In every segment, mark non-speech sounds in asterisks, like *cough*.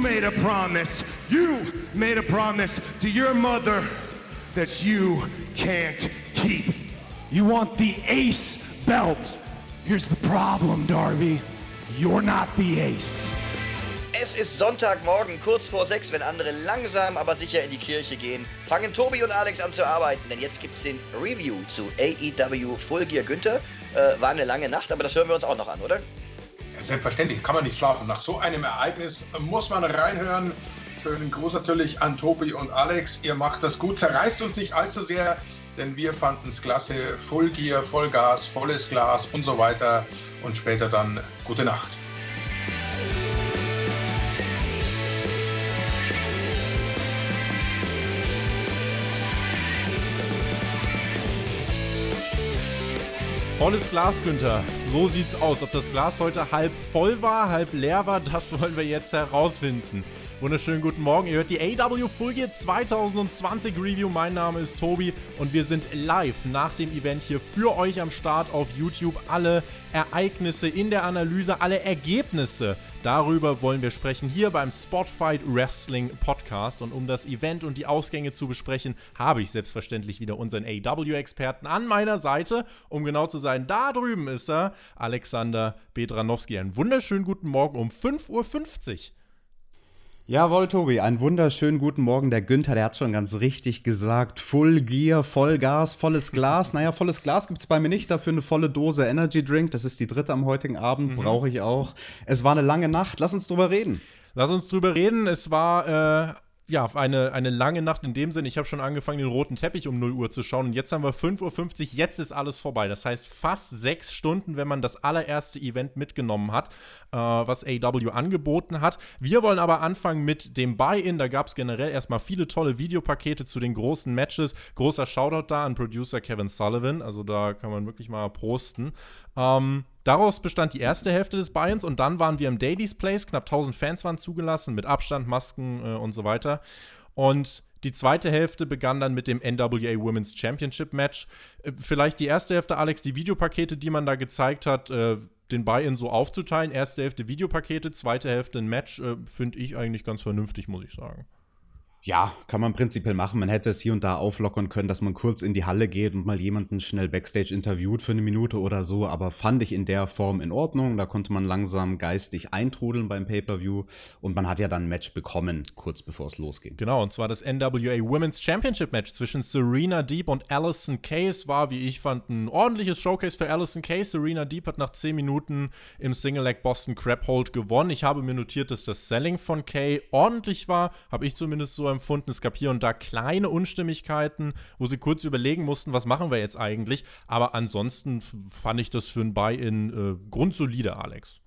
made a promise. You made a promise to your mother that you can't keep. You want the ace belt. Here's the problem, Darby. You're not the ace. Es ist Sonntagmorgen, kurz vor sechs, wenn andere langsam aber sicher in die Kirche gehen, fangen Tobi und Alex an zu arbeiten, denn jetzt gibt's den Review zu AEW Full Gear Günther. Äh, war eine lange Nacht, aber das hören wir uns auch noch an, oder? Selbstverständlich kann man nicht schlafen. Nach so einem Ereignis muss man reinhören. Schönen Gruß natürlich an Tobi und Alex. Ihr macht das gut. Zerreißt uns nicht allzu sehr, denn wir fanden es klasse. Full Gear, Vollgas, volles Glas und so weiter. Und später dann gute Nacht. Volles Glas, Günther. So sieht's aus. Ob das Glas heute halb voll war, halb leer war, das wollen wir jetzt herausfinden. Wunderschönen guten Morgen. Ihr hört die AW Full Gear 2020 Review. Mein Name ist Tobi und wir sind live nach dem Event hier für euch am Start auf YouTube. Alle Ereignisse in der Analyse, alle Ergebnisse. Darüber wollen wir sprechen hier beim Spotfight Wrestling Podcast. Und um das Event und die Ausgänge zu besprechen, habe ich selbstverständlich wieder unseren AW-Experten an meiner Seite. Um genau zu sein, da drüben ist er, Alexander Bedranowski. Einen wunderschönen guten Morgen um 5.50 Uhr. Jawohl, Tobi, einen wunderschönen guten Morgen. Der Günther, der hat schon ganz richtig gesagt. Full Gear, Vollgas, volles Glas. *laughs* Naja, volles Glas gibt es bei mir nicht, dafür eine volle Dose Energy Drink. Das ist die dritte am heutigen Abend, mhm. brauche ich auch. Es war eine lange Nacht, lass uns drüber reden. Lass uns drüber reden. Es war äh, ja, eine, eine lange Nacht in dem Sinn. Ich habe schon angefangen, den roten Teppich um 0 Uhr zu schauen und jetzt haben wir 5.50 Uhr, jetzt ist alles vorbei. Das heißt fast sechs Stunden, wenn man das allererste Event mitgenommen hat, äh, was AW angeboten hat. Wir wollen aber anfangen mit dem Buy-In. Da gab es generell erstmal viele tolle Videopakete zu den großen Matches. Großer Shoutout da an Producer Kevin Sullivan. Also da kann man wirklich mal prosten. Ähm, Daraus bestand die erste Hälfte des Bayerns und dann waren wir im Dailies Place. Knapp 1000 Fans waren zugelassen mit Abstand, Masken äh, und so weiter. Und die zweite Hälfte begann dann mit dem NWA Women's Championship Match. Äh, vielleicht die erste Hälfte, Alex, die Videopakete, die man da gezeigt hat, äh, den Buy-In so aufzuteilen. Erste Hälfte Videopakete, zweite Hälfte ein Match, äh, finde ich eigentlich ganz vernünftig, muss ich sagen. Ja, kann man prinzipiell machen. Man hätte es hier und da auflockern können, dass man kurz in die Halle geht und mal jemanden schnell backstage interviewt für eine Minute oder so, aber fand ich in der Form in Ordnung. Da konnte man langsam geistig eintrudeln beim Pay-Per-View und man hat ja dann ein Match bekommen, kurz bevor es losging. Genau, und zwar das NWA Women's Championship Match zwischen Serena Deep und Allison Case war, wie ich fand, ein ordentliches Showcase für Allison Case. Serena Deep hat nach 10 Minuten im Single-Leg Boston Crab Hold gewonnen. Ich habe mir notiert, dass das Selling von Kay ordentlich war, habe ich zumindest so empfunden. Es gab hier und da kleine Unstimmigkeiten, wo sie kurz überlegen mussten, was machen wir jetzt eigentlich. Aber ansonsten fand ich das für ein Buy-in äh, grundsolide, Alex.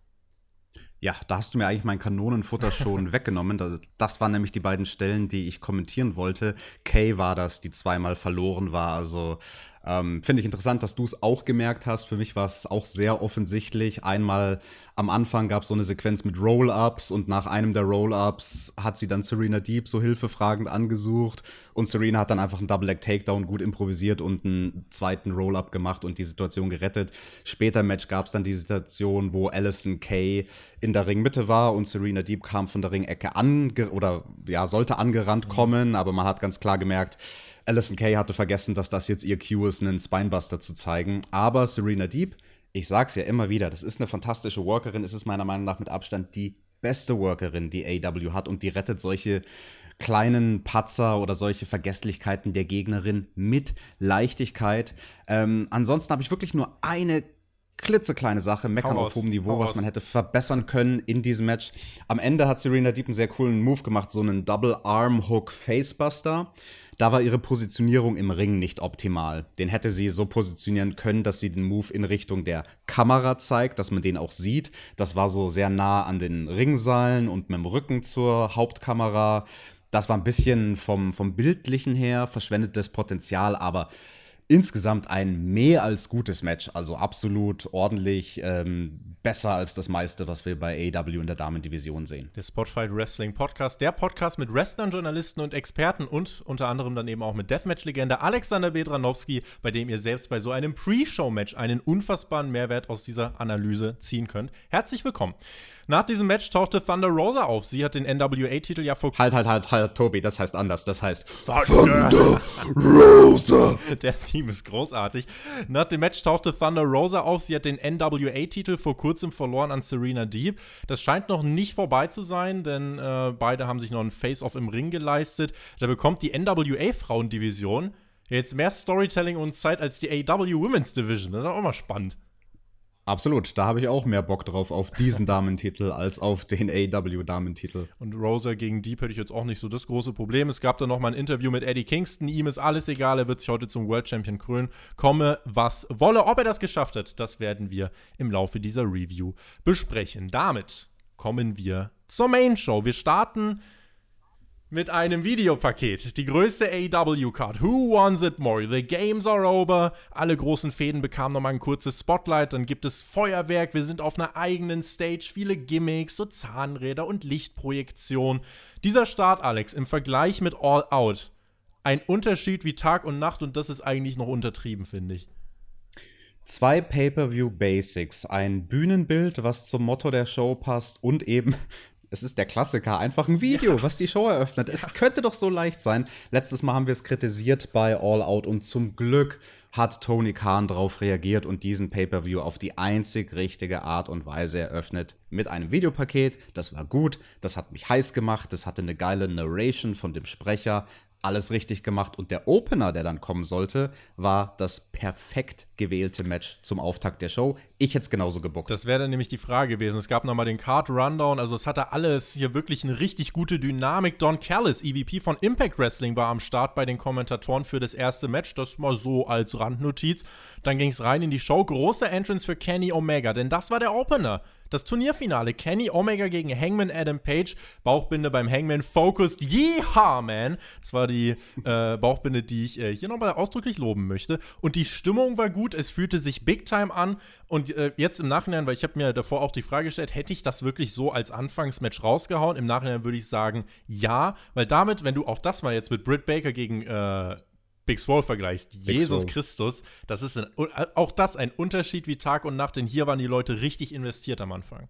Ja, da hast du mir eigentlich mein Kanonenfutter schon *laughs* weggenommen. Das, das, waren nämlich die beiden Stellen, die ich kommentieren wollte. Kay war das, die zweimal verloren war. Also ähm, Finde ich interessant, dass du es auch gemerkt hast. Für mich war es auch sehr offensichtlich. Einmal am Anfang gab es so eine Sequenz mit Roll-Ups und nach einem der Roll-Ups hat sie dann Serena Deep so hilfefragend angesucht und Serena hat dann einfach einen Double-Leg-Takedown gut improvisiert und einen zweiten Roll-Up gemacht und die Situation gerettet. Später im Match gab es dann die Situation, wo Allison Kay in der Ringmitte war und Serena Deep kam von der Ringecke an oder ja, sollte angerannt kommen, aber man hat ganz klar gemerkt, Alison Kay hatte vergessen, dass das jetzt ihr Cue ist, einen Spinebuster zu zeigen. Aber Serena Deep, ich sag's ja immer wieder, das ist eine fantastische Workerin. Es ist meiner Meinung nach mit Abstand die beste Workerin, die AW hat und die rettet solche kleinen Patzer oder solche Vergesslichkeiten der Gegnerin mit Leichtigkeit. Ähm, ansonsten habe ich wirklich nur eine klitzekleine Sache, meckern auf hohem Niveau, was man hätte verbessern können in diesem Match. Am Ende hat Serena Deep einen sehr coolen Move gemacht, so einen Double Arm Hook Facebuster. Da war ihre Positionierung im Ring nicht optimal. Den hätte sie so positionieren können, dass sie den Move in Richtung der Kamera zeigt, dass man den auch sieht. Das war so sehr nah an den Ringseilen und mit dem Rücken zur Hauptkamera. Das war ein bisschen vom, vom Bildlichen her verschwendetes Potenzial, aber insgesamt ein mehr als gutes Match. Also absolut ordentlich, ähm, besser als das meiste, was wir bei AW in der Damendivision sehen. Der Spotfight Wrestling Podcast, der Podcast mit Wrestlern, Journalisten und Experten und unter anderem dann eben auch mit Deathmatch-Legende Alexander Bedranowski, bei dem ihr selbst bei so einem Pre-Show-Match einen unfassbaren Mehrwert aus dieser Analyse ziehen könnt. Herzlich willkommen. Nach diesem Match tauchte Thunder Rosa auf. Sie hat den NWA-Titel ja vor. Halt, halt, halt, halt, Tobi, das heißt anders. Das heißt Thunder Rosa. Der Team ist großartig. Nach dem Match tauchte Thunder Rosa auf. Sie hat den NWA-Titel vor kurzem verloren an Serena Deep. Das scheint noch nicht vorbei zu sein, denn äh, beide haben sich noch ein Face-Off im Ring geleistet. Da bekommt die NWA-Frauendivision jetzt mehr Storytelling und Zeit als die AW Women's Division. Das ist auch mal spannend. Absolut, da habe ich auch mehr Bock drauf auf diesen Damentitel als auf den AW-Damentitel. Und Rosa gegen Deep hätte ich jetzt auch nicht so das große Problem. Es gab da noch mal ein Interview mit Eddie Kingston. Ihm ist alles egal, er wird sich heute zum World Champion krönen. Komme, was wolle. Ob er das geschafft hat, das werden wir im Laufe dieser Review besprechen. Damit kommen wir zur Main Show. Wir starten mit einem Videopaket. Die größte AEW-Card. Who wants it more? The games are over. Alle großen Fäden bekamen nochmal ein kurzes Spotlight. Dann gibt es Feuerwerk. Wir sind auf einer eigenen Stage. Viele Gimmicks, so Zahnräder und Lichtprojektion. Dieser Start, Alex, im Vergleich mit All Out. Ein Unterschied wie Tag und Nacht und das ist eigentlich noch untertrieben, finde ich. Zwei Pay-per-view Basics, ein Bühnenbild, was zum Motto der Show passt und eben es ist der Klassiker, einfach ein Video, ja. was die Show eröffnet. Ja. Es könnte doch so leicht sein. Letztes Mal haben wir es kritisiert bei All Out und zum Glück hat Tony Khan darauf reagiert und diesen Pay-per-View auf die einzig richtige Art und Weise eröffnet mit einem Videopaket. Das war gut, das hat mich heiß gemacht, das hatte eine geile Narration von dem Sprecher, alles richtig gemacht. Und der Opener, der dann kommen sollte, war das perfekt gewählte Match zum Auftakt der Show. Ich hätte es genauso gebuckt. Das wäre dann nämlich die Frage gewesen. Es gab nochmal den Card Rundown. Also es hatte alles hier wirklich eine richtig gute Dynamik. Don Callis, EVP von Impact Wrestling, war am Start bei den Kommentatoren für das erste Match. Das mal so als Randnotiz. Dann ging es rein in die Show. Große Entrance für Kenny Omega, denn das war der Opener. Das Turnierfinale. Kenny Omega gegen Hangman Adam Page. Bauchbinde beim Hangman. Focused. Yeehaw, man. Das war die äh, Bauchbinde, die ich äh, hier nochmal ausdrücklich loben möchte. Und die Stimmung war gut. Es fühlte sich Big Time an. Und äh, jetzt im Nachhinein, weil ich habe mir davor auch die Frage gestellt, hätte ich das wirklich so als Anfangsmatch rausgehauen? Im Nachhinein würde ich sagen, ja. Weil damit, wenn du auch das mal jetzt mit Britt Baker gegen äh, Big Swole vergleichst, Jesus Swole. Christus, das ist ein, auch das ein Unterschied wie Tag und Nacht, denn hier waren die Leute richtig investiert am Anfang.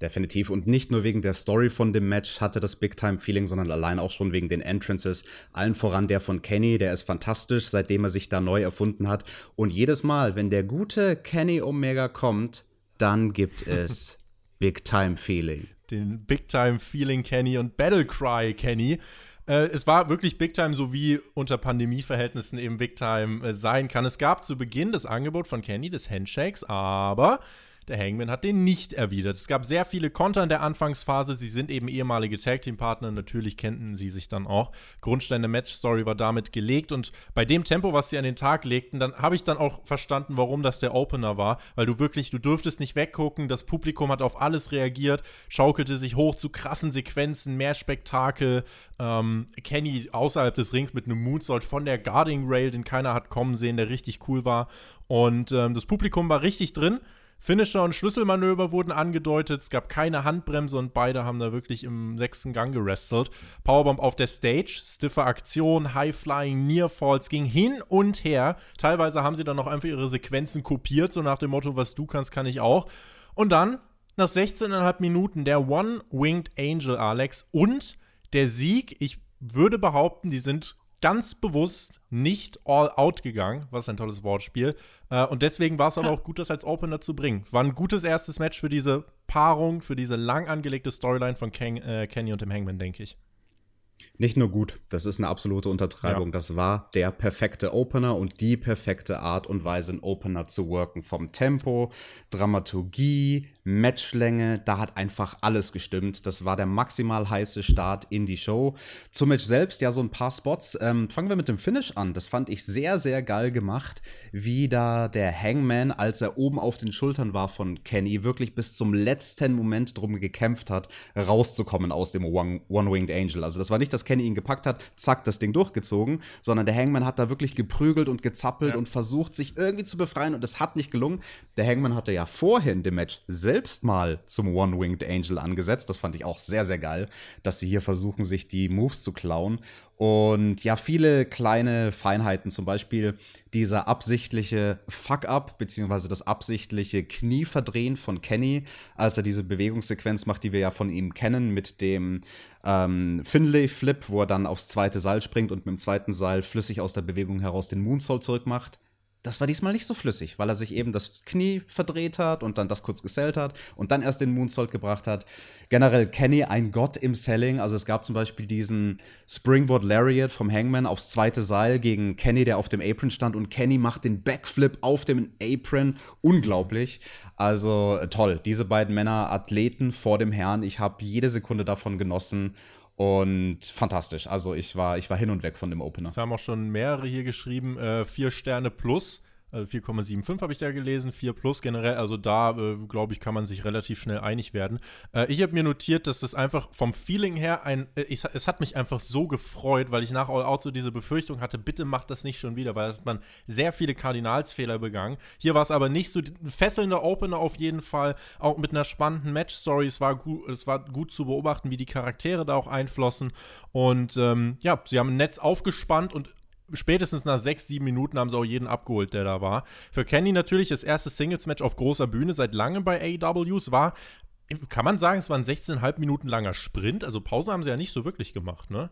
Definitiv. Und nicht nur wegen der Story von dem Match hatte das Big-Time-Feeling, sondern allein auch schon wegen den Entrances. Allen voran der von Kenny, der ist fantastisch, seitdem er sich da neu erfunden hat. Und jedes Mal, wenn der gute Kenny Omega kommt, dann gibt *laughs* es Big-Time-Feeling. Den Big-Time-Feeling Kenny und Battle Cry Kenny. Äh, es war wirklich Big Time, so wie unter Pandemieverhältnissen eben Big Time äh, sein kann. Es gab zu Beginn das Angebot von Kenny des Handshakes, aber der Hangman hat den nicht erwidert. Es gab sehr viele Konter in der Anfangsphase. Sie sind eben ehemalige Tag Team Partner. Natürlich kennten sie sich dann auch. Grundstein der Match Story war damit gelegt und bei dem Tempo, was sie an den Tag legten, dann habe ich dann auch verstanden, warum das der Opener war, weil du wirklich, du dürftest nicht weggucken. Das Publikum hat auf alles reagiert, schaukelte sich hoch zu krassen Sequenzen, mehr Spektakel. Ähm, Kenny außerhalb des Rings mit einem Moonsault von der Guarding Rail, den keiner hat kommen sehen, der richtig cool war. Und ähm, das Publikum war richtig drin. Finisher und Schlüsselmanöver wurden angedeutet. Es gab keine Handbremse und beide haben da wirklich im sechsten Gang gerestelt. Powerbomb auf der Stage, stiffe Aktion, High-Flying, Nearfalls, ging hin und her. Teilweise haben sie dann noch einfach ihre Sequenzen kopiert, so nach dem Motto, was du kannst, kann ich auch. Und dann, nach 16,5 Minuten, der One-Winged Angel Alex und der Sieg. Ich würde behaupten, die sind ganz bewusst nicht all out gegangen, was ein tolles Wortspiel. Äh, und deswegen war es aber auch gut, das als Opener zu bringen. War ein gutes erstes Match für diese Paarung, für diese lang angelegte Storyline von Ken, äh, Kenny und dem Hangman, denke ich. Nicht nur gut, das ist eine absolute Untertreibung. Ja. Das war der perfekte Opener und die perfekte Art und Weise, einen Opener zu worken. Vom Tempo, Dramaturgie, Matchlänge, da hat einfach alles gestimmt. Das war der maximal heiße Start in die Show. Zum Match selbst, ja, so ein paar Spots. Ähm, fangen wir mit dem Finish an. Das fand ich sehr, sehr geil gemacht, wie da der Hangman, als er oben auf den Schultern war von Kenny, wirklich bis zum letzten Moment drum gekämpft hat, rauszukommen aus dem One-Winged Angel. Also, das war nicht dass Kenny ihn gepackt hat, zack, das Ding durchgezogen, sondern der Hangman hat da wirklich geprügelt und gezappelt ja. und versucht, sich irgendwie zu befreien und es hat nicht gelungen. Der Hangman hatte ja vorher in dem Match selbst mal zum One-Winged Angel angesetzt. Das fand ich auch sehr, sehr geil, dass sie hier versuchen, sich die Moves zu klauen. Und ja, viele kleine Feinheiten, zum Beispiel dieser absichtliche Fuck-up, beziehungsweise das absichtliche Knieverdrehen von Kenny, als er diese Bewegungssequenz macht, die wir ja von ihm kennen, mit dem ähm, Finlay-Flip, wo er dann aufs zweite Seil springt und mit dem zweiten Seil flüssig aus der Bewegung heraus den Moonsault zurückmacht. Das war diesmal nicht so flüssig, weil er sich eben das Knie verdreht hat und dann das kurz gesellt hat und dann erst den Moonsault gebracht hat. Generell Kenny ein Gott im Selling. Also es gab zum Beispiel diesen Springboard Lariat vom Hangman aufs zweite Seil gegen Kenny, der auf dem Apron stand und Kenny macht den Backflip auf dem Apron. Unglaublich. Also toll. Diese beiden Männer, Athleten vor dem Herrn. Ich habe jede Sekunde davon genossen. Und fantastisch. Also ich war, ich war hin und weg von dem Opener. Es haben auch schon mehrere hier geschrieben, äh, vier Sterne plus. Also 4,75 habe ich da gelesen, 4 plus generell. Also da, äh, glaube ich, kann man sich relativ schnell einig werden. Äh, ich habe mir notiert, dass es einfach vom Feeling her ein. Äh, ich, es hat mich einfach so gefreut, weil ich nach All Out so diese Befürchtung hatte, bitte macht das nicht schon wieder, weil hat man sehr viele Kardinalsfehler begangen. Hier war es aber nicht so ein fesselnder Opener auf jeden Fall, auch mit einer spannenden Match-Story. Es war, gut, es war gut zu beobachten, wie die Charaktere da auch einflossen. Und ähm, ja, sie haben ein Netz aufgespannt und spätestens nach sechs, sieben Minuten haben sie auch jeden abgeholt, der da war. Für Kenny natürlich das erste Singles-Match auf großer Bühne seit langem bei AEWs war, kann man sagen, es war ein 16,5 Minuten langer Sprint. Also Pause haben sie ja nicht so wirklich gemacht, ne?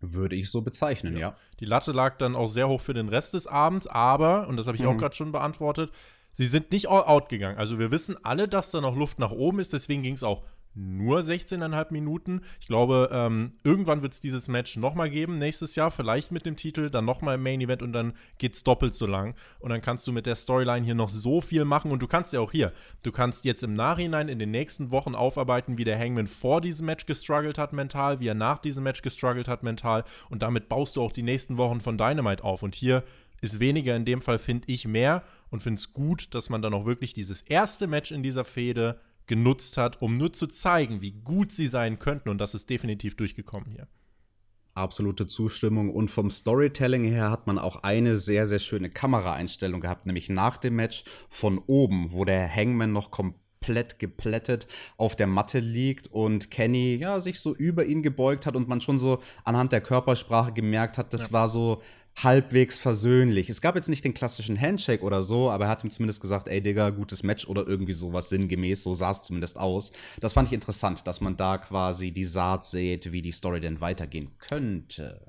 Würde ich so bezeichnen, ja. ja. Die Latte lag dann auch sehr hoch für den Rest des Abends, aber, und das habe ich mhm. auch gerade schon beantwortet, sie sind nicht all out gegangen. Also wir wissen alle, dass da noch Luft nach oben ist, deswegen ging es auch nur 16,5 Minuten. Ich glaube, ähm, irgendwann wird es dieses Match nochmal geben, nächstes Jahr, vielleicht mit dem Titel, dann nochmal im Main Event und dann geht es doppelt so lang. Und dann kannst du mit der Storyline hier noch so viel machen und du kannst ja auch hier, du kannst jetzt im Nachhinein in den nächsten Wochen aufarbeiten, wie der Hangman vor diesem Match gestruggelt hat mental, wie er nach diesem Match gestruggelt hat mental und damit baust du auch die nächsten Wochen von Dynamite auf. Und hier ist weniger in dem Fall, finde ich, mehr und finde es gut, dass man dann auch wirklich dieses erste Match in dieser Fehde genutzt hat, um nur zu zeigen, wie gut sie sein könnten. Und das ist definitiv durchgekommen hier. Absolute Zustimmung. Und vom Storytelling her hat man auch eine sehr, sehr schöne Kameraeinstellung gehabt, nämlich nach dem Match von oben, wo der Hangman noch komplett geplättet auf der Matte liegt und Kenny ja sich so über ihn gebeugt hat und man schon so anhand der Körpersprache gemerkt hat, das ja. war so halbwegs versöhnlich. Es gab jetzt nicht den klassischen Handshake oder so, aber er hat ihm zumindest gesagt, ey Digga, gutes Match oder irgendwie sowas sinngemäß, so sah es zumindest aus. Das fand ich interessant, dass man da quasi die Saat sät, wie die Story denn weitergehen könnte.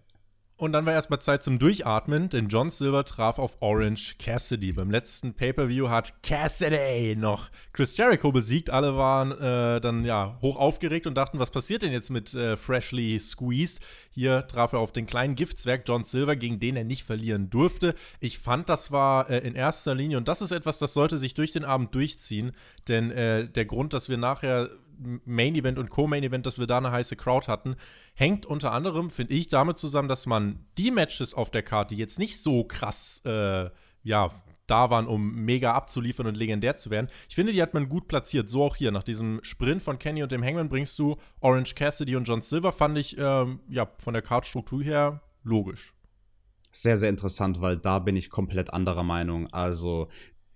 Und dann war erstmal Zeit zum Durchatmen, denn John Silver traf auf Orange Cassidy. Beim letzten Pay-Per-View hat Cassidy noch Chris Jericho besiegt. Alle waren äh, dann ja hoch aufgeregt und dachten, was passiert denn jetzt mit äh, Freshly Squeezed? Hier traf er auf den kleinen Giftzwerg John Silver, gegen den er nicht verlieren durfte. Ich fand, das war äh, in erster Linie, und das ist etwas, das sollte sich durch den Abend durchziehen, denn äh, der Grund, dass wir nachher Main Event und Co-Main Event, dass wir da eine heiße Crowd hatten, hängt unter anderem, finde ich, damit zusammen, dass man die Matches auf der Karte, die jetzt nicht so krass, äh, ja, da waren, um mega abzuliefern und legendär zu werden. Ich finde, die hat man gut platziert. So auch hier. Nach diesem Sprint von Kenny und dem Hangman bringst du Orange Cassidy und John Silver, fand ich, ähm, ja, von der Kartstruktur her logisch. Sehr, sehr interessant, weil da bin ich komplett anderer Meinung. Also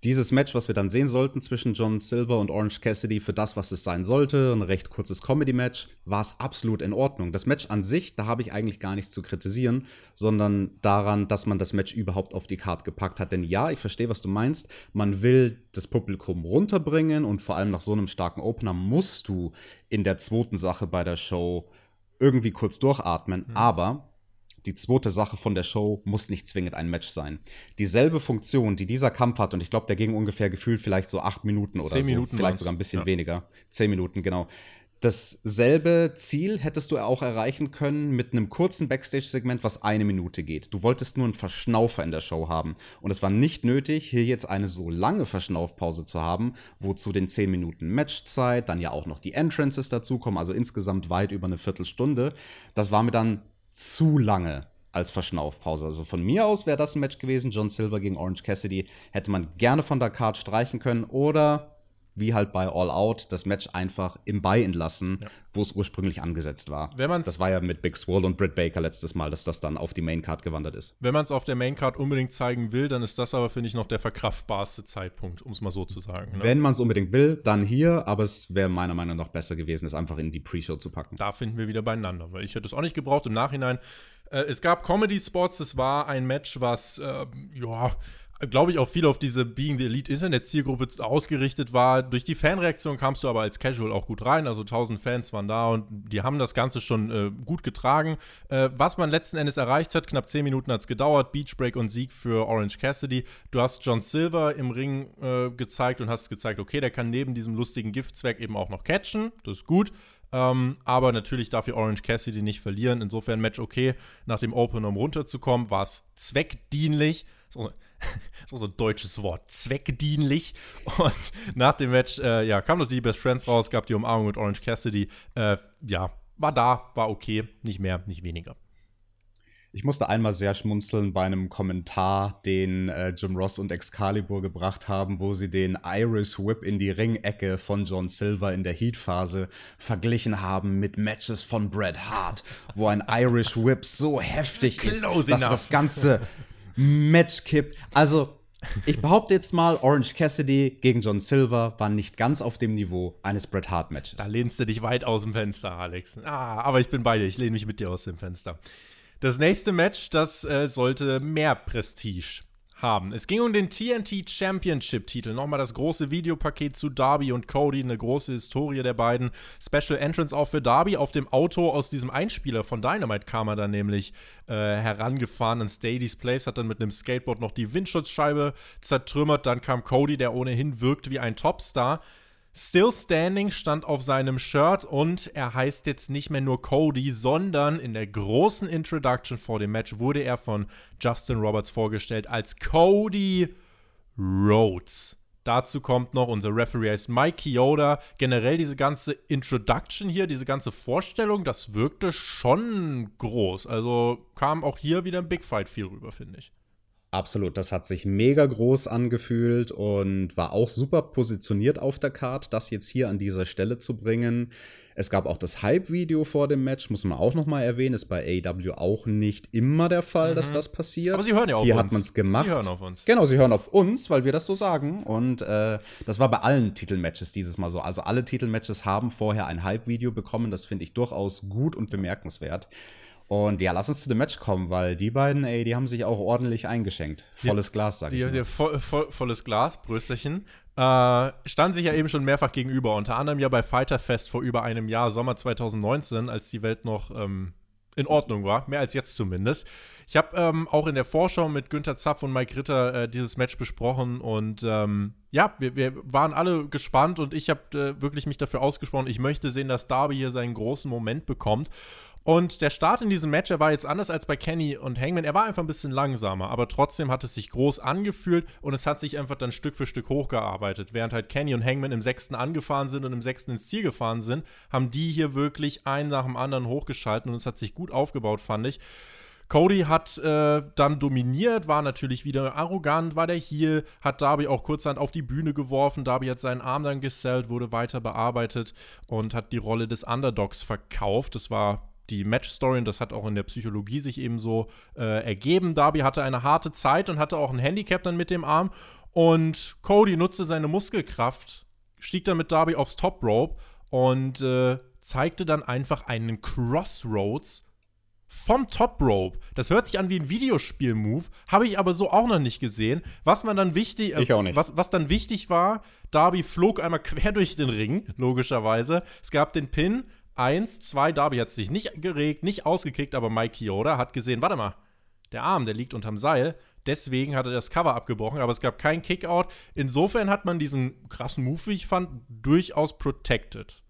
dieses Match, was wir dann sehen sollten zwischen John Silver und Orange Cassidy, für das, was es sein sollte, ein recht kurzes Comedy-Match, war es absolut in Ordnung. Das Match an sich, da habe ich eigentlich gar nichts zu kritisieren, sondern daran, dass man das Match überhaupt auf die Karte gepackt hat. Denn ja, ich verstehe, was du meinst. Man will das Publikum runterbringen und vor allem nach so einem starken Opener musst du in der zweiten Sache bei der Show irgendwie kurz durchatmen. Mhm. Aber die zweite Sache von der Show muss nicht zwingend ein Match sein. Dieselbe Funktion, die dieser Kampf hat, und ich glaube, der ging ungefähr gefühlt vielleicht so acht Minuten oder Zehn so, Minuten vielleicht sogar ein bisschen ja. weniger. Zehn Minuten, genau. Dasselbe Ziel hättest du auch erreichen können mit einem kurzen Backstage-Segment, was eine Minute geht. Du wolltest nur einen Verschnaufer in der Show haben. Und es war nicht nötig, hier jetzt eine so lange Verschnaufpause zu haben, wo zu den 10 Minuten Matchzeit dann ja auch noch die Entrances dazukommen, also insgesamt weit über eine Viertelstunde. Das war mir dann zu lange als Verschnaufpause. Also von mir aus wäre das ein Match gewesen. John Silver gegen Orange Cassidy hätte man gerne von der Card streichen können oder wie halt bei All Out, das Match einfach im Buy-In lassen, ja. wo es ursprünglich angesetzt war. Das war ja mit Big Swole und Britt Baker letztes Mal, dass das dann auf die Maincard gewandert ist. Wenn man es auf der Maincard unbedingt zeigen will, dann ist das aber, finde ich, noch der verkraftbarste Zeitpunkt, um es mal so zu sagen. Ne? Wenn man es unbedingt will, dann hier, aber es wäre meiner Meinung nach besser gewesen, es einfach in die Pre-Show zu packen. Da finden wir wieder beieinander, weil ich hätte es auch nicht gebraucht im Nachhinein. Äh, es gab Comedy-Spots, es war ein Match, was, äh, ja, glaube ich, auch viel auf diese Being the Elite Internet-Zielgruppe ausgerichtet war. Durch die Fanreaktion kamst du aber als Casual auch gut rein. Also 1000 Fans waren da und die haben das Ganze schon äh, gut getragen. Äh, was man letzten Endes erreicht hat, knapp 10 Minuten hat es gedauert. Beachbreak und Sieg für Orange Cassidy. Du hast John Silver im Ring äh, gezeigt und hast gezeigt, okay, der kann neben diesem lustigen Giftzweck eben auch noch catchen. Das ist gut. Ähm, aber natürlich darf hier Orange Cassidy nicht verlieren. Insofern Match okay. Nach dem Open, um runterzukommen, war es zweckdienlich. So, *laughs* so, so ein deutsches Wort, zweckdienlich. Und nach dem Match, äh, ja, kam noch die Best Friends raus, gab die Umarmung mit Orange Cassidy. Äh, ja, war da, war okay, nicht mehr, nicht weniger. Ich musste einmal sehr schmunzeln bei einem Kommentar, den äh, Jim Ross und Excalibur gebracht haben, wo sie den Irish Whip in die Ringecke von John Silver in der Heat-Phase verglichen haben mit Matches von Bret Hart, wo ein Irish Whip so heftig ist, dass das ganze *laughs* Match kippt. Also, ich behaupte jetzt mal, Orange Cassidy gegen John Silver war nicht ganz auf dem Niveau eines Bret Hart Matches. Da lehnst du dich weit aus dem Fenster, Alex. Ah, aber ich bin bei dir. Ich lehne mich mit dir aus dem Fenster. Das nächste Match, das äh, sollte mehr Prestige haben. Es ging um den TNT Championship-Titel. Nochmal das große Videopaket zu Darby und Cody, eine große Historie der beiden. Special Entrance auch für Darby. Auf dem Auto aus diesem Einspieler von Dynamite kam er dann nämlich äh, herangefahren in Stadies Place, hat dann mit einem Skateboard noch die Windschutzscheibe zertrümmert. Dann kam Cody, der ohnehin wirkt wie ein Topstar. Still Standing stand auf seinem Shirt und er heißt jetzt nicht mehr nur Cody, sondern in der großen Introduction vor dem Match wurde er von Justin Roberts vorgestellt als Cody Rhodes. Dazu kommt noch unser Referee heißt Mike Chioda. Generell diese ganze Introduction hier, diese ganze Vorstellung, das wirkte schon groß. Also kam auch hier wieder ein Big Fight viel rüber, finde ich. Absolut, das hat sich mega groß angefühlt und war auch super positioniert auf der Card, das jetzt hier an dieser Stelle zu bringen. Es gab auch das Hype-Video vor dem Match, muss man auch noch mal erwähnen, ist bei AEW auch nicht immer der Fall, mhm. dass das passiert. Aber sie hören ja auf Hier uns. hat man es gemacht. Sie hören auf uns. Genau, sie hören auf uns, weil wir das so sagen. Und äh, das war bei allen Titelmatches dieses Mal so. Also alle Titelmatches haben vorher ein Hype-Video bekommen. Das finde ich durchaus gut und bemerkenswert. Und ja, lass uns zu dem Match kommen, weil die beiden, ey, die haben sich auch ordentlich eingeschenkt. Volles die, Glas, sag ich. Die, voll, voll, volles Glas, Brösterchen. Äh, standen sich ja eben schon mehrfach gegenüber. Unter anderem ja bei Fighter Fest vor über einem Jahr, Sommer 2019, als die Welt noch ähm, in Ordnung war. Mehr als jetzt zumindest. Ich habe ähm, auch in der Vorschau mit Günther Zapf und Mike Ritter äh, dieses Match besprochen und ähm, ja, wir, wir, waren alle gespannt und ich habe äh, wirklich mich dafür ausgesprochen. Ich möchte sehen, dass Darby hier seinen großen Moment bekommt. Und der Start in diesem Match, er war jetzt anders als bei Kenny und Hangman. Er war einfach ein bisschen langsamer, aber trotzdem hat es sich groß angefühlt und es hat sich einfach dann Stück für Stück hochgearbeitet. Während halt Kenny und Hangman im sechsten angefahren sind und im sechsten ins Ziel gefahren sind, haben die hier wirklich einen nach dem anderen hochgeschalten und es hat sich gut aufgebaut, fand ich. Cody hat äh, dann dominiert, war natürlich wieder arrogant, war der Heel, hat Darby auch kurzhand auf die Bühne geworfen. Darby hat seinen Arm dann gesellt, wurde weiter bearbeitet und hat die Rolle des Underdogs verkauft. Das war die Match-Story und das hat auch in der Psychologie sich eben so äh, ergeben. Darby hatte eine harte Zeit und hatte auch ein Handicap dann mit dem Arm. Und Cody nutzte seine Muskelkraft, stieg dann mit Darby aufs Top Rope und äh, zeigte dann einfach einen Crossroads vom Top Rope. Das hört sich an wie ein Videospiel-Move, habe ich aber so auch noch nicht gesehen. Was man dann wichtig, äh. Was, was dann wichtig war, Darby flog einmal *laughs* quer durch den Ring, logischerweise. Es gab den Pin, Eins, zwei, Darby hat sich nicht geregt, nicht ausgekickt, aber Mike Chioda hat gesehen, warte mal, der Arm, der liegt unterm Seil. Deswegen hat er das Cover abgebrochen, aber es gab keinen Kickout. Insofern hat man diesen krassen Move, wie ich fand, durchaus protected.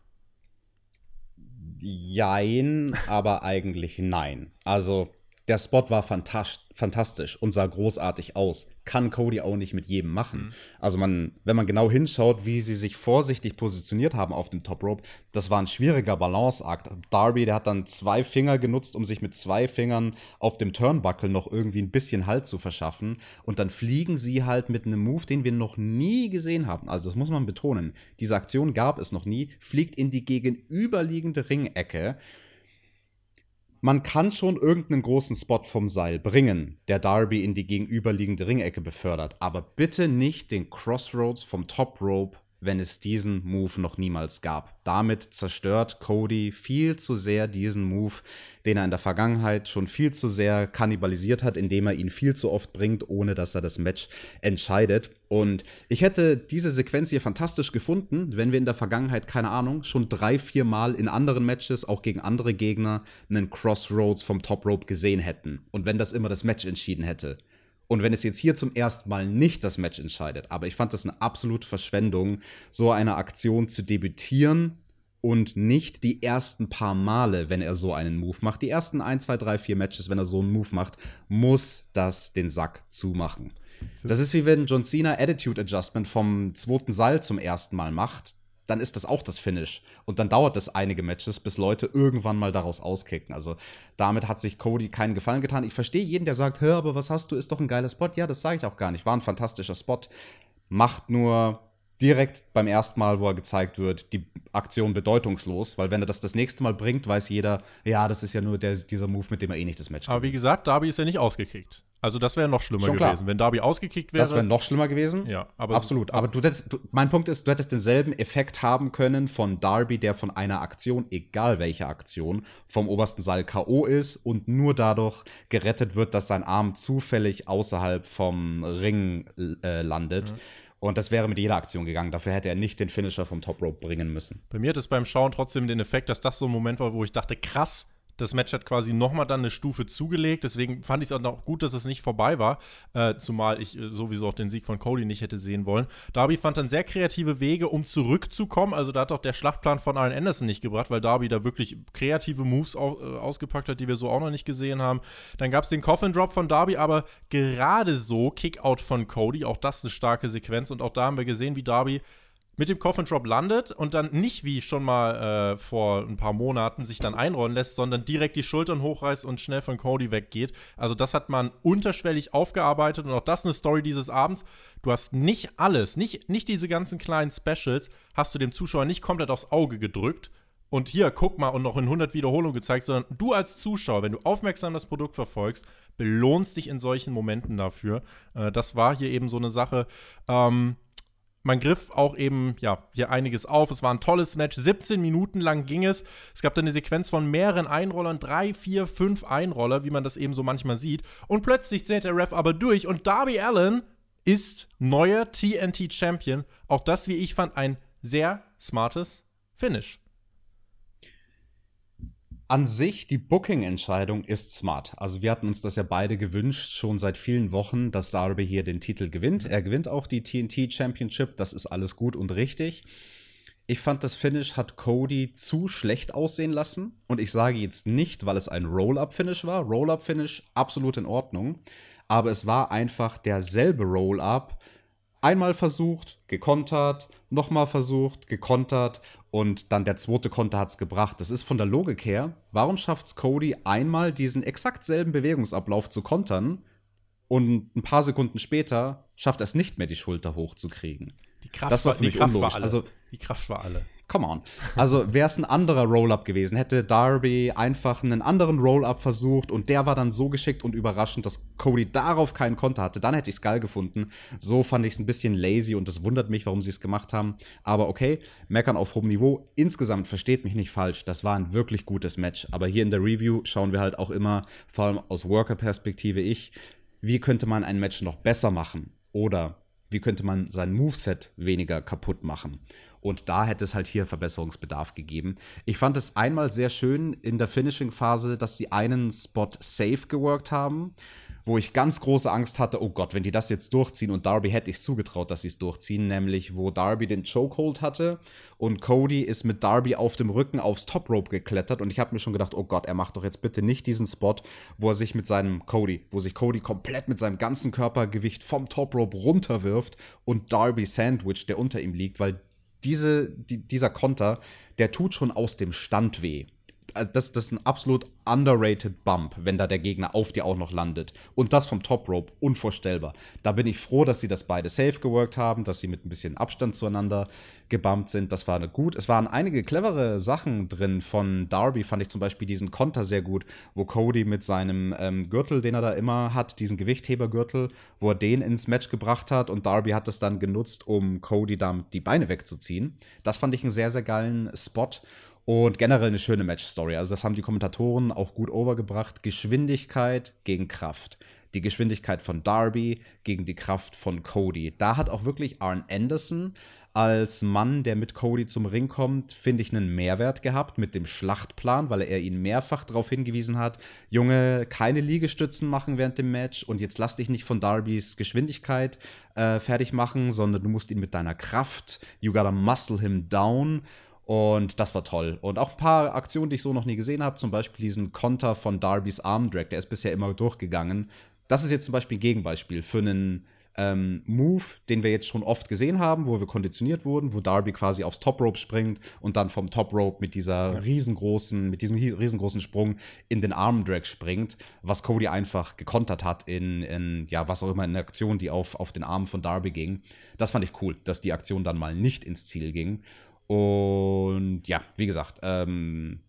Jein, aber eigentlich nein. Also, Der Spot war fantastisch und sah großartig aus. Kann Cody auch nicht mit jedem machen. Mhm. Also man, wenn man genau hinschaut, wie sie sich vorsichtig positioniert haben auf dem Top Rope, das war ein schwieriger Balanceakt. Darby, der hat dann zwei Finger genutzt, um sich mit zwei Fingern auf dem Turnbuckle noch irgendwie ein bisschen Halt zu verschaffen. Und dann fliegen sie halt mit einem Move, den wir noch nie gesehen haben. Also das muss man betonen. Diese Aktion gab es noch nie. Fliegt in die gegenüberliegende Ringecke man kann schon irgendeinen großen Spot vom Seil bringen, der Darby in die gegenüberliegende Ringecke befördert, aber bitte nicht den Crossroads vom Top Rope wenn es diesen Move noch niemals gab. Damit zerstört Cody viel zu sehr diesen Move, den er in der Vergangenheit schon viel zu sehr kannibalisiert hat, indem er ihn viel zu oft bringt, ohne dass er das Match entscheidet. Und ich hätte diese Sequenz hier fantastisch gefunden, wenn wir in der Vergangenheit, keine Ahnung, schon drei, vier Mal in anderen Matches, auch gegen andere Gegner, einen Crossroads vom Top Rope gesehen hätten. Und wenn das immer das Match entschieden hätte. Und wenn es jetzt hier zum ersten Mal nicht das Match entscheidet, aber ich fand das eine absolute Verschwendung, so eine Aktion zu debütieren und nicht die ersten paar Male, wenn er so einen Move macht. Die ersten 1, 2, 3, 4 Matches, wenn er so einen Move macht, muss das den Sack zumachen. Das ist wie wenn John Cena Attitude Adjustment vom zweiten Seil zum ersten Mal macht dann ist das auch das Finish. Und dann dauert es einige Matches, bis Leute irgendwann mal daraus auskicken. Also damit hat sich Cody keinen Gefallen getan. Ich verstehe jeden, der sagt, hör, aber was hast du, ist doch ein geiler Spot. Ja, das sage ich auch gar nicht. War ein fantastischer Spot. Macht nur direkt beim ersten Mal, wo er gezeigt wird, die Aktion bedeutungslos, weil wenn er das das nächste Mal bringt, weiß jeder, ja, das ist ja nur der, dieser Move, mit dem er eh nicht das Match Aber wie gesagt, Darby ist ja nicht ausgekickt. Also das wäre noch schlimmer Schon gewesen, klar. wenn Darby ausgekickt wäre. Das wäre noch schlimmer gewesen. Ja, aber absolut. Aber du hättest, du, mein Punkt ist, du hättest denselben Effekt haben können von Darby, der von einer Aktion, egal welche Aktion, vom obersten Seil KO ist und nur dadurch gerettet wird, dass sein Arm zufällig außerhalb vom Ring äh, landet. Mhm. Und das wäre mit jeder Aktion gegangen. Dafür hätte er nicht den Finisher vom Top Rope bringen müssen. Bei mir hat es beim Schauen trotzdem den Effekt, dass das so ein Moment war, wo ich dachte, krass, das Match hat quasi nochmal dann eine Stufe zugelegt. Deswegen fand ich es auch gut, dass es nicht vorbei war. Äh, zumal ich äh, sowieso auch den Sieg von Cody nicht hätte sehen wollen. Darby fand dann sehr kreative Wege, um zurückzukommen. Also da hat auch der Schlachtplan von Arn Anderson nicht gebracht, weil Darby da wirklich kreative Moves au äh, ausgepackt hat, die wir so auch noch nicht gesehen haben. Dann gab es den Coffin Drop von Darby, aber gerade so Kickout von Cody. Auch das eine starke Sequenz. Und auch da haben wir gesehen, wie Darby mit dem Coffin Drop landet und dann nicht wie schon mal äh, vor ein paar Monaten sich dann einrollen lässt, sondern direkt die Schultern hochreißt und schnell von Cody weggeht. Also das hat man unterschwellig aufgearbeitet und auch das eine Story dieses Abends. Du hast nicht alles, nicht, nicht diese ganzen kleinen Specials, hast du dem Zuschauer nicht komplett aufs Auge gedrückt und hier, guck mal, und noch in 100 Wiederholungen gezeigt, sondern du als Zuschauer, wenn du aufmerksam das Produkt verfolgst, belohnst dich in solchen Momenten dafür. Äh, das war hier eben so eine Sache. Ähm, man griff auch eben, ja, hier einiges auf. Es war ein tolles Match. 17 Minuten lang ging es. Es gab dann eine Sequenz von mehreren Einrollern, drei, vier, fünf Einroller, wie man das eben so manchmal sieht. Und plötzlich zählt der Ref aber durch und Darby Allen ist neuer TNT Champion. Auch das, wie ich fand, ein sehr smartes Finish an sich, die Booking-Entscheidung ist smart. Also wir hatten uns das ja beide gewünscht, schon seit vielen Wochen, dass Darby hier den Titel gewinnt. Er gewinnt auch die TNT Championship, das ist alles gut und richtig. Ich fand, das Finish hat Cody zu schlecht aussehen lassen. Und ich sage jetzt nicht, weil es ein Roll-Up-Finish war. Roll-Up-Finish absolut in Ordnung. Aber es war einfach derselbe Roll-Up. Einmal versucht, gekontert, nochmal versucht, gekontert und dann der zweite Konter hat es gebracht. Das ist von der Logik her, warum schafft es Cody einmal diesen exakt selben Bewegungsablauf zu kontern und ein paar Sekunden später schafft er es nicht mehr, die Schulter hochzukriegen? Die Kraft, das war für mich unlogisch. Also, die Kraft war alle come on. Also wäre es ein anderer Roll-Up gewesen, hätte Darby einfach einen anderen Roll-Up versucht und der war dann so geschickt und überraschend, dass Cody darauf keinen Konter hatte, dann hätte ich es geil gefunden. So fand ich es ein bisschen lazy und es wundert mich, warum sie es gemacht haben. Aber okay, meckern auf hohem Niveau. Insgesamt versteht mich nicht falsch, das war ein wirklich gutes Match. Aber hier in der Review schauen wir halt auch immer, vor allem aus Worker-Perspektive ich, wie könnte man ein Match noch besser machen? Oder wie könnte man sein Moveset weniger kaputt machen? Und da hätte es halt hier Verbesserungsbedarf gegeben. Ich fand es einmal sehr schön in der Finishing-Phase, dass sie einen Spot safe geworkt haben. Wo ich ganz große Angst hatte, oh Gott, wenn die das jetzt durchziehen und Darby hätte ich zugetraut, dass sie es durchziehen, nämlich wo Darby den Chokehold hatte und Cody ist mit Darby auf dem Rücken aufs Top Rope geklettert und ich habe mir schon gedacht, oh Gott, er macht doch jetzt bitte nicht diesen Spot, wo er sich mit seinem Cody, wo sich Cody komplett mit seinem ganzen Körpergewicht vom Top Rope runterwirft und Darby Sandwich, der unter ihm liegt, weil diese, die, dieser Konter, der tut schon aus dem Stand weh also das, das ist ein absolut underrated Bump, wenn da der Gegner auf dir auch noch landet. Und das vom Top Rope, unvorstellbar. Da bin ich froh, dass sie das beide safe geworkt haben, dass sie mit ein bisschen Abstand zueinander gebumpt sind. Das war gut. Es waren einige clevere Sachen drin. Von Darby fand ich zum Beispiel diesen Konter sehr gut, wo Cody mit seinem ähm, Gürtel, den er da immer hat, diesen Gewichthebergürtel, wo er den ins Match gebracht hat und Darby hat es dann genutzt, um Cody damit die Beine wegzuziehen. Das fand ich einen sehr, sehr geilen Spot. Und generell eine schöne Match-Story. Also, das haben die Kommentatoren auch gut overgebracht. Geschwindigkeit gegen Kraft. Die Geschwindigkeit von Darby gegen die Kraft von Cody. Da hat auch wirklich Arn Anderson als Mann, der mit Cody zum Ring kommt, finde ich einen Mehrwert gehabt mit dem Schlachtplan, weil er ihn mehrfach darauf hingewiesen hat, Junge, keine Liegestützen machen während dem Match und jetzt lass dich nicht von Darbys Geschwindigkeit äh, fertig machen, sondern du musst ihn mit deiner Kraft, you gotta muscle him down und das war toll. Und auch ein paar Aktionen, die ich so noch nie gesehen habe. Zum Beispiel diesen Konter von Darbys Armdrag, der ist bisher immer durchgegangen. Das ist jetzt zum Beispiel ein Gegenbeispiel für einen ähm, Move, den wir jetzt schon oft gesehen haben, wo wir konditioniert wurden, wo Darby quasi aufs Top Rope springt und dann vom Top Rope mit dieser riesengroßen, mit diesem riesengroßen Sprung in den Armdrag springt, was Cody einfach gekontert hat in, in, ja, was auch immer, in der Aktion, die auf, auf den Arm von Darby ging. Das fand ich cool, dass die Aktion dann mal nicht ins Ziel ging. Und ja, wie gesagt, ähm,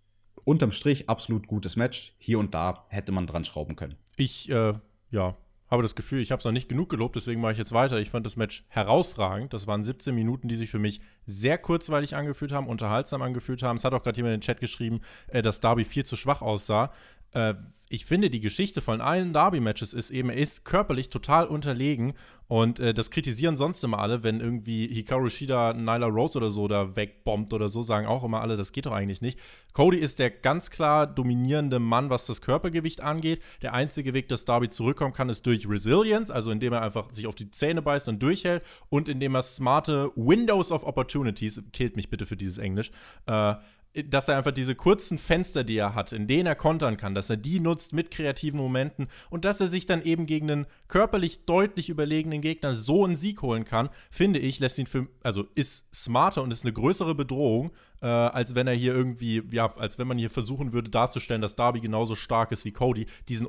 unterm Strich absolut gutes Match. Hier und da hätte man dran schrauben können. Ich, äh, ja, habe das Gefühl, ich habe es noch nicht genug gelobt, deswegen mache ich jetzt weiter. Ich fand das Match herausragend. Das waren 17 Minuten, die sich für mich sehr kurzweilig angefühlt haben, unterhaltsam angefühlt haben. Es hat auch gerade jemand in den Chat geschrieben, äh, dass Darby viel zu schwach aussah. Äh, ich finde, die Geschichte von allen Derby-Matches ist eben, er ist körperlich total unterlegen und äh, das kritisieren sonst immer alle, wenn irgendwie Hikaru Shida Nyla Rose oder so da wegbombt oder so, sagen auch immer alle, das geht doch eigentlich nicht. Cody ist der ganz klar dominierende Mann, was das Körpergewicht angeht. Der einzige Weg, dass Darby zurückkommen kann, ist durch Resilience, also indem er einfach sich auf die Zähne beißt und durchhält und indem er smarte Windows of Opportunities, killt mich bitte für dieses Englisch, äh, dass er einfach diese kurzen Fenster, die er hat, in denen er kontern kann, dass er die nutzt mit kreativen Momenten und dass er sich dann eben gegen einen körperlich deutlich überlegenen Gegner so einen Sieg holen kann, finde ich, lässt ihn für, also ist smarter und ist eine größere Bedrohung, äh, als wenn er hier irgendwie, ja, als wenn man hier versuchen würde darzustellen, dass Darby genauso stark ist wie Cody. Diesen,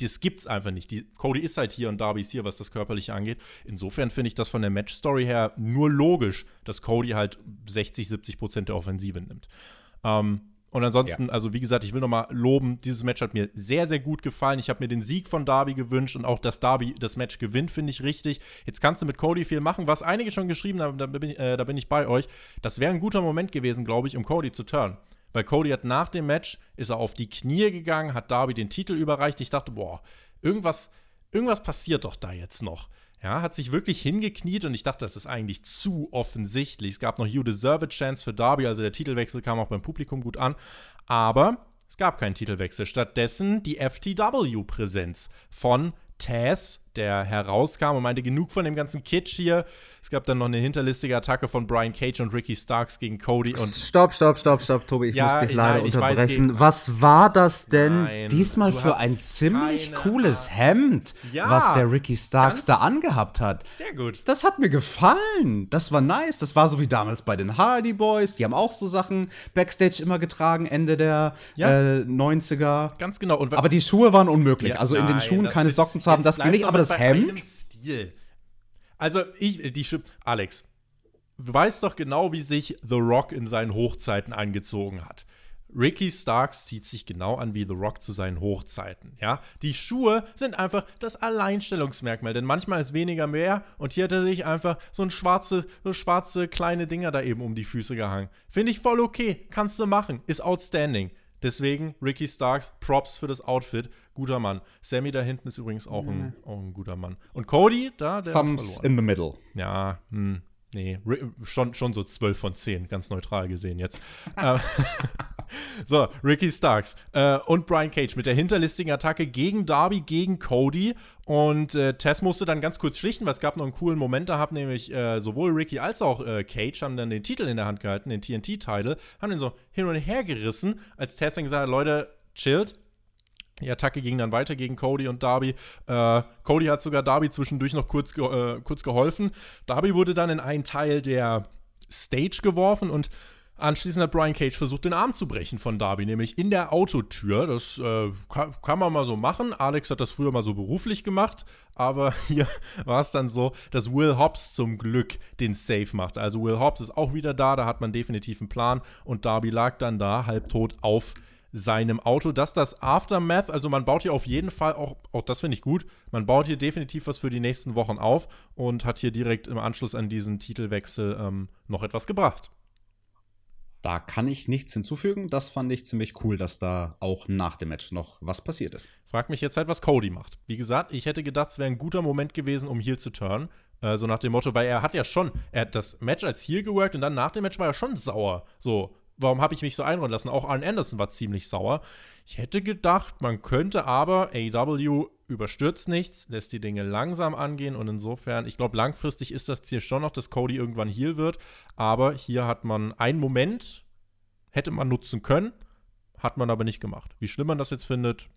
das gibt's einfach nicht. Die, Cody ist halt hier und Darby ist hier, was das Körperliche angeht. Insofern finde ich das von der Match-Story her nur logisch, dass Cody halt 60, 70 Prozent der Offensive nimmt. Ähm, und ansonsten, ja. also wie gesagt, ich will nochmal loben, dieses Match hat mir sehr, sehr gut gefallen. Ich habe mir den Sieg von Darby gewünscht und auch, dass Darby das Match gewinnt, finde ich richtig. Jetzt kannst du mit Cody viel machen, was einige schon geschrieben haben, da bin ich, äh, da bin ich bei euch. Das wäre ein guter Moment gewesen, glaube ich, um Cody zu turnen. Weil Cody hat nach dem Match, ist er auf die Knie gegangen, hat Darby den Titel überreicht. Ich dachte, boah, irgendwas, irgendwas passiert doch da jetzt noch. Ja, hat sich wirklich hingekniet und ich dachte, das ist eigentlich zu offensichtlich. Es gab noch You Deserve a Chance für Darby, also der Titelwechsel kam auch beim Publikum gut an. Aber es gab keinen Titelwechsel. Stattdessen die FTW-Präsenz von Taz, der herauskam und meinte, genug von dem ganzen Kitsch hier. Es gab dann noch eine hinterlistige Attacke von Brian Cage und Ricky Starks gegen Cody und. Stopp, stopp, stopp, stopp, Tobi, ich ja, muss dich leider nein, unterbrechen. Weiß, Was war das denn nein, diesmal für ein ziemlich cooles Hemd, ja, was der Ricky Starks da angehabt hat? Sehr gut. Das hat mir gefallen. Das war nice. Das war so wie damals bei den Hardy Boys. Die haben auch so Sachen Backstage immer getragen, Ende der ja. äh, 90er. Ganz genau. Und Aber die Schuhe waren unmöglich. Also in den Schuhen keine Socken zu haben, das ging nicht. Aber das Hemd. Stil. Also, ich, die Alex, du weißt doch genau, wie sich The Rock in seinen Hochzeiten angezogen hat. Ricky Starks zieht sich genau an wie The Rock zu seinen Hochzeiten. Ja, die Schuhe sind einfach das Alleinstellungsmerkmal, denn manchmal ist weniger mehr und hier hat er sich einfach so ein schwarze, so schwarze kleine Dinger da eben um die Füße gehangen. Finde ich voll okay, kannst du machen, ist outstanding. Deswegen Ricky Starks, Props für das Outfit, guter Mann. Sammy da hinten ist übrigens auch, ein, auch ein guter Mann. Und Cody, da, der Thumbs in the middle. Ja, hm, nee, schon, schon so 12 von 10, ganz neutral gesehen jetzt. *laughs* Äh, *laughs* so, Ricky Starks äh, und Brian Cage mit der hinterlistigen Attacke gegen Darby, gegen Cody. Und äh, Tess musste dann ganz kurz schlichten, weil es gab noch einen coolen Moment, da haben nämlich äh, sowohl Ricky als auch äh, Cage haben dann den Titel in der Hand gehalten, den TNT-Title, haben den so hin und her gerissen, als Tess dann gesagt hat, Leute, chillt, die Attacke ging dann weiter gegen Cody und Darby. Äh, Cody hat sogar Darby zwischendurch noch kurz, ge äh, kurz geholfen. Darby wurde dann in einen Teil der Stage geworfen und anschließend hat Brian Cage versucht, den Arm zu brechen von Darby, nämlich in der Autotür. Das äh, kann, kann, man mal so machen. Alex hat das früher mal so beruflich gemacht, aber *laughs* hier war es dann so, dass Will Hobbs zum Glück den Safe macht. Also Will Hobbs ist auch wieder da, da hat man definitiv einen Plan und Darby lag dann da halbtot auf seinem Auto. Dass das Aftermath, also man baut hier auf jeden Fall auch, auch das finde ich gut, man baut hier definitiv was für die nächsten Wochen auf und hat hier direkt im Anschluss an diesen Titelwechsel ähm, noch etwas gebracht. Da kann ich nichts hinzufügen. Das fand ich ziemlich cool, dass da auch nach dem Match noch was passiert ist. Frag mich jetzt halt, was Cody macht. Wie gesagt, ich hätte gedacht, es wäre ein guter Moment gewesen, um Heel zu turnen. Äh, so nach dem Motto, weil er hat ja schon, er hat das Match als Heel geworkt und dann nach dem Match war er schon sauer. So, warum habe ich mich so einrollen lassen? Auch Arn Anderson war ziemlich sauer. Ich hätte gedacht, man könnte aber, AEW überstürzt nichts, lässt die Dinge langsam angehen und insofern, ich glaube, langfristig ist das Ziel schon noch, dass Cody irgendwann Heal wird, aber hier hat man einen Moment, hätte man nutzen können, hat man aber nicht gemacht. Wie schlimm man das jetzt findet,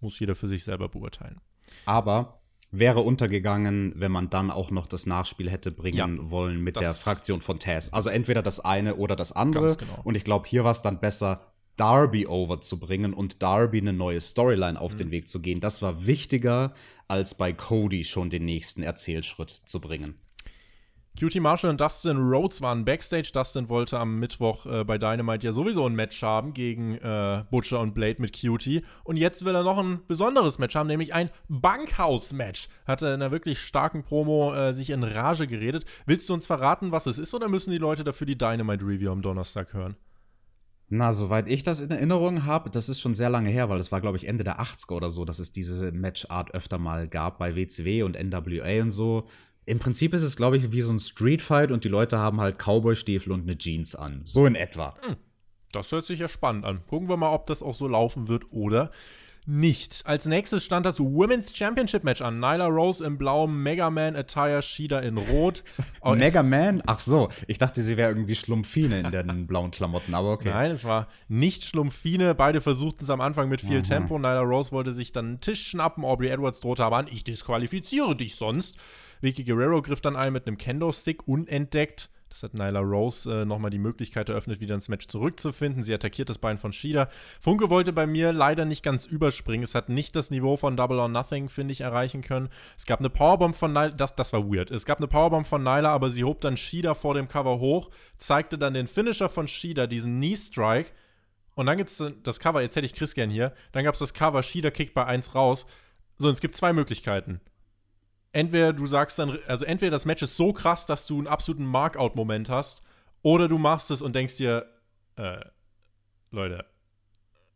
muss jeder für sich selber beurteilen. Aber wäre untergegangen, wenn man dann auch noch das Nachspiel hätte bringen ja, wollen mit der Fraktion von Taz. Also entweder das eine oder das andere. Genau. Und ich glaube, hier war es dann besser, Darby over zu bringen und Darby eine neue Storyline auf mhm. den Weg zu gehen. Das war wichtiger, als bei Cody schon den nächsten Erzählschritt zu bringen. Cutie Marshall und Dustin Rhodes waren backstage. Dustin wollte am Mittwoch äh, bei Dynamite ja sowieso ein Match haben gegen äh, Butcher und Blade mit Cutie. Und jetzt will er noch ein besonderes Match haben, nämlich ein Bankhaus-Match. Hat er in einer wirklich starken Promo äh, sich in Rage geredet. Willst du uns verraten, was es ist, oder müssen die Leute dafür die Dynamite-Review am Donnerstag hören? Na, soweit ich das in Erinnerung habe, das ist schon sehr lange her, weil es war, glaube ich, Ende der 80er oder so, dass es diese Matchart öfter mal gab bei WCW und NWA und so. Im Prinzip ist es, glaube ich, wie so ein Streetfight und die Leute haben halt Cowboy-Stiefel und eine Jeans an. So in etwa. Hm, das hört sich ja spannend an. Gucken wir mal, ob das auch so laufen wird oder nicht. Als nächstes stand das Women's Championship Match an. Nyla Rose im blauen Mega Man Attire, Shida in rot. *laughs* Oh, Mega Man? Ach so, ich dachte, sie wäre irgendwie Schlumpfine in den *laughs* blauen Klamotten, aber okay. Nein, es war nicht Schlumpfine. Beide versuchten es am Anfang mit viel mhm. Tempo. Nyla Rose wollte sich dann einen Tisch schnappen. Aubrey Edwards drohte aber an, ich disqualifiziere dich sonst. Vicky Guerrero griff dann ein mit einem Kendo-Stick unentdeckt. Das hat Nyla Rose äh, nochmal die Möglichkeit eröffnet, wieder ins Match zurückzufinden. Sie attackiert das Bein von Shida. Funke wollte bei mir leider nicht ganz überspringen. Es hat nicht das Niveau von Double or Nothing, finde ich, erreichen können. Es gab eine Powerbomb von Nyla, das, das war weird. Es gab eine Powerbomb von Nyla, aber sie hob dann Shida vor dem Cover hoch, zeigte dann den Finisher von Shida, diesen Knee Strike. Und dann gibt es das Cover, jetzt hätte ich Chris gern hier. Dann gab es das Cover, Shida kickt bei 1 raus. So, und es gibt zwei Möglichkeiten entweder du sagst dann, also entweder das Match ist so krass, dass du einen absoluten Markout-Moment hast, oder du machst es und denkst dir, äh, Leute,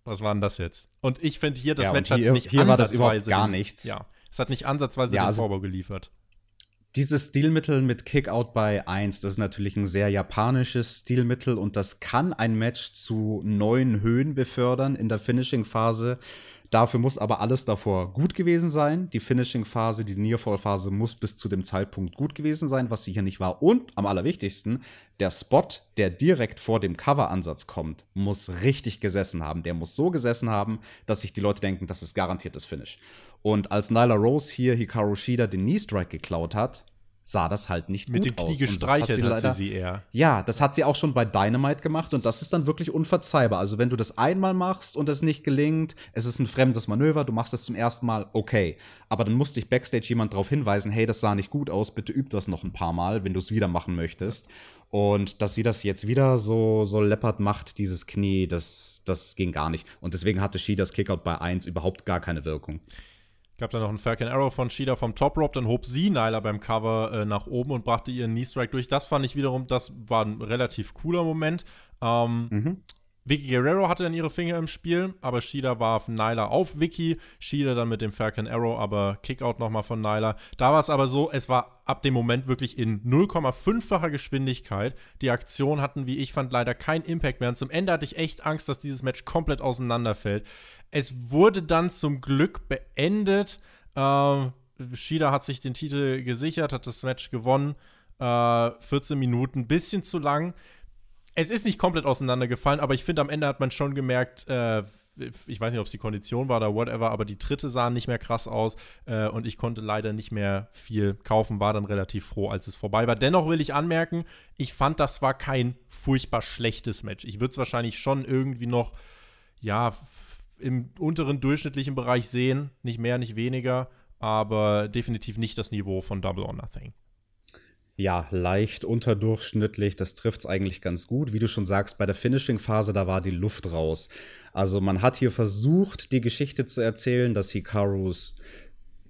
was war denn das jetzt? Und ich finde hier, das ja, Match hier, hat nicht hier war das überhaupt gar nichts. Ja, es hat nicht ansatzweise ja, den also, Vorbau geliefert. Dieses Stilmittel mit Kickout bei 1, das ist natürlich ein sehr japanisches Stilmittel und das kann ein Match zu neuen Höhen befördern in der Finishing-Phase. Dafür muss aber alles davor gut gewesen sein. Die Finishing-Phase, die Nearfall-Phase muss bis zu dem Zeitpunkt gut gewesen sein, was sie hier nicht war. Und am allerwichtigsten, der Spot, der direkt vor dem Cover-Ansatz kommt, muss richtig gesessen haben. Der muss so gesessen haben, dass sich die Leute denken, das ist garantiert das Finish. Und als Nyla Rose hier Hikaru Shida den Knee-Strike geklaut hat, sah das halt nicht Mit gut dem Knie gestreichelt hat, sie, hat sie, sie eher. Ja, das hat sie auch schon bei Dynamite gemacht und das ist dann wirklich unverzeihbar. Also wenn du das einmal machst und es nicht gelingt, es ist ein fremdes Manöver, du machst das zum ersten Mal, okay. Aber dann musste ich Backstage jemand darauf hinweisen, hey, das sah nicht gut aus, bitte üb das noch ein paar Mal, wenn du es wieder machen möchtest. Und dass sie das jetzt wieder so, so leppert macht, dieses Knie, das, das ging gar nicht. Und deswegen hatte She das Kickout bei 1 überhaupt gar keine Wirkung. Gab dann noch einen Falcon Arrow von Shida vom Top Rope, dann hob sie Nyla beim Cover äh, nach oben und brachte ihren Knee Strike durch. Das fand ich wiederum, das war ein relativ cooler Moment. Ähm, mhm. Vicky Guerrero hatte dann ihre Finger im Spiel, aber Shida warf Nyla auf Vicky. Shida dann mit dem Falcon Arrow, aber Kickout nochmal von Nyla. Da war es aber so, es war ab dem Moment wirklich in 0,5-facher Geschwindigkeit. Die Aktionen hatten, wie ich fand, leider keinen Impact mehr. Und zum Ende hatte ich echt Angst, dass dieses Match komplett auseinanderfällt. Es wurde dann zum Glück beendet. Ähm, Shida hat sich den Titel gesichert, hat das Match gewonnen. Äh, 14 Minuten, bisschen zu lang es ist nicht komplett auseinandergefallen, aber ich finde, am Ende hat man schon gemerkt, äh, ich weiß nicht, ob es die Kondition war oder whatever, aber die Tritte sahen nicht mehr krass aus äh, und ich konnte leider nicht mehr viel kaufen, war dann relativ froh, als es vorbei war. Dennoch will ich anmerken, ich fand, das war kein furchtbar schlechtes Match. Ich würde es wahrscheinlich schon irgendwie noch, ja, im unteren durchschnittlichen Bereich sehen, nicht mehr, nicht weniger, aber definitiv nicht das Niveau von Double or Nothing ja, leicht unterdurchschnittlich. Das trifft es eigentlich ganz gut. Wie du schon sagst, bei der Finishing-Phase, da war die Luft raus. Also man hat hier versucht, die Geschichte zu erzählen, dass Hikarus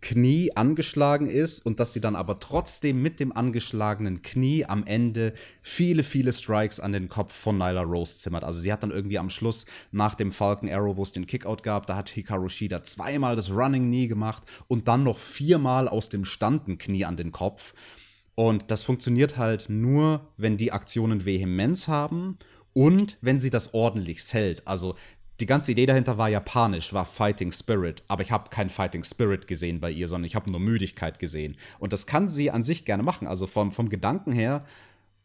Knie angeschlagen ist und dass sie dann aber trotzdem mit dem angeschlagenen Knie am Ende viele, viele Strikes an den Kopf von Nyla Rose zimmert. Also sie hat dann irgendwie am Schluss nach dem Falcon Arrow, wo es den Kickout gab, da hat Hikaru Shida zweimal das Running Knee gemacht und dann noch viermal aus dem Standen Knie an den Kopf. Und das funktioniert halt nur, wenn die Aktionen Vehemenz haben und wenn sie das ordentlich hält. Also die ganze Idee dahinter war japanisch, war Fighting Spirit, aber ich habe kein Fighting Spirit gesehen bei ihr, sondern ich habe nur Müdigkeit gesehen. Und das kann sie an sich gerne machen. Also vom, vom Gedanken her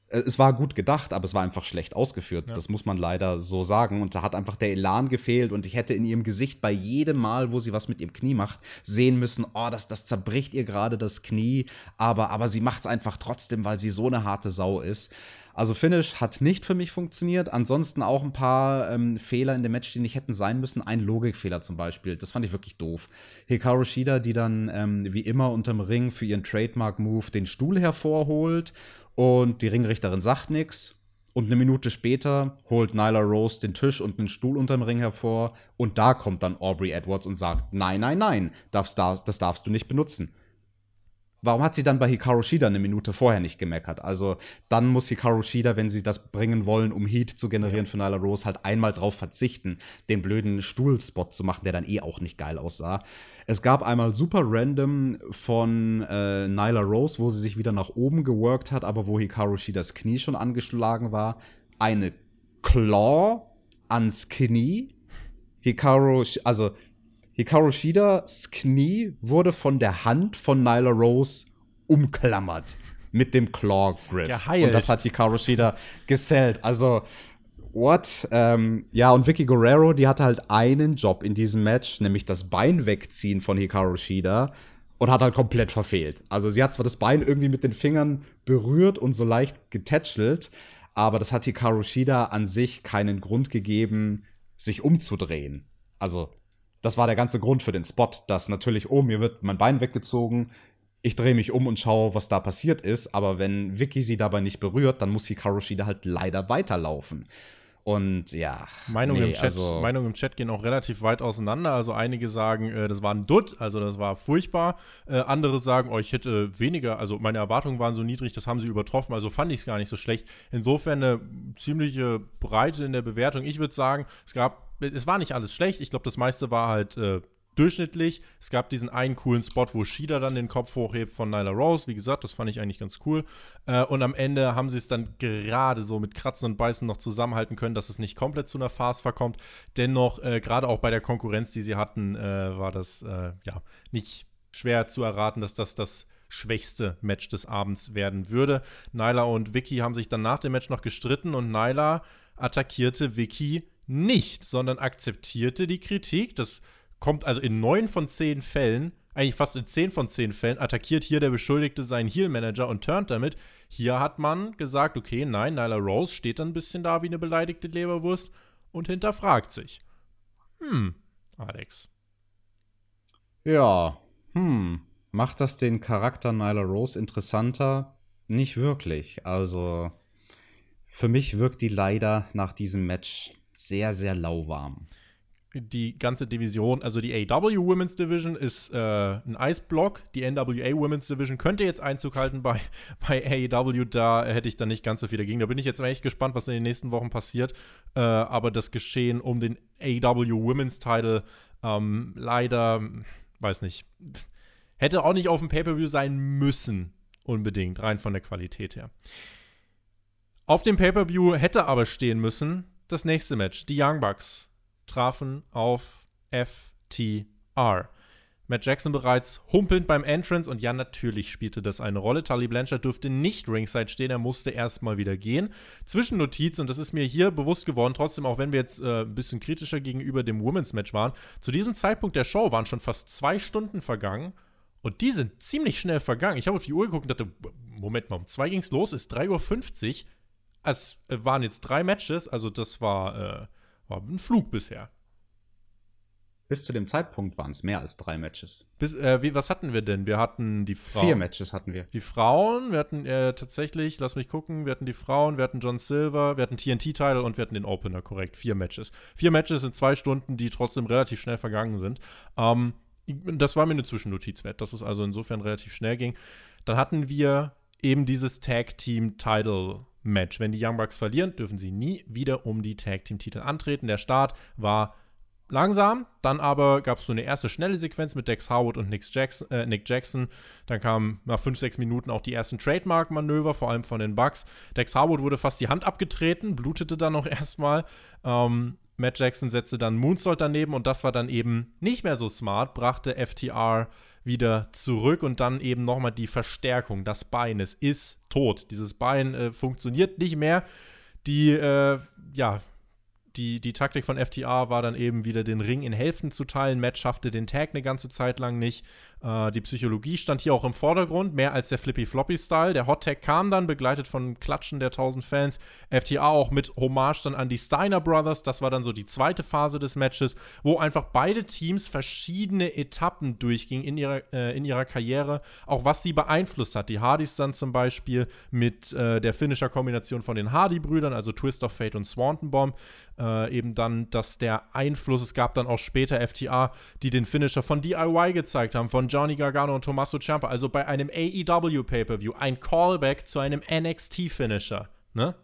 äh, es war gut gedacht, aber es war einfach schlecht ausgeführt. Ja. Das muss man leider so sagen. Und da hat einfach der Elan gefehlt. Und ich hätte in ihrem Gesicht bei jedem Mal, wo sie was mit ihrem Knie macht, sehen müssen, oh, das, das zerbricht ihr gerade das Knie. Aber, aber sie macht es einfach trotzdem, weil sie so eine harte Sau ist. Also Finish hat nicht für mich funktioniert. Ansonsten auch ein paar ähm, Fehler in dem Match, die nicht hätten sein müssen. Ein Logikfehler zum Beispiel. Das fand ich wirklich doof. Hikaru Shida, die dann ähm, wie immer unterm Ring für ihren Trademark-Move den Stuhl hervorholt und die Ringrichterin sagt nichts. Und eine Minute später holt Nyla Rose den Tisch und einen Stuhl unterm Ring hervor. Und da kommt dann Aubrey Edwards und sagt: Nein, nein, nein, das, das darfst du nicht benutzen. Warum hat sie dann bei Hikaru Shida eine Minute vorher nicht gemeckert? Also, dann muss Hikaru Shida, wenn sie das bringen wollen, um Heat zu generieren für Nyla Rose, halt einmal drauf verzichten, den blöden Stuhlspot zu machen, der dann eh auch nicht geil aussah. Es gab einmal super random von äh, Nyla Rose, wo sie sich wieder nach oben geworkt hat, aber wo Hikaru Shidas Knie schon angeschlagen war. Eine Claw ans Knie. Hikaru, also Hikaru Shidas Knie wurde von der Hand von Nyla Rose umklammert mit dem Claw Grip. Geheilt. Und das hat Hikaru Shida gesellt. Also what? Ähm, ja, und Vicky Guerrero, die hatte halt einen Job in diesem Match, nämlich das Bein wegziehen von Hikaru Shida und hat halt komplett verfehlt. Also sie hat zwar das Bein irgendwie mit den Fingern berührt und so leicht getätschelt, aber das hat Hikaru Shida an sich keinen Grund gegeben, sich umzudrehen. Also das war der ganze Grund für den Spot, dass natürlich, oh, mir wird mein Bein weggezogen, ich drehe mich um und schaue, was da passiert ist, aber wenn Vicky sie dabei nicht berührt, dann muss Hikaru Shida halt leider weiterlaufen. Und ja. Meinungen, nee, im Chat, also Meinungen im Chat gehen auch relativ weit auseinander. Also einige sagen, äh, das war ein Dutt, also das war furchtbar. Äh, andere sagen, oh, ich hätte weniger, also meine Erwartungen waren so niedrig, das haben sie übertroffen, also fand ich es gar nicht so schlecht. Insofern eine ziemliche Breite in der Bewertung. Ich würde sagen, es gab, es war nicht alles schlecht. Ich glaube, das meiste war halt äh, durchschnittlich. Es gab diesen einen coolen Spot, wo Shida dann den Kopf hochhebt von Nyla Rose. Wie gesagt, das fand ich eigentlich ganz cool. Äh, und am Ende haben sie es dann gerade so mit Kratzen und Beißen noch zusammenhalten können, dass es nicht komplett zu einer Farce verkommt. Dennoch, äh, gerade auch bei der Konkurrenz, die sie hatten, äh, war das äh, ja nicht schwer zu erraten, dass das das schwächste Match des Abends werden würde. Nyla und Vicky haben sich dann nach dem Match noch gestritten und Nyla attackierte Vicky nicht, sondern akzeptierte die Kritik. Das kommt also in neun von zehn Fällen, eigentlich fast in zehn von zehn Fällen, attackiert hier der Beschuldigte seinen Heal-Manager und turnt damit. Hier hat man gesagt, okay, nein, Nyla Rose steht dann ein bisschen da wie eine beleidigte Leberwurst und hinterfragt sich. Hm, Alex. Ja, hm. Macht das den Charakter Nyla Rose interessanter? Nicht wirklich. Also, für mich wirkt die leider nach diesem Match sehr, sehr lauwarm. die ganze Division, also die AW Women's Division ist äh, ein Eisblock. Die NWA Women's Division könnte jetzt Einzug halten bei, *laughs* bei AEW. Da hätte ich dann nicht ganz so viel dagegen. Da bin ich jetzt echt gespannt, was in den nächsten Wochen passiert. Äh, aber das Geschehen um den AEW Women's Title ähm, leider, weiß nicht, hätte auch nicht auf dem Pay-Per-View sein müssen. Unbedingt, rein von der Qualität her. Auf dem Pay-Per-View hätte aber stehen müssen das nächste Match. Die Young Bucks trafen auf FTR. Matt Jackson bereits humpelnd beim Entrance und ja, natürlich spielte das eine Rolle. Tully Blanchard durfte nicht ringside stehen, er musste erstmal wieder gehen. Zwischennotiz, und das ist mir hier bewusst geworden, trotzdem, auch wenn wir jetzt äh, ein bisschen kritischer gegenüber dem Women's Match waren, zu diesem Zeitpunkt der Show waren schon fast zwei Stunden vergangen und die sind ziemlich schnell vergangen. Ich habe auf die Uhr geguckt und dachte, Moment mal, um zwei ging es los, ist 3.50 Uhr. Es waren jetzt drei Matches, also das war. Äh, war ein Flug bisher. Bis zu dem Zeitpunkt waren es mehr als drei Matches. Bis, äh, wie, was hatten wir denn? Wir hatten die Frauen. Vier Matches hatten wir. Die Frauen, wir hatten äh, tatsächlich, lass mich gucken, wir hatten die Frauen, wir hatten John Silver, wir hatten TNT-Title und wir hatten den Opener, korrekt. Vier Matches. Vier Matches in zwei Stunden, die trotzdem relativ schnell vergangen sind. Ähm, das war mir eine Zwischennotiz wert, dass es also insofern relativ schnell ging. Dann hatten wir eben dieses Tag-Team-Title Match. Wenn die Young Bucks verlieren, dürfen sie nie wieder um die Tag Team Titel antreten. Der Start war langsam, dann aber gab es so eine erste schnelle Sequenz mit Dex Howard und Nick Jackson. Äh, Nick Jackson. Dann kamen nach 5, 6 Minuten auch die ersten Trademark-Manöver, vor allem von den Bucks. Dex Howard wurde fast die Hand abgetreten, blutete dann noch *laughs* erstmal. Ähm, Matt Jackson setzte dann Moonsault daneben und das war dann eben nicht mehr so smart, brachte FTR wieder zurück und dann eben nochmal die Verstärkung. Das Bein, es ist tot. Dieses Bein äh, funktioniert nicht mehr. Die, äh, ja, die, die Taktik von FTR war dann eben wieder den Ring in Hälften zu teilen. Matt schaffte den Tag eine ganze Zeit lang nicht. Äh, die Psychologie stand hier auch im Vordergrund, mehr als der Flippy-Floppy-Style. Der Hot Tag kam dann, begleitet von Klatschen der 1000 Fans. FTA auch mit Hommage dann an die Steiner Brothers. Das war dann so die zweite Phase des Matches, wo einfach beide Teams verschiedene Etappen durchgingen in ihrer, äh, in ihrer Karriere, auch was sie beeinflusst hat. Die Hardys dann zum Beispiel mit äh, der Finisher-Kombination von den Hardy-Brüdern, also Twist of Fate und Swanton Bomb. Äh, eben dann, dass der Einfluss, es gab dann auch später FTA, die den Finisher von DIY gezeigt haben, von Johnny Gargano und Tommaso Ciampa. Also bei einem AEW Pay-Per-View ein Callback zu einem NXT-Finisher. Ne?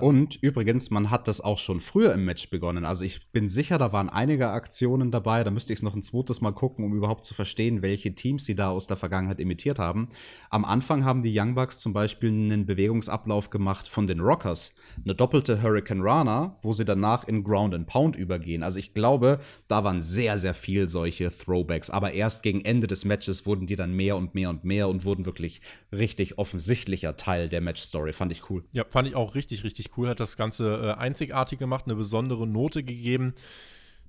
Und übrigens, man hat das auch schon früher im Match begonnen. Also ich bin sicher, da waren einige Aktionen dabei. Da müsste ich es noch ein zweites Mal gucken, um überhaupt zu verstehen, welche Teams sie da aus der Vergangenheit imitiert haben. Am Anfang haben die Young Bucks zum Beispiel einen Bewegungsablauf gemacht von den Rockers. Eine doppelte Hurricane Rana, wo sie danach in Ground and Pound übergehen. Also ich glaube, da waren sehr, sehr viel solche Throwbacks. Aber erst gegen Ende des Matches wurden die dann mehr und mehr und mehr und wurden wirklich richtig offensichtlicher Teil der Match-Story. Fand ich cool. Ja, fand ich auch richtig, richtig richtig cool, hat das Ganze äh, einzigartig gemacht, eine besondere Note gegeben.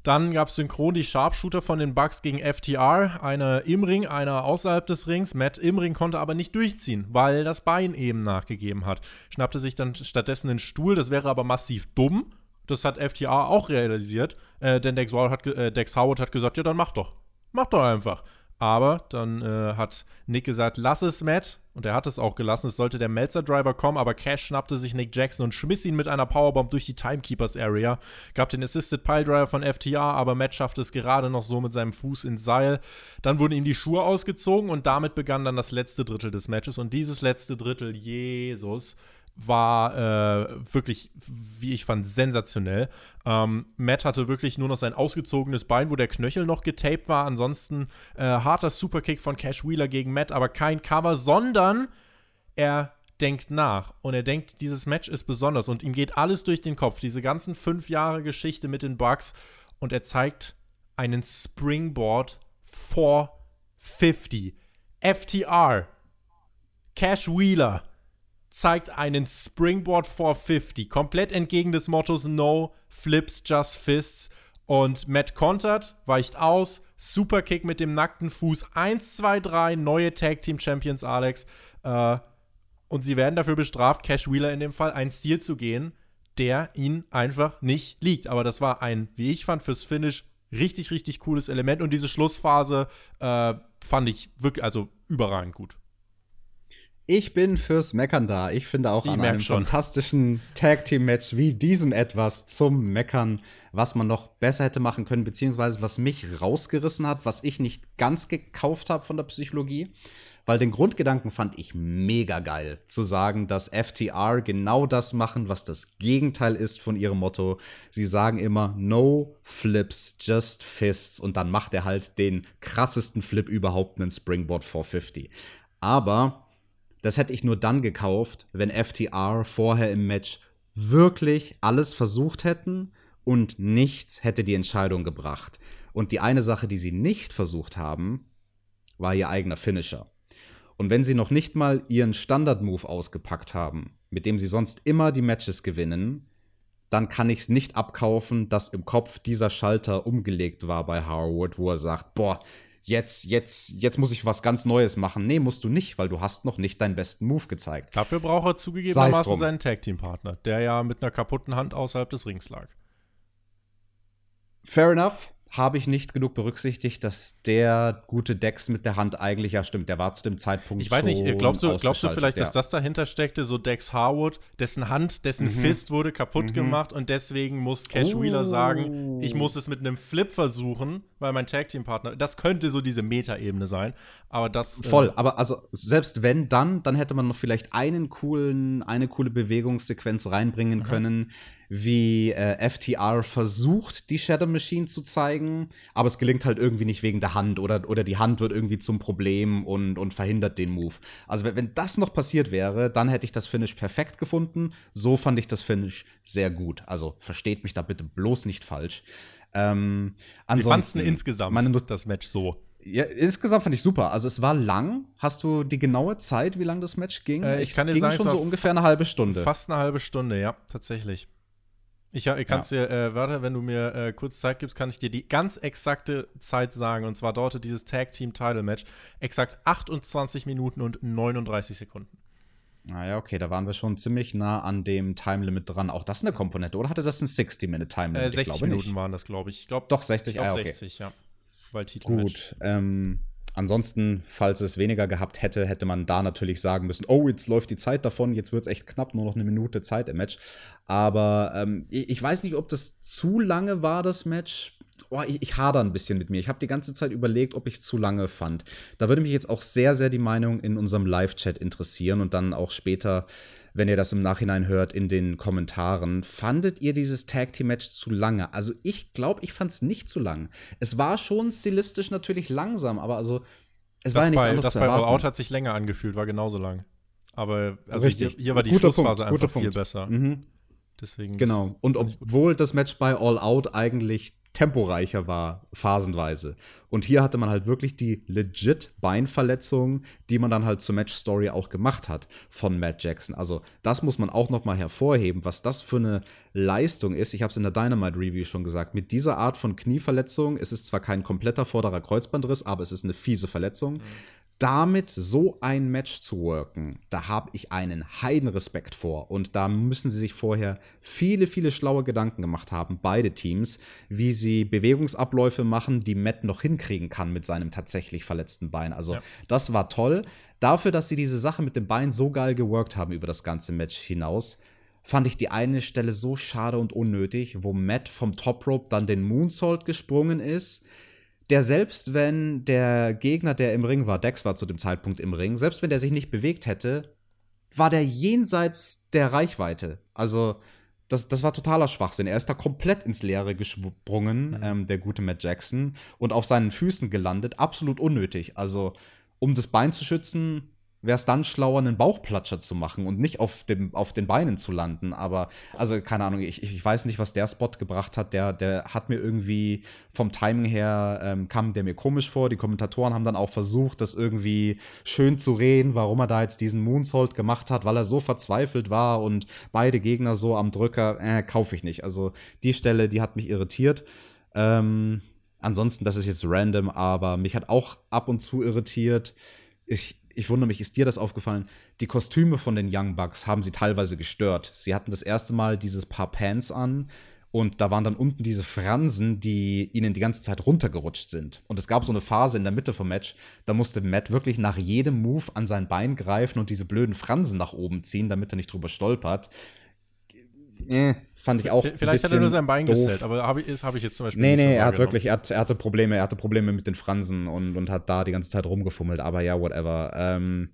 Dann gab es synchron die Sharpshooter von den Bucks gegen FTR. Einer im Ring, einer außerhalb des Rings. Matt im Ring konnte aber nicht durchziehen, weil das Bein eben nachgegeben hat. Schnappte sich dann stattdessen einen Stuhl. Das wäre aber massiv dumm. Das hat FTR auch realisiert. Äh, denn Dex hat, äh, Dex Howard hat gesagt: Ja, dann mach doch. Mach doch einfach. Aber dann äh, hat Nick gesagt, lass es, Matt. Und er hat es auch gelassen. Es sollte der Melzer-Driver kommen, aber Cash schnappte sich Nick Jackson und schmiss ihn mit einer Powerbomb durch die Timekeepers-Area. Gab den Assisted Piledriver von FTR, aber Matt schaffte es gerade noch so mit seinem Fuß ins Seil. Dann wurden ihm die Schuhe ausgezogen und damit begann dann das letzte Drittel des Matches. Und dieses letzte Drittel, Jesus, war äh, wirklich, wie ich fand, sensationell. Ähm, Matt hatte wirklich nur noch sein ausgezogenes Bein, wo der Knöchel noch getaped war. Ansonsten äh, harter Superkick von Cash Wheeler gegen Matt, aber kein Cover, sondern er denkt nach und er denkt, dieses Match ist besonders und ihm geht alles durch den Kopf. Diese ganzen fünf Jahre Geschichte mit den Bugs und er zeigt einen Springboard 450. FTR. Cash Wheeler zeigt einen Springboard 450, komplett entgegen des Mottos No Flips, Just Fists. Und Matt kontert, weicht aus, Superkick mit dem nackten Fuß, 1, 2, 3, neue Tag Team Champions, Alex. Äh, und sie werden dafür bestraft, Cash Wheeler in dem Fall, einen Stil zu gehen, der ihnen einfach nicht liegt. Aber das war ein, wie ich fand, fürs Finish richtig, richtig cooles Element. Und diese Schlussphase äh, fand ich wirklich, also überragend gut. Ich bin fürs Meckern da. Ich finde auch ich an einem schon. fantastischen Tag Team Match wie diesem etwas zum Meckern, was man noch besser hätte machen können, beziehungsweise was mich rausgerissen hat, was ich nicht ganz gekauft habe von der Psychologie. Weil den Grundgedanken fand ich mega geil, zu sagen, dass FTR genau das machen, was das Gegenteil ist von ihrem Motto. Sie sagen immer, no flips, just fists. Und dann macht er halt den krassesten Flip überhaupt, einen Springboard 450. Aber das hätte ich nur dann gekauft, wenn FTR vorher im Match wirklich alles versucht hätten und nichts hätte die Entscheidung gebracht. Und die eine Sache, die sie nicht versucht haben, war ihr eigener Finisher. Und wenn sie noch nicht mal ihren Standard-Move ausgepackt haben, mit dem sie sonst immer die Matches gewinnen, dann kann ich es nicht abkaufen, dass im Kopf dieser Schalter umgelegt war bei Harwood, wo er sagt, boah, jetzt, jetzt, jetzt muss ich was ganz Neues machen. Nee, musst du nicht, weil du hast noch nicht deinen besten Move gezeigt. Dafür braucht er zugegebenermaßen seinen Tag-Team-Partner, der ja mit einer kaputten Hand außerhalb des Rings lag. Fair enough habe ich nicht genug berücksichtigt, dass der gute Dex mit der Hand eigentlich, ja stimmt, der war zu dem Zeitpunkt Ich weiß nicht, glaubst du, glaubst du vielleicht, ja. dass das dahinter steckte, so Dex Harwood, dessen Hand, dessen mhm. Fist wurde kaputt mhm. gemacht und deswegen muss Cash oh. Wheeler sagen, ich muss es mit einem Flip versuchen, weil mein Tag Team Partner, das könnte so diese Meta-Ebene sein, aber das äh, Voll, äh, aber also selbst wenn dann, dann hätte man noch vielleicht einen coolen eine coole Bewegungssequenz reinbringen mhm. können, wie äh, FTR versucht, die Shadow Machine zu zeigen, aber es gelingt halt irgendwie nicht wegen der Hand oder, oder die Hand wird irgendwie zum Problem und, und verhindert den Move. Also wenn das noch passiert wäre, dann hätte ich das Finish perfekt gefunden. So fand ich das Finish sehr gut. Also versteht mich da bitte bloß nicht falsch. Ähm, ansonsten, insgesamt meine, das Match so? Ja, insgesamt fand ich super. Also es war lang. Hast du die genaue Zeit, wie lang das Match ging? Äh, ich es kann dir ging sagen, schon so ungefähr eine halbe Stunde. Fast eine halbe Stunde, ja, tatsächlich. Ich, ich kann es ja. dir, äh, warte, wenn du mir äh, kurz Zeit gibst, kann ich dir die ganz exakte Zeit sagen. Und zwar dauerte dieses Tag Team Title Match exakt 28 Minuten und 39 Sekunden. Naja, okay, da waren wir schon ziemlich nah an dem Time Limit dran. Auch das eine Komponente, oder hatte das ein 60-Minute Time Limit? Äh, 60 Minuten nicht. waren das, glaube ich. ich glaub, Doch, 60, ich glaub, ah, okay. 60, ja. Weil Titel Gut, ähm, Ansonsten, falls es weniger gehabt hätte, hätte man da natürlich sagen müssen, oh, jetzt läuft die Zeit davon, jetzt wird es echt knapp, nur noch eine Minute Zeit im Match. Aber ähm, ich, weiß nicht, ob das zu lange war, das Match. Oh, ich, ich hader ein bisschen mit mir. Ich habe die ganze Zeit überlegt, ob ich es zu lange fand. Da würde mich jetzt auch sehr, sehr die Meinung in unserem Live-Chat interessieren und dann auch später wenn ihr das im Nachhinein hört, in den Kommentaren. Fandet ihr dieses Tag Team Match zu lange? Also ich glaube, ich fand es nicht zu lang. Es war schon stilistisch natürlich langsam, aber also es das war ja nichts bei, anderes das zu erwarten. bei Out hat sich länger angefühlt, war genauso lang. Aber also hier, hier, war die guter Schlussphase Punkt, einfach viel besser. Mhm. Deswegen genau. Und obwohl das Match bei All Out eigentlich temporeicher war, phasenweise. Und hier hatte man halt wirklich die legit Beinverletzung, die man dann halt zur Match-Story auch gemacht hat von Matt Jackson. Also das muss man auch noch mal hervorheben, was das für eine Leistung ist. Ich habe es in der Dynamite-Review schon gesagt. Mit dieser Art von Knieverletzung, es ist zwar kein kompletter vorderer Kreuzbandriss, aber es ist eine fiese Verletzung. Mhm damit so ein Match zu worken, da habe ich einen Heidenrespekt vor. Und da müssen sie sich vorher viele, viele schlaue Gedanken gemacht haben, beide Teams, wie sie Bewegungsabläufe machen, die Matt noch hinkriegen kann mit seinem tatsächlich verletzten Bein. Also, ja. das war toll. Dafür, dass sie diese Sache mit dem Bein so geil geworkt haben über das ganze Match hinaus, fand ich die eine Stelle so schade und unnötig, wo Matt vom Top Rope dann den Moonsault gesprungen ist der selbst wenn der Gegner, der im Ring war, Dex war zu dem Zeitpunkt im Ring, selbst wenn der sich nicht bewegt hätte, war der jenseits der Reichweite. Also, das, das war totaler Schwachsinn. Er ist da komplett ins Leere gesprungen, mhm. ähm, der gute Matt Jackson, und auf seinen Füßen gelandet. Absolut unnötig. Also, um das Bein zu schützen, wäre es dann schlauer, einen Bauchplatscher zu machen und nicht auf, dem, auf den Beinen zu landen. Aber, also, keine Ahnung, ich, ich weiß nicht, was der Spot gebracht hat. Der, der hat mir irgendwie vom Timing her, ähm, kam der mir komisch vor. Die Kommentatoren haben dann auch versucht, das irgendwie schön zu reden, warum er da jetzt diesen Moonsault gemacht hat, weil er so verzweifelt war und beide Gegner so am Drücker, äh, kaufe ich nicht. Also, die Stelle, die hat mich irritiert. Ähm, ansonsten, das ist jetzt random, aber mich hat auch ab und zu irritiert. Ich, ich wundere mich, ist dir das aufgefallen? Die Kostüme von den Young Bucks haben sie teilweise gestört. Sie hatten das erste Mal dieses Paar Pants an Und da waren dann unten diese Fransen, die ihnen die ganze Zeit runtergerutscht sind. Und es gab so eine Phase in der Mitte vom Match, da musste Matt wirklich nach jedem Move an sein Bein greifen und diese blöden Fransen nach oben ziehen, damit er nicht drüber stolpert. Äh, fand ich auch. Vielleicht hat er nur sein Bein gesetzt, aber habe ich, hab ich jetzt zum Beispiel. Nee, nee, er hat wirklich, er, hat, er, hatte Probleme, er hatte Probleme mit den Fransen und, und hat da die ganze Zeit rumgefummelt, aber ja, whatever. Ähm,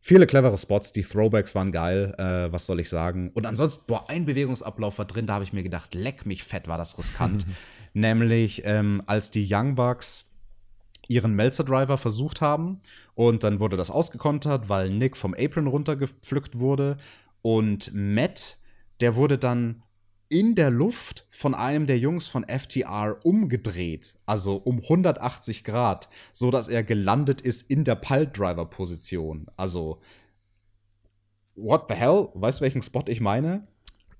Viele clevere Spots, die Throwbacks waren geil, äh, was soll ich sagen. Und ansonsten, boah, ein Bewegungsablauf war drin, da habe ich mir gedacht, leck mich fett, war das riskant. *laughs* Nämlich, ähm, als die Young Bucks ihren Melzer-Driver versucht haben und dann wurde das ausgekontert, weil Nick vom Apron runtergepflückt wurde und Matt, der wurde dann in der Luft von einem der Jungs von FTR umgedreht, also um 180 Grad, so dass er gelandet ist in der Piledriver-Position. Also, what the hell? Weißt du, welchen Spot ich meine?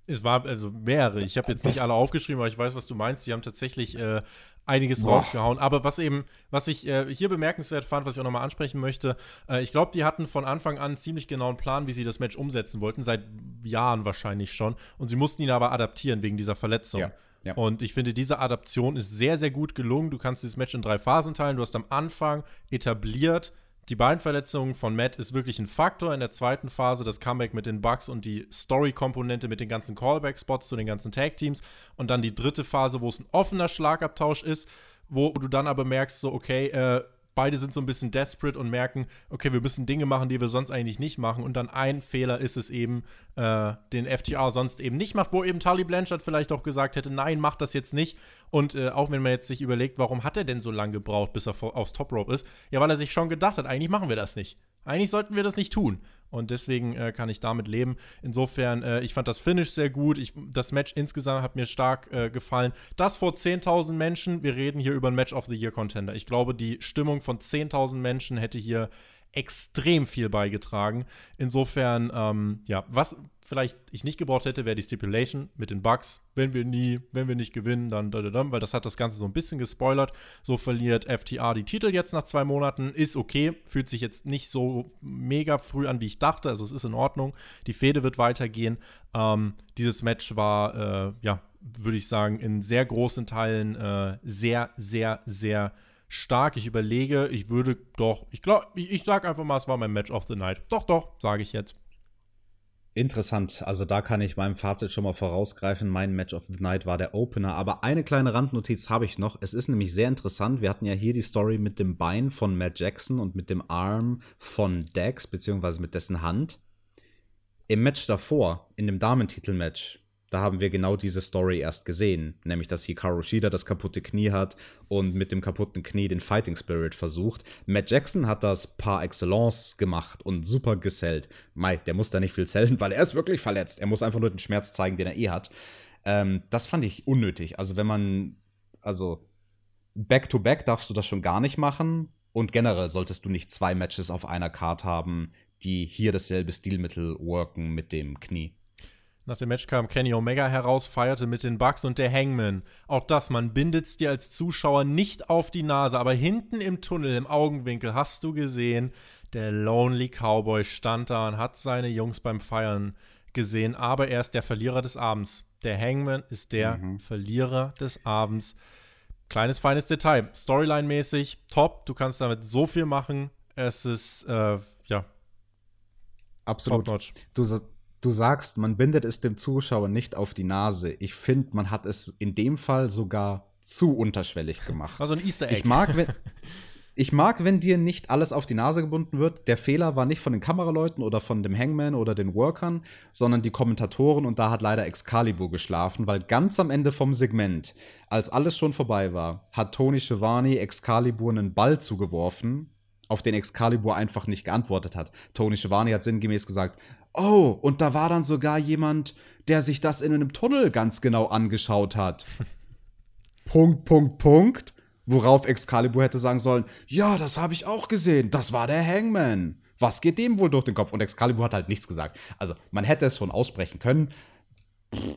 Es war also mehrere. Ich habe jetzt nicht alle aufgeschrieben, aber ich weiß, was du meinst. Die haben tatsächlich äh, einiges Boah. rausgehauen. Aber was eben, was ich äh, hier bemerkenswert fand, was ich auch nochmal ansprechen möchte, äh, ich glaube, die hatten von Anfang an ziemlich genauen Plan, wie sie das Match umsetzen wollten, seit Jahren wahrscheinlich schon. Und sie mussten ihn aber adaptieren wegen dieser Verletzung. Ja. Ja. Und ich finde, diese Adaption ist sehr, sehr gut gelungen. Du kannst dieses Match in drei Phasen teilen. Du hast am Anfang etabliert, die Beinverletzung von Matt ist wirklich ein Faktor in der zweiten Phase, das Comeback mit den Bugs und die Story-Komponente mit den ganzen Callback-Spots zu den ganzen Tag-Teams. Und dann die dritte Phase, wo es ein offener Schlagabtausch ist, wo du dann aber merkst, so, okay, äh, beide sind so ein bisschen desperate und merken, okay, wir müssen Dinge machen, die wir sonst eigentlich nicht machen. Und dann ein Fehler ist es eben, äh, den FTR sonst eben nicht macht, wo eben Tully Blanchard vielleicht auch gesagt hätte, nein, mach das jetzt nicht. Und äh, auch wenn man jetzt sich überlegt, warum hat er denn so lange gebraucht, bis er aufs Top Rope ist? Ja, weil er sich schon gedacht hat, eigentlich machen wir das nicht. Eigentlich sollten wir das nicht tun. Und deswegen äh, kann ich damit leben. Insofern, äh, ich fand das Finish sehr gut. Ich, das Match insgesamt hat mir stark äh, gefallen. Das vor 10.000 Menschen. Wir reden hier über ein Match of the Year Contender. Ich glaube, die Stimmung von 10.000 Menschen hätte hier extrem viel beigetragen. Insofern, ähm, ja, was vielleicht ich nicht gebraucht hätte, wäre die Stipulation mit den Bugs. Wenn wir nie, wenn wir nicht gewinnen, dann, da, da, da, weil das hat das Ganze so ein bisschen gespoilert. So verliert FTA die Titel jetzt nach zwei Monaten. Ist okay, fühlt sich jetzt nicht so mega früh an, wie ich dachte. Also es ist in Ordnung. Die Fehde wird weitergehen. Ähm, dieses Match war, äh, ja, würde ich sagen, in sehr großen Teilen äh, sehr, sehr, sehr stark. Ich überlege, ich würde doch, ich glaube, ich, ich sage einfach mal, es war mein Match of the Night. Doch, doch, sage ich jetzt. Interessant. Also da kann ich meinem Fazit schon mal vorausgreifen. Mein Match of the Night war der Opener. Aber eine kleine Randnotiz habe ich noch. Es ist nämlich sehr interessant. Wir hatten ja hier die Story mit dem Bein von Matt Jackson und mit dem Arm von Dex, beziehungsweise mit dessen Hand. Im Match davor, in dem Damentitelmatch, da haben wir genau diese Story erst gesehen, nämlich dass Hikaru Shida das kaputte Knie hat und mit dem kaputten Knie den Fighting Spirit versucht. Matt Jackson hat das par excellence gemacht und super gesellt. Mike, der muss da nicht viel zählen, weil er ist wirklich verletzt. Er muss einfach nur den Schmerz zeigen, den er eh hat. Ähm, das fand ich unnötig. Also wenn man, also back to back darfst du das schon gar nicht machen und generell solltest du nicht zwei Matches auf einer Card haben, die hier dasselbe Stilmittel worken mit dem Knie. Nach dem Match kam Kenny Omega heraus, feierte mit den Bugs und der Hangman. Auch das, man bindet's dir als Zuschauer nicht auf die Nase, aber hinten im Tunnel, im Augenwinkel, hast du gesehen, der Lonely Cowboy stand da und hat seine Jungs beim Feiern gesehen, aber er ist der Verlierer des Abends. Der Hangman ist der mhm. Verlierer des Abends. Kleines, feines Detail. Storyline-mäßig top. Du kannst damit so viel machen. Es ist, äh, ja. Absolut. Top-notch. Du, du sagst, man bindet es dem Zuschauer nicht auf die Nase. Ich finde, man hat es in dem Fall sogar zu unterschwellig gemacht. Also ein Easter Egg. Ich mag, wenn, *laughs* ich mag, wenn dir nicht alles auf die Nase gebunden wird. Der Fehler war nicht von den Kameraleuten oder von dem Hangman oder den Workern, sondern die Kommentatoren und da hat leider Excalibur geschlafen, weil ganz am Ende vom Segment, als alles schon vorbei war, hat Tony Schiavone Excalibur einen Ball zugeworfen, auf den Excalibur einfach nicht geantwortet hat. Tony Schiavone hat sinngemäß gesagt, Oh, und da war dann sogar jemand, der sich das in einem Tunnel ganz genau angeschaut hat. *laughs* Punkt, Punkt, Punkt. Worauf Excalibur hätte sagen sollen, ja, das habe ich auch gesehen, das war der Hangman. Was geht dem wohl durch den Kopf? Und Excalibur hat halt nichts gesagt. Also, man hätte es schon aussprechen können. Pff.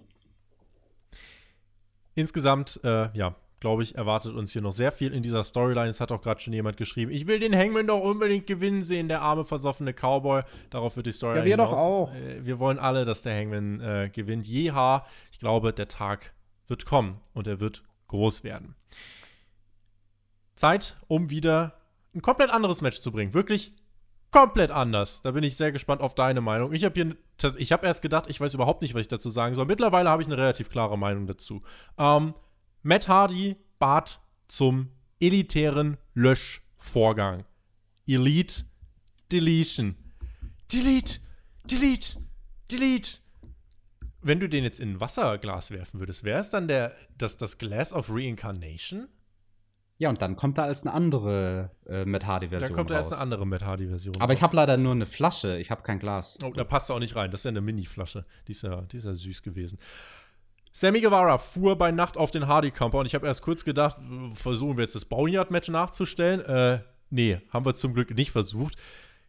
Insgesamt, äh, ja, glaube ich, erwartet uns hier noch sehr viel in dieser Storyline. Es hat auch gerade schon jemand geschrieben, ich will den Hangman doch unbedingt gewinnen sehen, der arme, versoffene Cowboy. Darauf wird die Storyline Ja, wir hinaus. doch auch. Äh, wir wollen alle, dass der Hangman äh, gewinnt. Jeha, ich glaube, der Tag wird kommen und er wird groß werden. Zeit, um wieder ein komplett anderes Match zu bringen. Wirklich komplett anders. Da bin ich sehr gespannt auf deine Meinung. Ich habe hier, ich habe erst gedacht, ich weiß überhaupt nicht, was ich dazu sagen soll. Mittlerweile habe ich eine relativ klare Meinung dazu. Ähm, Matt Hardy bat zum elitären Löschvorgang. Elite Deletion. Delete, delete, delete. Wenn du den jetzt in ein Wasserglas werfen würdest, wäre es dann der, das, das Glass of Reincarnation? Ja, und dann kommt da als eine andere äh, Matt Hardy-Version. Dann kommt da als eine andere Matt Hardy-Version. Aber raus. ich habe leider nur eine Flasche, ich habe kein Glas. Oh, da passt auch nicht rein. Das ist ja eine Mini-Flasche. Die, ist ja, die ist ja süß gewesen. Sammy Guevara fuhr bei Nacht auf den Hardy-Compound. Ich habe erst kurz gedacht, versuchen wir jetzt das Boneyard-Match nachzustellen. Äh, nee, haben wir zum Glück nicht versucht.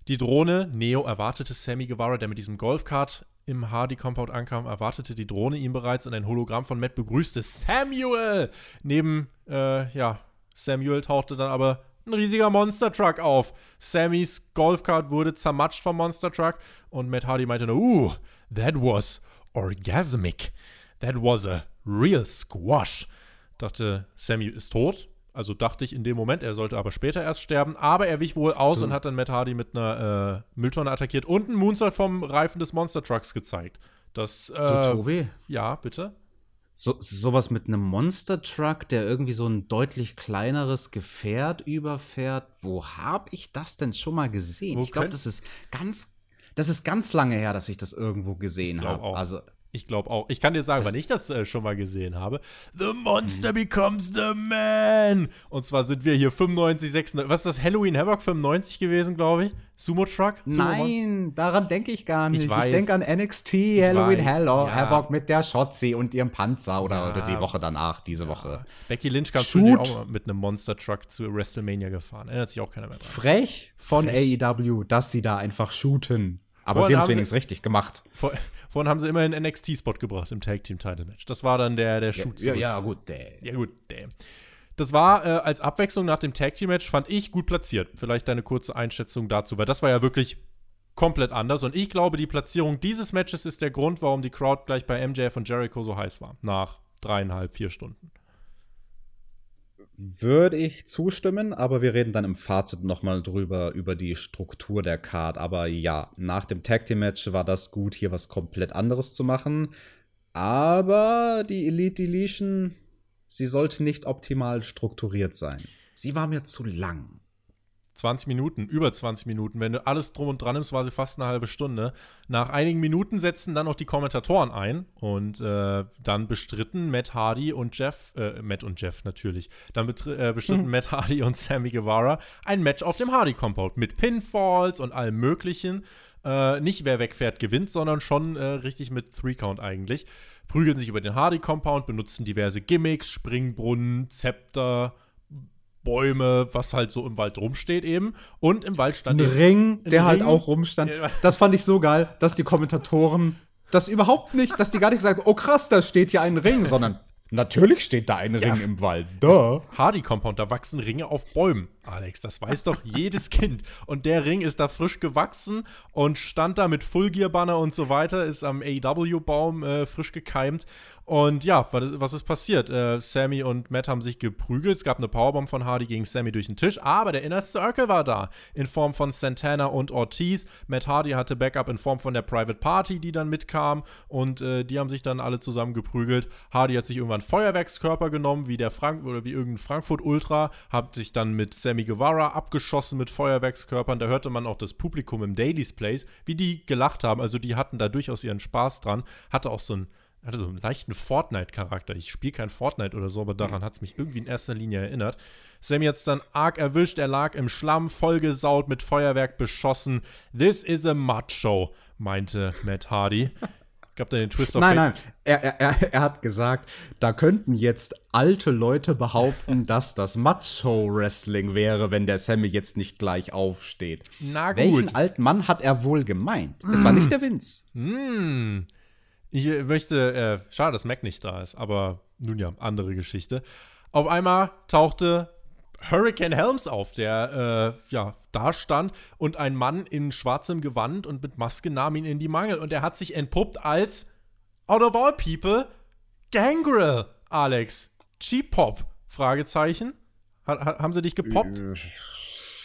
Die Drohne, Neo erwartete Sammy Guevara, der mit diesem Golfkart im Hardy-Compound ankam, erwartete die Drohne ihn bereits und ein Hologramm von Matt begrüßte Samuel. Neben, äh, ja, Samuel tauchte dann aber ein riesiger Monster Truck auf. Sammys Golfkart wurde zermatscht vom Monster Truck und Matt Hardy meinte nur, uh, that was orgasmic. That was a real squash. Dachte, Sammy ist tot. Also dachte ich in dem Moment, er sollte aber später erst sterben. Aber er wich wohl aus du. und hat dann Matt Hardy mit einer äh, Mülltonne attackiert und einen Moonsault vom Reifen des Monster Trucks gezeigt. Das, äh, Tobi? Ja, bitte? So, sowas mit einem Monster Truck, der irgendwie so ein deutlich kleineres Gefährt überfährt. Wo habe ich das denn schon mal gesehen? Wo ich glaube, das ist ganz, das ist ganz lange her, dass ich das irgendwo gesehen habe. Also ich glaube auch. Ich kann dir sagen, das wann ich das äh, schon mal gesehen habe. The Monster becomes the Man. Und zwar sind wir hier 95, 96. Was ist das? Halloween Havoc 95 gewesen, glaube ich? Sumo Truck? Sumo Nein, daran denke ich gar nicht. Ich, ich denke an NXT, Halloween Hello, ja. Havoc mit der Shotzi und ihrem Panzer oder, ja. oder die Woche danach, diese ja. Woche. Becky Lynch kam schon auch mit einem Monster Truck zu WrestleMania gefahren. Erinnert sich auch keiner mehr dran. Frech von Frech. AEW, dass sie da einfach shooten. Aber Vorhin sie haben es wenigstens richtig gemacht. Vor, vorhin haben sie immerhin einen NXT-Spot gebracht im Tag Team Title Match. Das war dann der, der Shoot. Ja, ja, gut, der. Ja, gut, der. Das war äh, als Abwechslung nach dem Tag Team Match, fand ich gut platziert. Vielleicht deine kurze Einschätzung dazu, weil das war ja wirklich komplett anders. Und ich glaube, die Platzierung dieses Matches ist der Grund, warum die Crowd gleich bei MJF und Jericho so heiß war. Nach dreieinhalb, vier Stunden. Würde ich zustimmen, aber wir reden dann im Fazit nochmal drüber, über die Struktur der Card. Aber ja, nach dem Tag Team Match war das gut, hier was komplett anderes zu machen. Aber die Elite Deletion, sie sollte nicht optimal strukturiert sein. Sie war mir zu lang. 20 Minuten, über 20 Minuten. Wenn du alles drum und dran nimmst, war sie fast eine halbe Stunde. Nach einigen Minuten setzten dann noch die Kommentatoren ein und äh, dann bestritten Matt Hardy und Jeff, äh, Matt und Jeff natürlich, dann äh, bestritten mhm. Matt Hardy und Sammy Guevara ein Match auf dem Hardy Compound mit Pinfalls und allem Möglichen. Äh, nicht wer wegfährt gewinnt, sondern schon äh, richtig mit Three Count eigentlich. Prügeln sich über den Hardy Compound, benutzen diverse Gimmicks, Springbrunnen, Zepter, Bäume, was halt so im Wald rumsteht eben. Und im Wald stand ein Ring, der halt Ring. halt auch rumstand. Das fand ich so geil, dass die Kommentatoren das überhaupt nicht, dass die gar nicht gesagt oh krass, da steht hier ein Ring, sondern Natürlich steht da ein ja. Ring im Wald. Duh. Hardy Compound, da wachsen Ringe auf Bäumen. Alex, das weiß doch *laughs* jedes Kind. Und der Ring ist da frisch gewachsen und stand da mit Full Gear Banner und so weiter, ist am AW-Baum äh, frisch gekeimt. Und ja, was ist passiert? Äh, Sammy und Matt haben sich geprügelt. Es gab eine Powerbomb von Hardy gegen Sammy durch den Tisch, aber der Inner Circle war da in Form von Santana und Ortiz. Matt Hardy hatte Backup in Form von der Private Party, die dann mitkam und äh, die haben sich dann alle zusammen geprügelt. Hardy hat sich irgendwann Feuerwerkskörper genommen, wie der Frank oder wie irgendein Frankfurt Ultra, hat sich dann mit Sammy Guevara abgeschossen mit Feuerwerkskörpern. Da hörte man auch das Publikum im Daily's Place, wie die gelacht haben. Also die hatten da durchaus ihren Spaß dran. Hatte auch so ein hatte so einen leichten Fortnite-Charakter. Ich spiele kein Fortnite oder so, aber daran hat es mich irgendwie in erster Linie erinnert. Sammy jetzt dann arg erwischt, er lag im Schlamm, vollgesaut, mit Feuerwerk beschossen. This is a Macho, meinte Matt Hardy. Gab da den Twist auf Nein, nein, er, er, er hat gesagt, da könnten jetzt alte Leute behaupten, *laughs* dass das Macho-Wrestling wäre, wenn der Sammy jetzt nicht gleich aufsteht. Na gut. Welchen alten Mann hat er wohl gemeint? Mm. Es war nicht der Vince. Mm. Ich möchte, äh, schade, dass Mac nicht da ist, aber nun ja, andere Geschichte. Auf einmal tauchte Hurricane Helms auf, der äh, ja da stand und ein Mann in schwarzem Gewand und mit Maske nahm ihn in die Mangel und er hat sich entpuppt als out of all people Gangrel. Alex, Cheap Pop? Fragezeichen. Ha haben sie dich gepoppt? Äh,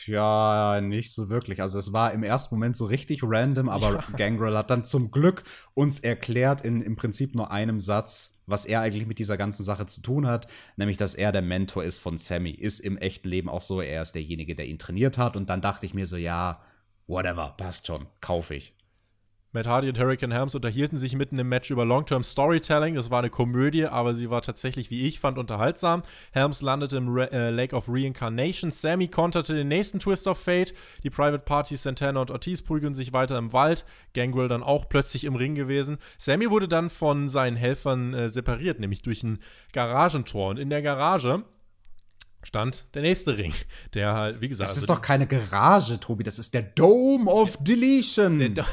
ja, nicht so wirklich. Also es war im ersten Moment so richtig random, aber ja. Gangrel hat dann zum Glück uns erklärt in im Prinzip nur einem Satz, was er eigentlich mit dieser ganzen Sache zu tun hat, nämlich dass er der Mentor ist von Sammy. Ist im echten Leben auch so, er ist derjenige, der ihn trainiert hat. Und dann dachte ich mir so, ja, whatever, passt schon, kaufe ich. Matt Hardy und Hurricane Helms unterhielten sich mitten im Match über Long-Term Storytelling. Das war eine Komödie, aber sie war tatsächlich, wie ich fand, unterhaltsam. Helms landete im Re äh, Lake of Reincarnation. Sammy konterte den nächsten Twist of Fate. Die Private Parties Santana und Ortiz prügeln sich weiter im Wald. Gangrel dann auch plötzlich im Ring gewesen. Sammy wurde dann von seinen Helfern äh, separiert, nämlich durch ein Garagentor. Und in der Garage stand der nächste Ring, der halt, wie gesagt. Das ist also doch keine Garage, Tobi, das ist der Dome of Deletion. Der,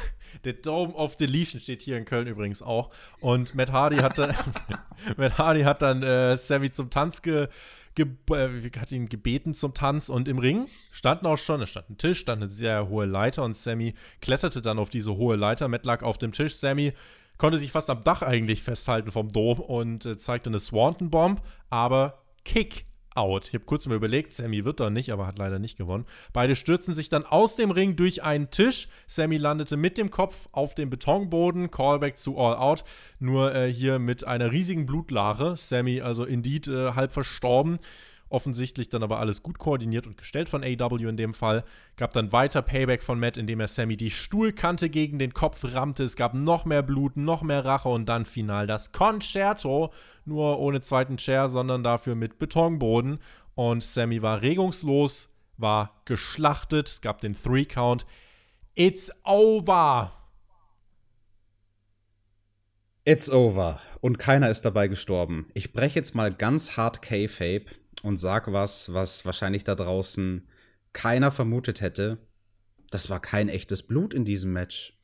der Dome of Deletion steht hier in Köln übrigens auch. Und Matt Hardy hat dann, *laughs* Matt Hardy hat dann äh, Sammy zum Tanz ge, ge äh, hat ihn gebeten zum Tanz und im Ring standen auch schon, es stand ein Tisch, stand eine sehr hohe Leiter und Sammy kletterte dann auf diese hohe Leiter. Matt lag auf dem Tisch. Sammy konnte sich fast am Dach eigentlich festhalten vom Dom und äh, zeigte eine Swanton Bomb, aber Kick out. Ich habe kurz mal überlegt, Sammy wird doch nicht, aber hat leider nicht gewonnen. Beide stürzen sich dann aus dem Ring durch einen Tisch. Sammy landete mit dem Kopf auf dem Betonboden. Callback zu All Out. Nur äh, hier mit einer riesigen Blutlache. Sammy also indeed äh, halb verstorben. Offensichtlich dann aber alles gut koordiniert und gestellt von AW in dem Fall. Gab dann weiter Payback von Matt, indem er Sammy die Stuhlkante gegen den Kopf rammte. Es gab noch mehr Blut, noch mehr Rache und dann final das Concerto. Nur ohne zweiten Chair, sondern dafür mit Betonboden. Und Sammy war regungslos, war geschlachtet. Es gab den Three-Count. It's over! It's over. Und keiner ist dabei gestorben. Ich breche jetzt mal ganz hart K-Fape und sag was, was wahrscheinlich da draußen keiner vermutet hätte. Das war kein echtes Blut in diesem Match.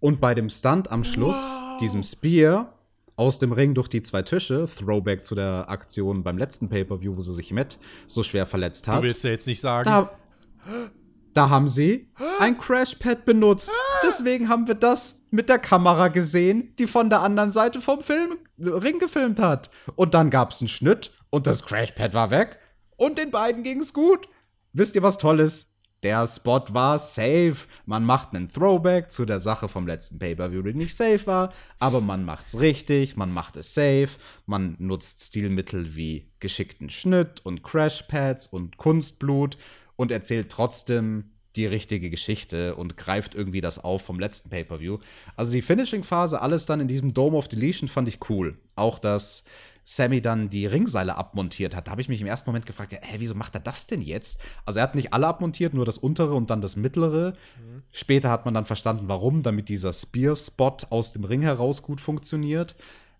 Und bei dem Stunt am Schluss, wow. diesem Spear aus dem Ring durch die zwei Tische, Throwback zu der Aktion beim letzten Pay-Per-View, wo sie sich Matt so schwer verletzt hat. Du willst ja jetzt nicht sagen. Da, da haben sie ein Crashpad benutzt. Deswegen haben wir das mit der Kamera gesehen, die von der anderen Seite vom Film Ring gefilmt hat. Und dann gab es einen Schnitt und das Crashpad war weg und den beiden ging es gut. Wisst ihr, was toll ist? Der Spot war safe. Man macht einen Throwback zu der Sache vom letzten Pay-Per-View, die nicht safe war, aber man macht's richtig, man macht es safe, man nutzt Stilmittel wie geschickten Schnitt und Crashpads und Kunstblut und erzählt trotzdem die richtige Geschichte und greift irgendwie das auf vom letzten Pay-Per-View. Also die Finishing-Phase, alles dann in diesem Dome of Deletion fand ich cool. Auch das Sammy dann die Ringseile abmontiert hat, da habe ich mich im ersten Moment gefragt, ja, hä, wieso macht er das denn jetzt? Also er hat nicht alle abmontiert, nur das untere und dann das mittlere. Mhm. Später hat man dann verstanden, warum, damit dieser Spear-Spot aus dem Ring heraus gut funktioniert.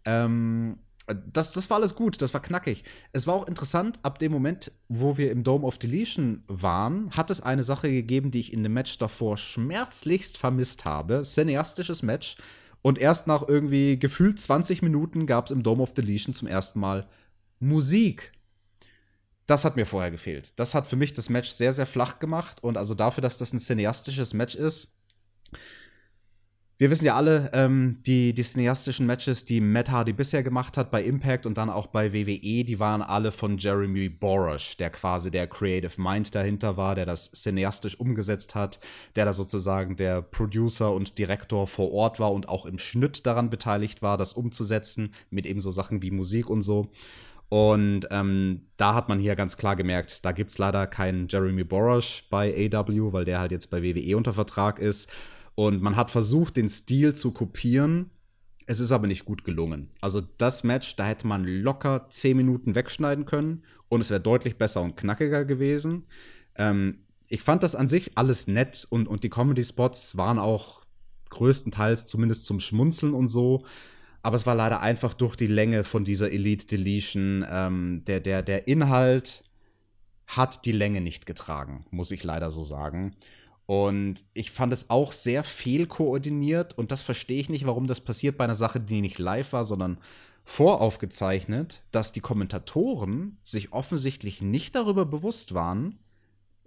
Ähm, das, das war alles gut, das war knackig. Es war auch interessant, ab dem Moment, wo wir im Dome of Deletion waren, hat es eine Sache gegeben, die ich in dem Match davor schmerzlichst vermisst habe. Cineastisches Match und erst nach irgendwie gefühlt 20 Minuten gab es im Dome of Deletion zum ersten Mal Musik. Das hat mir vorher gefehlt. Das hat für mich das Match sehr, sehr flach gemacht. Und also dafür, dass das ein cineastisches Match ist, wir wissen ja alle, ähm, die, die cineastischen Matches, die Matt Hardy bisher gemacht hat bei Impact und dann auch bei WWE, die waren alle von Jeremy Borash, der quasi der Creative Mind dahinter war, der das cineastisch umgesetzt hat, der da sozusagen der Producer und Direktor vor Ort war und auch im Schnitt daran beteiligt war, das umzusetzen, mit eben so Sachen wie Musik und so. Und ähm, da hat man hier ganz klar gemerkt, da gibt es leider keinen Jeremy Borash bei AW, weil der halt jetzt bei WWE unter Vertrag ist. Und man hat versucht, den Stil zu kopieren. Es ist aber nicht gut gelungen. Also das Match, da hätte man locker 10 Minuten wegschneiden können und es wäre deutlich besser und knackiger gewesen. Ähm, ich fand das an sich alles nett und, und die Comedy-Spots waren auch größtenteils zumindest zum Schmunzeln und so. Aber es war leider einfach durch die Länge von dieser Elite Deletion. Ähm, der, der, der Inhalt hat die Länge nicht getragen, muss ich leider so sagen. Und ich fand es auch sehr fehlkoordiniert und das verstehe ich nicht, warum das passiert bei einer Sache, die nicht live war, sondern voraufgezeichnet, dass die Kommentatoren sich offensichtlich nicht darüber bewusst waren,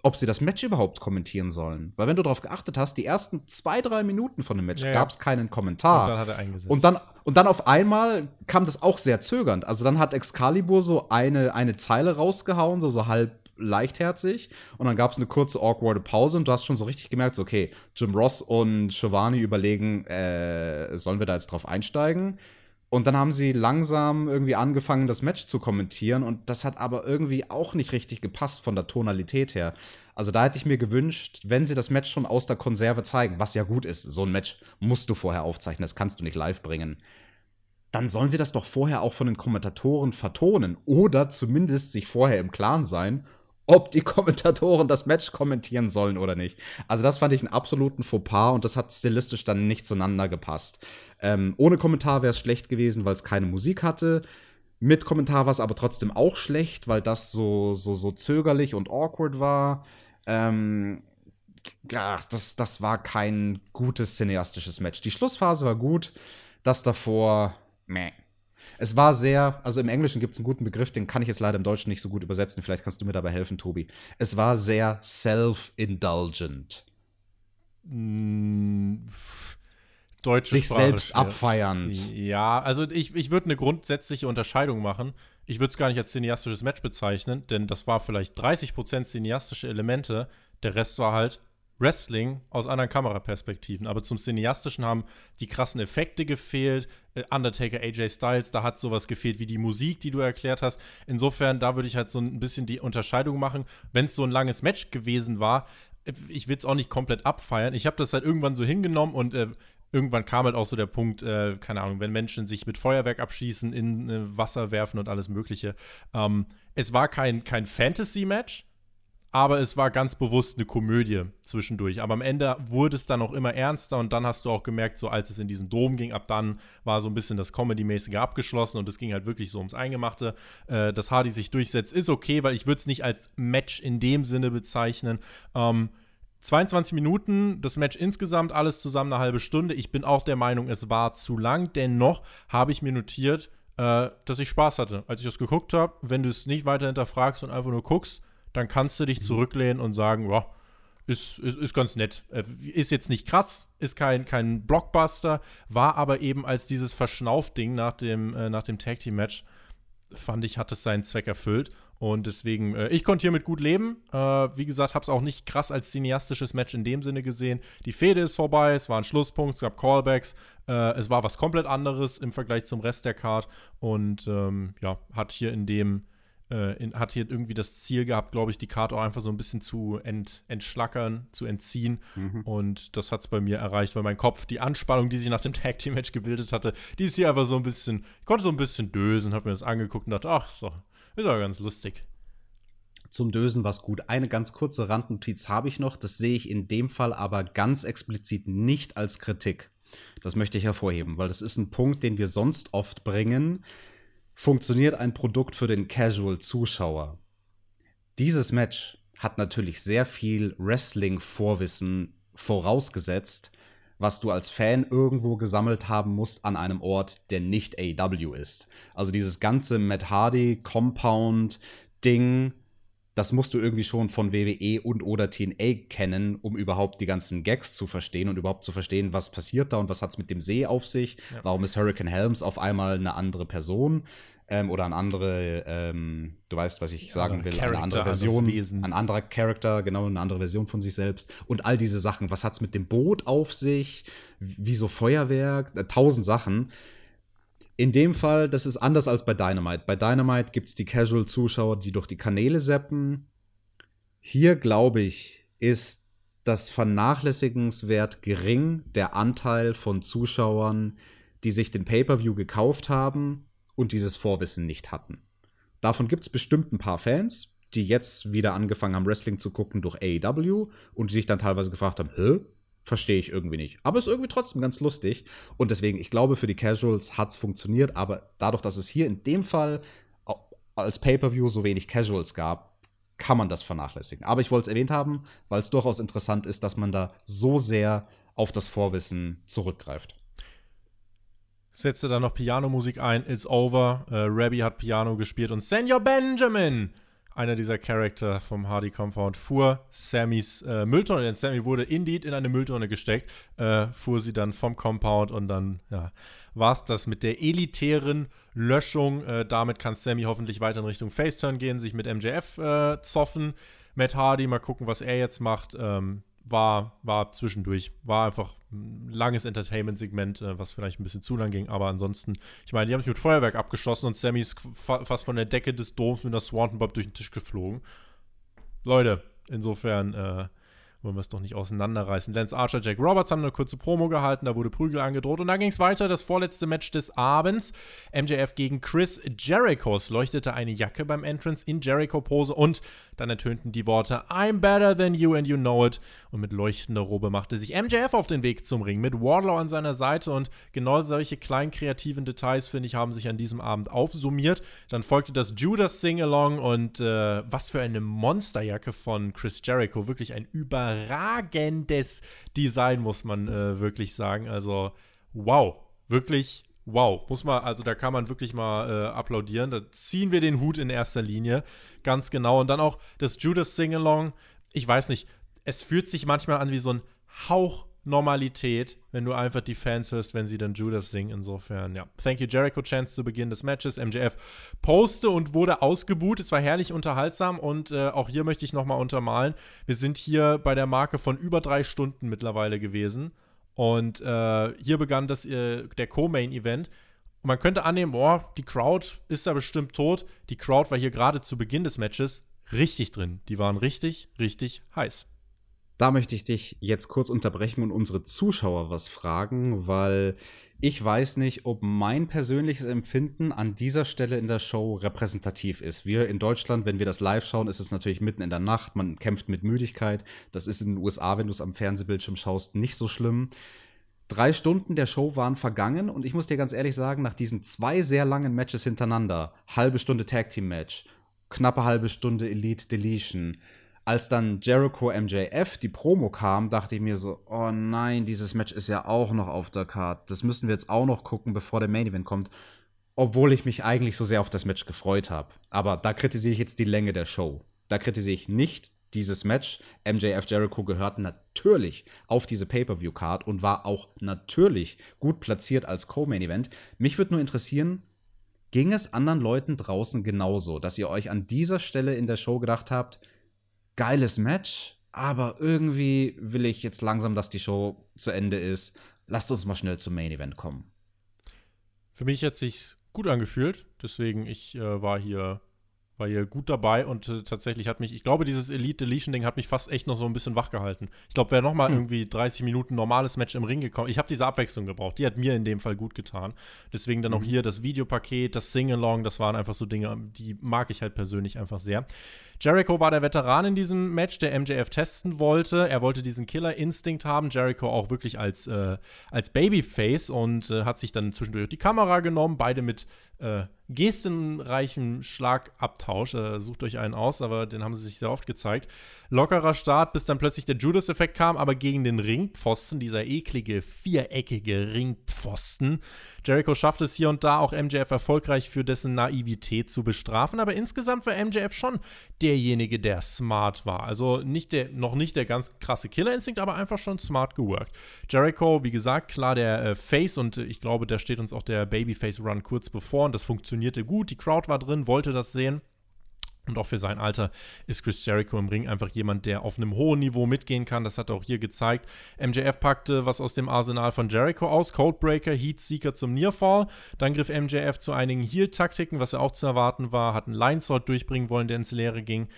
ob sie das Match überhaupt kommentieren sollen. Weil wenn du darauf geachtet hast, die ersten zwei, drei Minuten von dem Match ja, gab es keinen Kommentar. Und dann hat er eingesetzt. Und dann, und dann auf einmal kam das auch sehr zögernd. Also dann hat Excalibur so eine, eine Zeile rausgehauen, so, so halb leichtherzig. Und dann gab es eine kurze, awkwarde Pause und du hast schon so richtig gemerkt, so, okay, Jim Ross und Giovanni überlegen, äh, sollen wir da jetzt drauf einsteigen? Und dann haben sie langsam irgendwie angefangen, das Match zu kommentieren. Und das hat aber irgendwie auch nicht richtig gepasst von der Tonalität her. Also da hätte ich mir gewünscht, wenn sie das Match schon aus der Konserve zeigen, was ja gut ist, so ein Match musst du vorher aufzeichnen, das kannst du nicht live bringen. Dann sollen sie das doch vorher auch von den Kommentatoren vertonen oder zumindest sich vorher im Klaren sein, ob die *laughs* Kommentatoren das Match kommentieren sollen oder nicht. Also das fand ich einen absoluten Fauxpas und das hat stilistisch dann nicht zueinander gepasst. Ähm, ohne Kommentar wäre es schlecht gewesen, weil es keine Musik hatte. Mit Kommentar war es aber trotzdem auch schlecht, weil das so, so, so zögerlich und awkward war. Ähm, das, das war kein gutes cineastisches Match. Die Schlussphase war gut, das davor, meh. Es war sehr, also im Englischen gibt es einen guten Begriff, den kann ich jetzt leider im Deutschen nicht so gut übersetzen. Vielleicht kannst du mir dabei helfen, Tobi. Es war sehr self-indulgent. Mm, Deutsche Sich Sprache selbst schwer. abfeiernd. Ja, also ich, ich würde eine grundsätzliche Unterscheidung machen. Ich würde es gar nicht als cineastisches Match bezeichnen, denn das war vielleicht 30% cineastische Elemente. Der Rest war halt Wrestling aus anderen Kameraperspektiven. Aber zum Cineastischen haben die krassen Effekte gefehlt. Äh, Undertaker, AJ Styles, da hat sowas gefehlt wie die Musik, die du erklärt hast. Insofern, da würde ich halt so ein bisschen die Unterscheidung machen. Wenn es so ein langes Match gewesen war, äh, ich will es auch nicht komplett abfeiern. Ich habe das halt irgendwann so hingenommen und äh, irgendwann kam halt auch so der Punkt, äh, keine Ahnung, wenn Menschen sich mit Feuerwerk abschießen, in äh, Wasser werfen und alles Mögliche. Ähm, es war kein, kein Fantasy-Match aber es war ganz bewusst eine Komödie zwischendurch. Aber am Ende wurde es dann auch immer ernster und dann hast du auch gemerkt, so als es in diesen Dom ging, ab dann war so ein bisschen das Comedy-mäßige abgeschlossen und es ging halt wirklich so ums Eingemachte. Äh, dass Hardy sich durchsetzt, ist okay, weil ich würde es nicht als Match in dem Sinne bezeichnen. Ähm, 22 Minuten, das Match insgesamt, alles zusammen eine halbe Stunde. Ich bin auch der Meinung, es war zu lang. Dennoch habe ich mir notiert, äh, dass ich Spaß hatte, als ich das geguckt habe. Wenn du es nicht weiter hinterfragst und einfach nur guckst, dann kannst du dich mhm. zurücklehnen und sagen, ja, ist, ist, ist ganz nett. Äh, ist jetzt nicht krass, ist kein, kein Blockbuster, war aber eben als dieses Verschnaufding nach dem, äh, nach dem Tag Team Match, fand ich, hat es seinen Zweck erfüllt. Und deswegen, äh, ich konnte hiermit gut leben. Äh, wie gesagt, habe es auch nicht krass als cineastisches Match in dem Sinne gesehen. Die Fehde ist vorbei, es war ein Schlusspunkt, es gab Callbacks. Äh, es war was komplett anderes im Vergleich zum Rest der Card. Und ähm, ja, hat hier in dem äh, in, hat hier irgendwie das Ziel gehabt, glaube ich, die Karte auch einfach so ein bisschen zu ent, entschlackern, zu entziehen. Mhm. Und das hat es bei mir erreicht, weil mein Kopf, die Anspannung, die sich nach dem *laughs* Tag Team Match gebildet hatte, die ist hier einfach so ein bisschen, ich konnte so ein bisschen dösen, habe mir das angeguckt und dachte, ach, ist doch, ist doch ganz lustig. Zum Dösen war es gut. Eine ganz kurze Randnotiz habe ich noch. Das sehe ich in dem Fall aber ganz explizit nicht als Kritik. Das möchte ich hervorheben, weil das ist ein Punkt, den wir sonst oft bringen funktioniert ein Produkt für den Casual-Zuschauer. Dieses Match hat natürlich sehr viel Wrestling-Vorwissen vorausgesetzt, was du als Fan irgendwo gesammelt haben musst an einem Ort, der nicht AW ist. Also dieses ganze Matt Hardy Compound Ding, das musst du irgendwie schon von WWE und oder TNA kennen, um überhaupt die ganzen Gags zu verstehen und überhaupt zu verstehen, was passiert da und was hat es mit dem See auf sich. Ja. Warum ist Hurricane Helms auf einmal eine andere Person? Ähm, oder eine andere, ähm, du weißt, was ich sagen will, eine andere Version, ein anderer Charakter, genau, eine andere Version von sich selbst und all diese Sachen. Was hat es mit dem Boot auf sich? Wieso Feuerwerk? Äh, tausend Sachen. In dem Fall, das ist anders als bei Dynamite. Bei Dynamite gibt es die Casual-Zuschauer, die durch die Kanäle seppen. Hier, glaube ich, ist das vernachlässigenswert gering, der Anteil von Zuschauern, die sich den Pay-Per-View gekauft haben und dieses Vorwissen nicht hatten. Davon gibt es bestimmt ein paar Fans, die jetzt wieder angefangen haben, Wrestling zu gucken durch AEW und die sich dann teilweise gefragt haben, hä? Verstehe ich irgendwie nicht. Aber ist irgendwie trotzdem ganz lustig. Und deswegen, ich glaube, für die Casuals hat es funktioniert, aber dadurch, dass es hier in dem Fall als Pay-Per-View so wenig Casuals gab, kann man das vernachlässigen. Aber ich wollte es erwähnt haben, weil es durchaus interessant ist, dass man da so sehr auf das Vorwissen zurückgreift setzte dann noch Pianomusik ein, It's Over. Äh, Rabbi hat Piano gespielt und Senior Benjamin einer dieser Charakter vom Hardy Compound, fuhr Sammys äh, Mülltonne, denn Sammy wurde indeed in eine Mülltonne gesteckt, äh, fuhr sie dann vom Compound und dann, ja, war es das mit der elitären Löschung. Äh, damit kann Sammy hoffentlich weiter in Richtung Faceturn gehen, sich mit MJF äh, zoffen. Matt Hardy, mal gucken, was er jetzt macht. Ähm, war, war zwischendurch, war einfach ein langes Entertainment-Segment, äh, was vielleicht ein bisschen zu lang ging, aber ansonsten, ich meine, die haben sich mit Feuerwerk abgeschossen und Sammy ist fa fast von der Decke des Doms mit einer Swanton Bob durch den Tisch geflogen. Leute, insofern äh, wollen wir es doch nicht auseinanderreißen. Lance Archer, Jack Roberts haben eine kurze Promo gehalten, da wurde Prügel angedroht und dann ging es weiter. Das vorletzte Match des Abends. MJF gegen Chris Jericho. Es leuchtete eine Jacke beim Entrance in Jericho-Pose und dann ertönten die Worte I'm better than you and you know it. Und mit leuchtender Robe machte sich MJF auf den Weg zum Ring mit Wardlow an seiner Seite und genau solche kleinen kreativen Details, finde ich, haben sich an diesem Abend aufsummiert. Dann folgte das Judas Sing-Along und äh, was für eine Monsterjacke von Chris Jericho. Wirklich ein überragendes Design, muss man äh, wirklich sagen. Also, wow. Wirklich wow, muss man, also da kann man wirklich mal äh, applaudieren. Da ziehen wir den Hut in erster Linie. Ganz genau. Und dann auch das Judas Sing-Along. Ich weiß nicht, es fühlt sich manchmal an wie so ein Hauch Normalität, wenn du einfach die Fans hörst, wenn sie dann Judas singen. Insofern, ja. Thank you, Jericho Chance zu Beginn des Matches. MJF poste und wurde ausgebuht. Es war herrlich unterhaltsam und äh, auch hier möchte ich nochmal untermalen. Wir sind hier bei der Marke von über drei Stunden mittlerweile gewesen. Und äh, hier begann das, äh, der Co-Main-Event. Und man könnte annehmen, boah, die Crowd ist da bestimmt tot. Die Crowd war hier gerade zu Beginn des Matches richtig drin. Die waren richtig, richtig heiß. Da möchte ich dich jetzt kurz unterbrechen und unsere Zuschauer was fragen, weil ich weiß nicht, ob mein persönliches Empfinden an dieser Stelle in der Show repräsentativ ist. Wir in Deutschland, wenn wir das live schauen, ist es natürlich mitten in der Nacht, man kämpft mit Müdigkeit. Das ist in den USA, wenn du es am Fernsehbildschirm schaust, nicht so schlimm. Drei Stunden der Show waren vergangen und ich muss dir ganz ehrlich sagen, nach diesen zwei sehr langen Matches hintereinander, halbe Stunde Tag Team Match, knappe halbe Stunde Elite Deletion, als dann Jericho MJF die Promo kam, dachte ich mir so, oh nein, dieses Match ist ja auch noch auf der Card. Das müssen wir jetzt auch noch gucken, bevor der Main Event kommt. Obwohl ich mich eigentlich so sehr auf das Match gefreut habe. Aber da kritisiere ich jetzt die Länge der Show. Da kritisiere ich nicht dieses Match. MJF Jericho gehört natürlich auf diese Pay-Per-View-Card und war auch natürlich gut platziert als Co-Main Event. Mich würde nur interessieren, ging es anderen Leuten draußen genauso, dass ihr euch an dieser Stelle in der Show gedacht habt, geiles Match, aber irgendwie will ich jetzt langsam, dass die Show zu Ende ist. Lasst uns mal schnell zum Main Event kommen. Für mich hat sich gut angefühlt, deswegen ich äh, war hier war hier gut dabei und äh, tatsächlich hat mich, ich glaube, dieses Elite Deletion Ding hat mich fast echt noch so ein bisschen wach gehalten. Ich glaube, wäre noch mal hm. irgendwie 30 Minuten normales Match im Ring gekommen. Ich habe diese Abwechslung gebraucht. Die hat mir in dem Fall gut getan. Deswegen dann mhm. auch hier das Videopaket, das Sing-Along, das waren einfach so Dinge, die mag ich halt persönlich einfach sehr. Jericho war der Veteran in diesem Match, der MJF testen wollte. Er wollte diesen Killer-Instinkt haben. Jericho auch wirklich als, äh, als Babyface und äh, hat sich dann zwischendurch die Kamera genommen. Beide mit äh, gestenreichem Schlagabtausch. Äh, sucht euch einen aus, aber den haben sie sich sehr oft gezeigt. Lockerer Start, bis dann plötzlich der Judas-Effekt kam, aber gegen den Ringpfosten, dieser eklige, viereckige Ringpfosten. Jericho schafft es hier und da auch MJF erfolgreich für dessen Naivität zu bestrafen, aber insgesamt war MJF schon derjenige, der smart war. Also nicht der, noch nicht der ganz krasse Killerinstinkt, aber einfach schon smart geworkt. Jericho, wie gesagt, klar der äh, Face und äh, ich glaube, da steht uns auch der Babyface-Run kurz bevor und das funktionierte gut. Die Crowd war drin, wollte das sehen. Und auch für sein Alter ist Chris Jericho im Ring einfach jemand, der auf einem hohen Niveau mitgehen kann. Das hat er auch hier gezeigt. MJF packte was aus dem Arsenal von Jericho aus. Codebreaker, Heatseeker zum Nearfall. Dann griff MJF zu einigen Heal-Taktiken, was ja auch zu erwarten war. Hat einen Linesword durchbringen wollen, der ins Leere ging.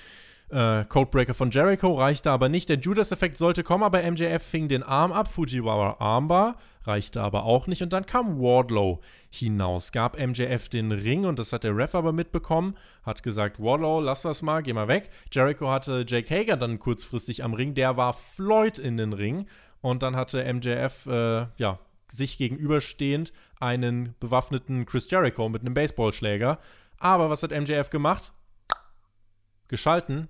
Äh, Codebreaker von Jericho reichte aber nicht. Der Judas-Effekt sollte kommen, aber MJF fing den Arm ab. Fujiwara Armbar reichte aber auch nicht. Und dann kam Wardlow hinaus. Gab MJF den Ring und das hat der Ref aber mitbekommen. Hat gesagt, Wardlow, lass das mal, geh mal weg. Jericho hatte Jake Hager dann kurzfristig am Ring. Der war Floyd in den Ring. Und dann hatte MJF, äh, ja, sich gegenüberstehend einen bewaffneten Chris Jericho mit einem Baseballschläger. Aber was hat MJF gemacht? Geschalten,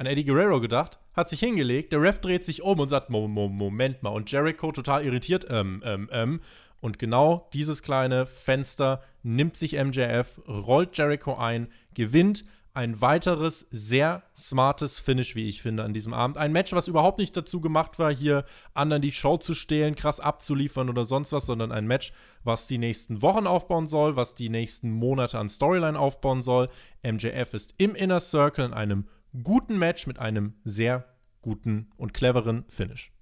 an Eddie Guerrero gedacht, hat sich hingelegt, der Ref dreht sich um und sagt, Moment mal. Und Jericho total irritiert, ähm, ähm, ähm. Und genau dieses kleine Fenster nimmt sich MJF, rollt Jericho ein, gewinnt ein weiteres sehr smartes Finish, wie ich finde, an diesem Abend. Ein Match, was überhaupt nicht dazu gemacht war, hier anderen die Show zu stehlen, krass abzuliefern oder sonst was, sondern ein Match, was die nächsten Wochen aufbauen soll, was die nächsten Monate an Storyline aufbauen soll. MJF ist im Inner Circle in einem guten Match mit einem sehr guten und cleveren Finish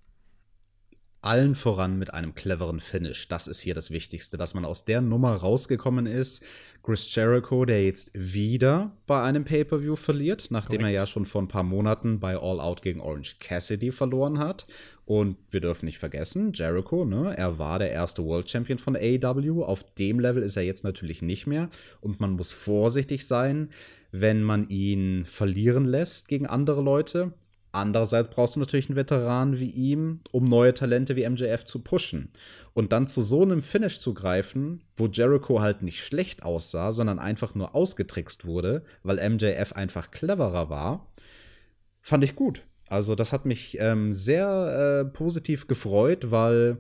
allen voran mit einem cleveren Finish. Das ist hier das Wichtigste, dass man aus der Nummer rausgekommen ist. Chris Jericho, der jetzt wieder bei einem Pay-per-view verliert, nachdem Correct. er ja schon vor ein paar Monaten bei All Out gegen Orange Cassidy verloren hat. Und wir dürfen nicht vergessen, Jericho, ne, er war der erste World Champion von AEW. Auf dem Level ist er jetzt natürlich nicht mehr. Und man muss vorsichtig sein, wenn man ihn verlieren lässt gegen andere Leute. Andererseits brauchst du natürlich einen Veteran wie ihm, um neue Talente wie MJF zu pushen. Und dann zu so einem Finish zu greifen, wo Jericho halt nicht schlecht aussah, sondern einfach nur ausgetrickst wurde, weil MJF einfach cleverer war, fand ich gut. Also das hat mich ähm, sehr äh, positiv gefreut, weil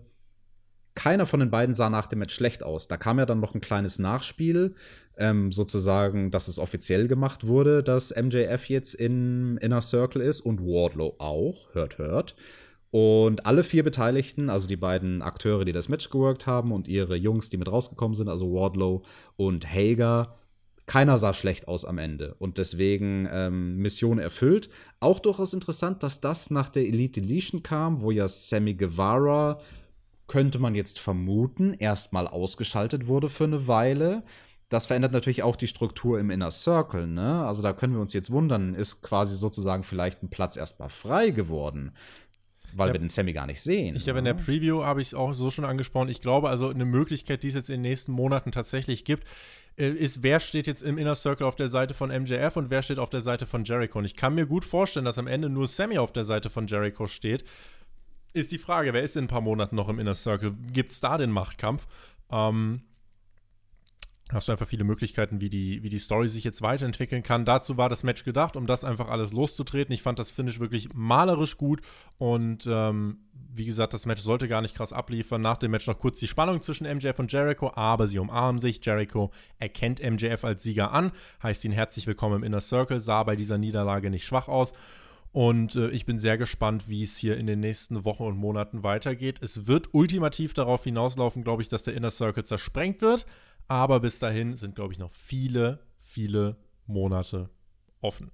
keiner von den beiden sah nach dem Match schlecht aus. Da kam ja dann noch ein kleines Nachspiel, ähm, sozusagen, dass es offiziell gemacht wurde, dass MJF jetzt in Inner Circle ist und Wardlow auch. Hört, hört. Und alle vier Beteiligten, also die beiden Akteure, die das Match geworkt haben und ihre Jungs, die mit rausgekommen sind, also Wardlow und Hager, keiner sah schlecht aus am Ende. Und deswegen ähm, Mission erfüllt. Auch durchaus interessant, dass das nach der Elite Deletion kam, wo ja Sammy Guevara könnte man jetzt vermuten, erstmal ausgeschaltet wurde für eine Weile. Das verändert natürlich auch die Struktur im Inner Circle, ne? Also da können wir uns jetzt wundern, ist quasi sozusagen vielleicht ein Platz erstmal frei geworden, weil ja, wir den Sammy gar nicht sehen. Ich habe in der ne? Preview habe ich es auch so schon angesprochen. Ich glaube also eine Möglichkeit, die es jetzt in den nächsten Monaten tatsächlich gibt, äh, ist, wer steht jetzt im Inner Circle auf der Seite von MJF und wer steht auf der Seite von Jericho. Und ich kann mir gut vorstellen, dass am Ende nur Sammy auf der Seite von Jericho steht ist die Frage, wer ist in ein paar Monaten noch im Inner Circle? Gibt es da den Machtkampf? Ähm, hast du einfach viele Möglichkeiten, wie die, wie die Story sich jetzt weiterentwickeln kann. Dazu war das Match gedacht, um das einfach alles loszutreten. Ich fand das Finish wirklich malerisch gut und ähm, wie gesagt, das Match sollte gar nicht krass abliefern. Nach dem Match noch kurz die Spannung zwischen MJF und Jericho, aber sie umarmen sich. Jericho erkennt MJF als Sieger an, heißt ihn herzlich willkommen im Inner Circle, sah bei dieser Niederlage nicht schwach aus und äh, ich bin sehr gespannt, wie es hier in den nächsten Wochen und Monaten weitergeht. Es wird ultimativ darauf hinauslaufen, glaube ich, dass der Inner Circle zersprengt wird. Aber bis dahin sind, glaube ich, noch viele, viele Monate offen.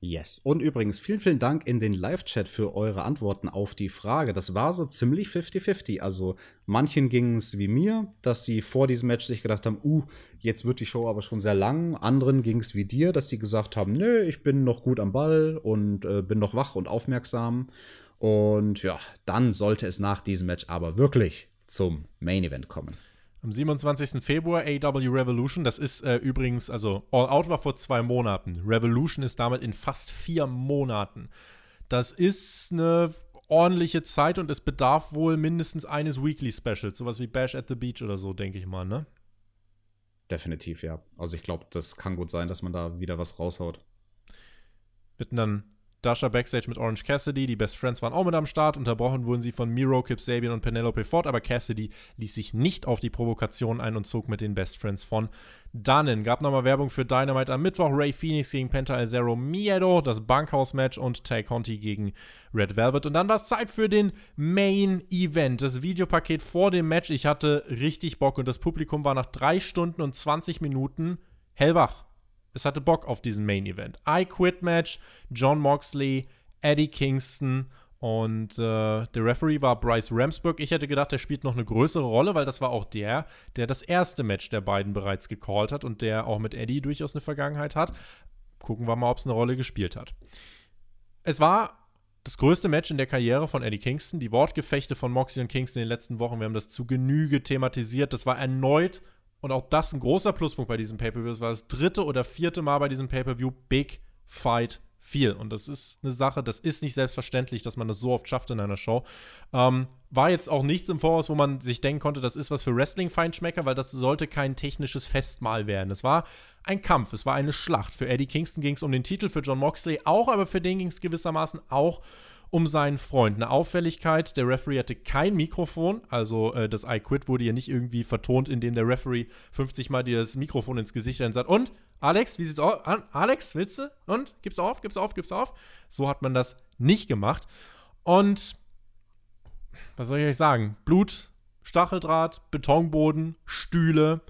Yes. Und übrigens, vielen, vielen Dank in den Live-Chat für eure Antworten auf die Frage. Das war so ziemlich 50-50. Also manchen ging es wie mir, dass sie vor diesem Match sich gedacht haben, uh, jetzt wird die Show aber schon sehr lang. Anderen ging es wie dir, dass sie gesagt haben, nö, ich bin noch gut am Ball und äh, bin noch wach und aufmerksam. Und ja, dann sollte es nach diesem Match aber wirklich zum Main Event kommen. Am 27. Februar AW Revolution. Das ist äh, übrigens, also All Out war vor zwei Monaten. Revolution ist damit in fast vier Monaten. Das ist eine ordentliche Zeit und es bedarf wohl mindestens eines Weekly Specials. Sowas wie Bash at the Beach oder so, denke ich mal, ne? Definitiv, ja. Also ich glaube, das kann gut sein, dass man da wieder was raushaut. Wird dann Dasha backstage mit Orange Cassidy. Die Best Friends waren auch mit am Start. Unterbrochen wurden sie von Miro, Kip Sabian und Penelope Ford, aber Cassidy ließ sich nicht auf die Provokation ein und zog mit den Best Friends von dannen. Gab nochmal Werbung für Dynamite am Mittwoch. Ray Phoenix gegen Penta El Zero Miedo, das Bunkhouse-Match und Tay Conti gegen Red Velvet. Und dann war es Zeit für den Main Event. Das Videopaket vor dem Match. Ich hatte richtig Bock und das Publikum war nach drei Stunden und 20 Minuten hellwach es hatte Bock auf diesen Main Event. I Quit Match, John Moxley, Eddie Kingston und äh, der Referee war Bryce Ramsburg. Ich hätte gedacht, der spielt noch eine größere Rolle, weil das war auch der, der das erste Match der beiden bereits gecallt hat und der auch mit Eddie durchaus eine Vergangenheit hat. Gucken wir mal, ob es eine Rolle gespielt hat. Es war das größte Match in der Karriere von Eddie Kingston. Die Wortgefechte von Moxley und Kingston in den letzten Wochen, wir haben das zu Genüge thematisiert. Das war erneut und auch das ein großer Pluspunkt bei diesem Pay-Per-View. Es war das dritte oder vierte Mal bei diesem Pay-Per-View Big Fight viel. Und das ist eine Sache, das ist nicht selbstverständlich, dass man das so oft schafft in einer Show. Ähm, war jetzt auch nichts im Voraus, wo man sich denken konnte, das ist was für Wrestling-Feinschmecker, weil das sollte kein technisches Festmahl werden. Es war ein Kampf, es war eine Schlacht. Für Eddie Kingston ging es um den Titel, für John Moxley auch, aber für den ging es gewissermaßen auch um seinen Freund. Eine Auffälligkeit, der Referee hatte kein Mikrofon, also äh, das I Quit wurde ja nicht irgendwie vertont, indem der Referee 50 Mal dir das Mikrofon ins Gesicht hält und sagt, und Alex, wie sieht's aus? Alex, willst du? Und? Gib's auf, gib's auf, gib's auf. So hat man das nicht gemacht. Und was soll ich euch sagen? Blut, Stacheldraht, Betonboden, Stühle,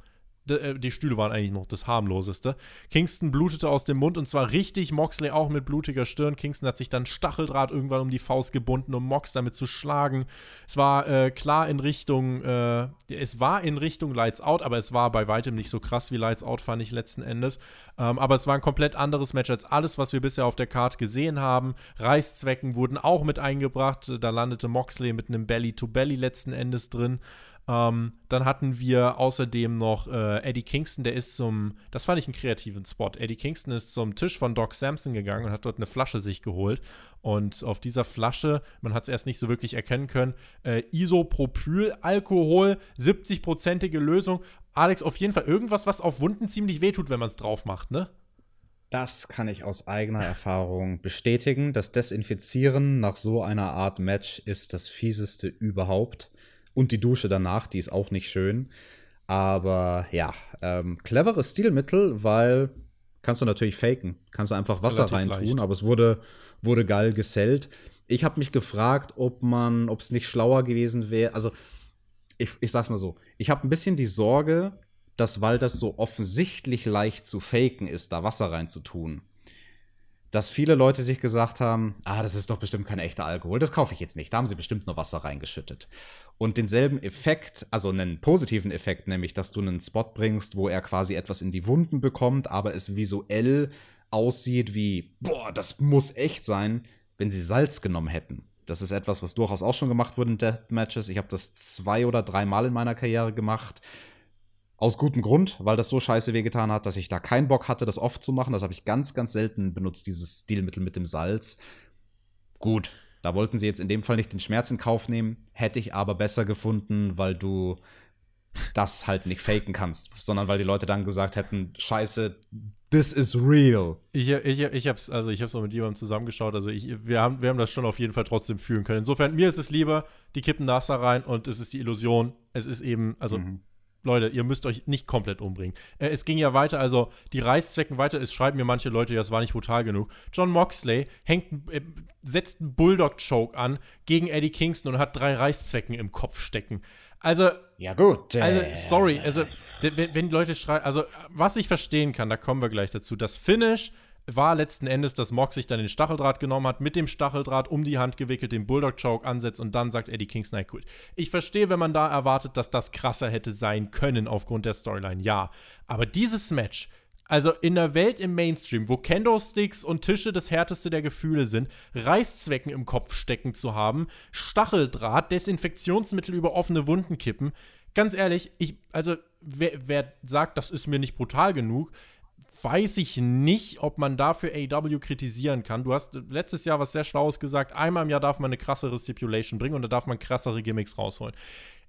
die Stühle waren eigentlich noch das harmloseste. Kingston blutete aus dem Mund und zwar richtig. Moxley auch mit blutiger Stirn. Kingston hat sich dann Stacheldraht irgendwann um die Faust gebunden, um Mox damit zu schlagen. Es war äh, klar in Richtung, äh, es war in Richtung Lights Out, aber es war bei weitem nicht so krass wie Lights Out, fand ich letzten Endes. Ähm, aber es war ein komplett anderes Match als alles, was wir bisher auf der Card gesehen haben. Reißzwecken wurden auch mit eingebracht. Da landete Moxley mit einem Belly-to-Belly -Belly letzten Endes drin. Ähm, dann hatten wir außerdem noch äh, Eddie Kingston, der ist zum, das fand ich einen kreativen Spot. Eddie Kingston ist zum Tisch von Doc Sampson gegangen und hat dort eine Flasche sich geholt. Und auf dieser Flasche, man hat es erst nicht so wirklich erkennen können, äh, Isopropyl-Alkohol, 70-prozentige Lösung. Alex, auf jeden Fall irgendwas, was auf Wunden ziemlich wehtut, wenn man es drauf macht, ne? Das kann ich aus eigener Erfahrung bestätigen. Das Desinfizieren nach so einer Art Match ist das fieseste überhaupt. Und die Dusche danach, die ist auch nicht schön. Aber ja, ähm, cleveres Stilmittel, weil kannst du natürlich faken. Kannst du einfach Wasser reintun, aber es wurde, wurde geil gesellt. Ich habe mich gefragt, ob man, ob es nicht schlauer gewesen wäre. Also, ich, ich sag's mal so, ich habe ein bisschen die Sorge, dass, weil das so offensichtlich leicht zu faken ist, da Wasser reinzutun, dass viele Leute sich gesagt haben, ah, das ist doch bestimmt kein echter Alkohol, das kaufe ich jetzt nicht. Da haben sie bestimmt nur Wasser reingeschüttet. Und denselben Effekt, also einen positiven Effekt, nämlich, dass du einen Spot bringst, wo er quasi etwas in die Wunden bekommt, aber es visuell aussieht wie, boah, das muss echt sein, wenn sie Salz genommen hätten. Das ist etwas, was durchaus auch schon gemacht wurde in Deathmatches. Ich habe das zwei oder dreimal in meiner Karriere gemacht. Aus gutem Grund, weil das so scheiße wehgetan hat, dass ich da keinen Bock hatte, das oft zu machen. Das habe ich ganz, ganz selten benutzt, dieses Stilmittel mit dem Salz. Gut, da wollten sie jetzt in dem Fall nicht den Schmerz in Kauf nehmen. Hätte ich aber besser gefunden, weil du das halt nicht faken kannst, sondern weil die Leute dann gesagt hätten, scheiße, this is real. Ich, ich, ich hab's, also ich hab's auch mit jemandem zusammengeschaut, also ich, wir, haben, wir haben das schon auf jeden Fall trotzdem fühlen können. Insofern, mir ist es lieber, die kippen Nasser rein und es ist die Illusion. Es ist eben, also mhm. Leute, ihr müsst euch nicht komplett umbringen. Äh, es ging ja weiter, also die Reißzwecken weiter. Es schreiben mir manche Leute, ja, es war nicht brutal genug. John Moxley hängt, äh, setzt einen Bulldog-Choke an gegen Eddie Kingston und hat drei Reißzwecken im Kopf stecken. Also. Ja, gut. Also, sorry, also, wenn, wenn Leute schreien, also, was ich verstehen kann, da kommen wir gleich dazu. Das Finish war letzten Endes, dass Mox sich dann den Stacheldraht genommen hat, mit dem Stacheldraht um die Hand gewickelt, den Bulldog-Choke ansetzt und dann sagt Eddie Kingston, gut. Ich verstehe, wenn man da erwartet, dass das krasser hätte sein können aufgrund der Storyline, ja. Aber dieses Match, also in der Welt im Mainstream, wo Kendo-Sticks und Tische das härteste der Gefühle sind, Reißzwecken im Kopf stecken zu haben, Stacheldraht, Desinfektionsmittel über offene Wunden kippen, ganz ehrlich, ich, also wer, wer sagt, das ist mir nicht brutal genug, weiß ich nicht, ob man dafür AW kritisieren kann. Du hast letztes Jahr was sehr Schlaues gesagt. Einmal im Jahr darf man eine krassere Stipulation bringen und da darf man krassere Gimmicks rausholen.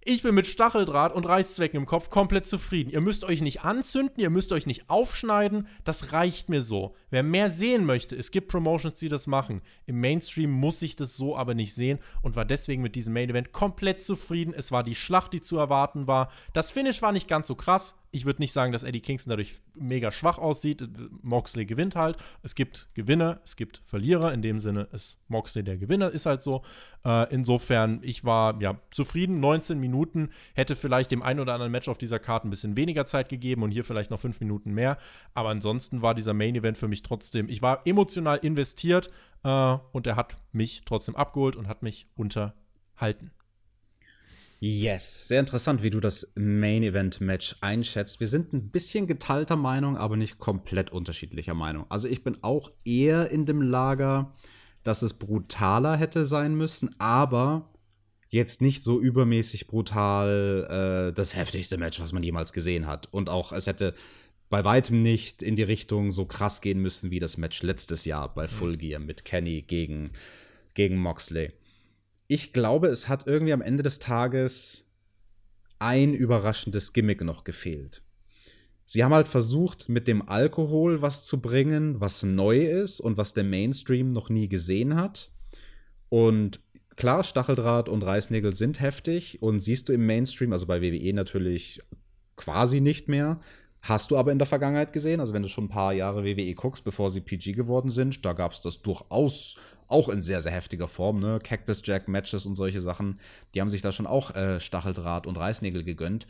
Ich bin mit Stacheldraht und Reißzwecken im Kopf komplett zufrieden. Ihr müsst euch nicht anzünden, ihr müsst euch nicht aufschneiden. Das reicht mir so. Wer mehr sehen möchte, es gibt Promotions, die das machen. Im Mainstream muss ich das so aber nicht sehen und war deswegen mit diesem Main Event komplett zufrieden. Es war die Schlacht, die zu erwarten war. Das Finish war nicht ganz so krass ich würde nicht sagen, dass Eddie Kingston dadurch mega schwach aussieht. Moxley gewinnt halt. Es gibt Gewinner, es gibt Verlierer. In dem Sinne ist Moxley der Gewinner, ist halt so. Äh, insofern, ich war ja zufrieden. 19 Minuten hätte vielleicht dem einen oder anderen Match auf dieser Karte ein bisschen weniger Zeit gegeben und hier vielleicht noch 5 Minuten mehr. Aber ansonsten war dieser Main Event für mich trotzdem, ich war emotional investiert äh, und er hat mich trotzdem abgeholt und hat mich unterhalten. Yes, sehr interessant, wie du das Main Event Match einschätzt. Wir sind ein bisschen geteilter Meinung, aber nicht komplett unterschiedlicher Meinung. Also ich bin auch eher in dem Lager, dass es brutaler hätte sein müssen, aber jetzt nicht so übermäßig brutal äh, das heftigste Match, was man jemals gesehen hat. Und auch es hätte bei weitem nicht in die Richtung so krass gehen müssen wie das Match letztes Jahr bei Full Gear mit Kenny gegen, gegen Moxley ich glaube, es hat irgendwie am Ende des Tages ein überraschendes Gimmick noch gefehlt. Sie haben halt versucht, mit dem Alkohol was zu bringen, was neu ist und was der Mainstream noch nie gesehen hat. Und klar, Stacheldraht und Reißnägel sind heftig und siehst du im Mainstream, also bei WWE natürlich quasi nicht mehr. Hast du aber in der Vergangenheit gesehen, also wenn du schon ein paar Jahre WWE guckst, bevor sie PG geworden sind, da gab es das durchaus auch in sehr, sehr heftiger Form, ne? Cactus Jack Matches und solche Sachen, die haben sich da schon auch äh, Stacheldraht und Reißnägel gegönnt.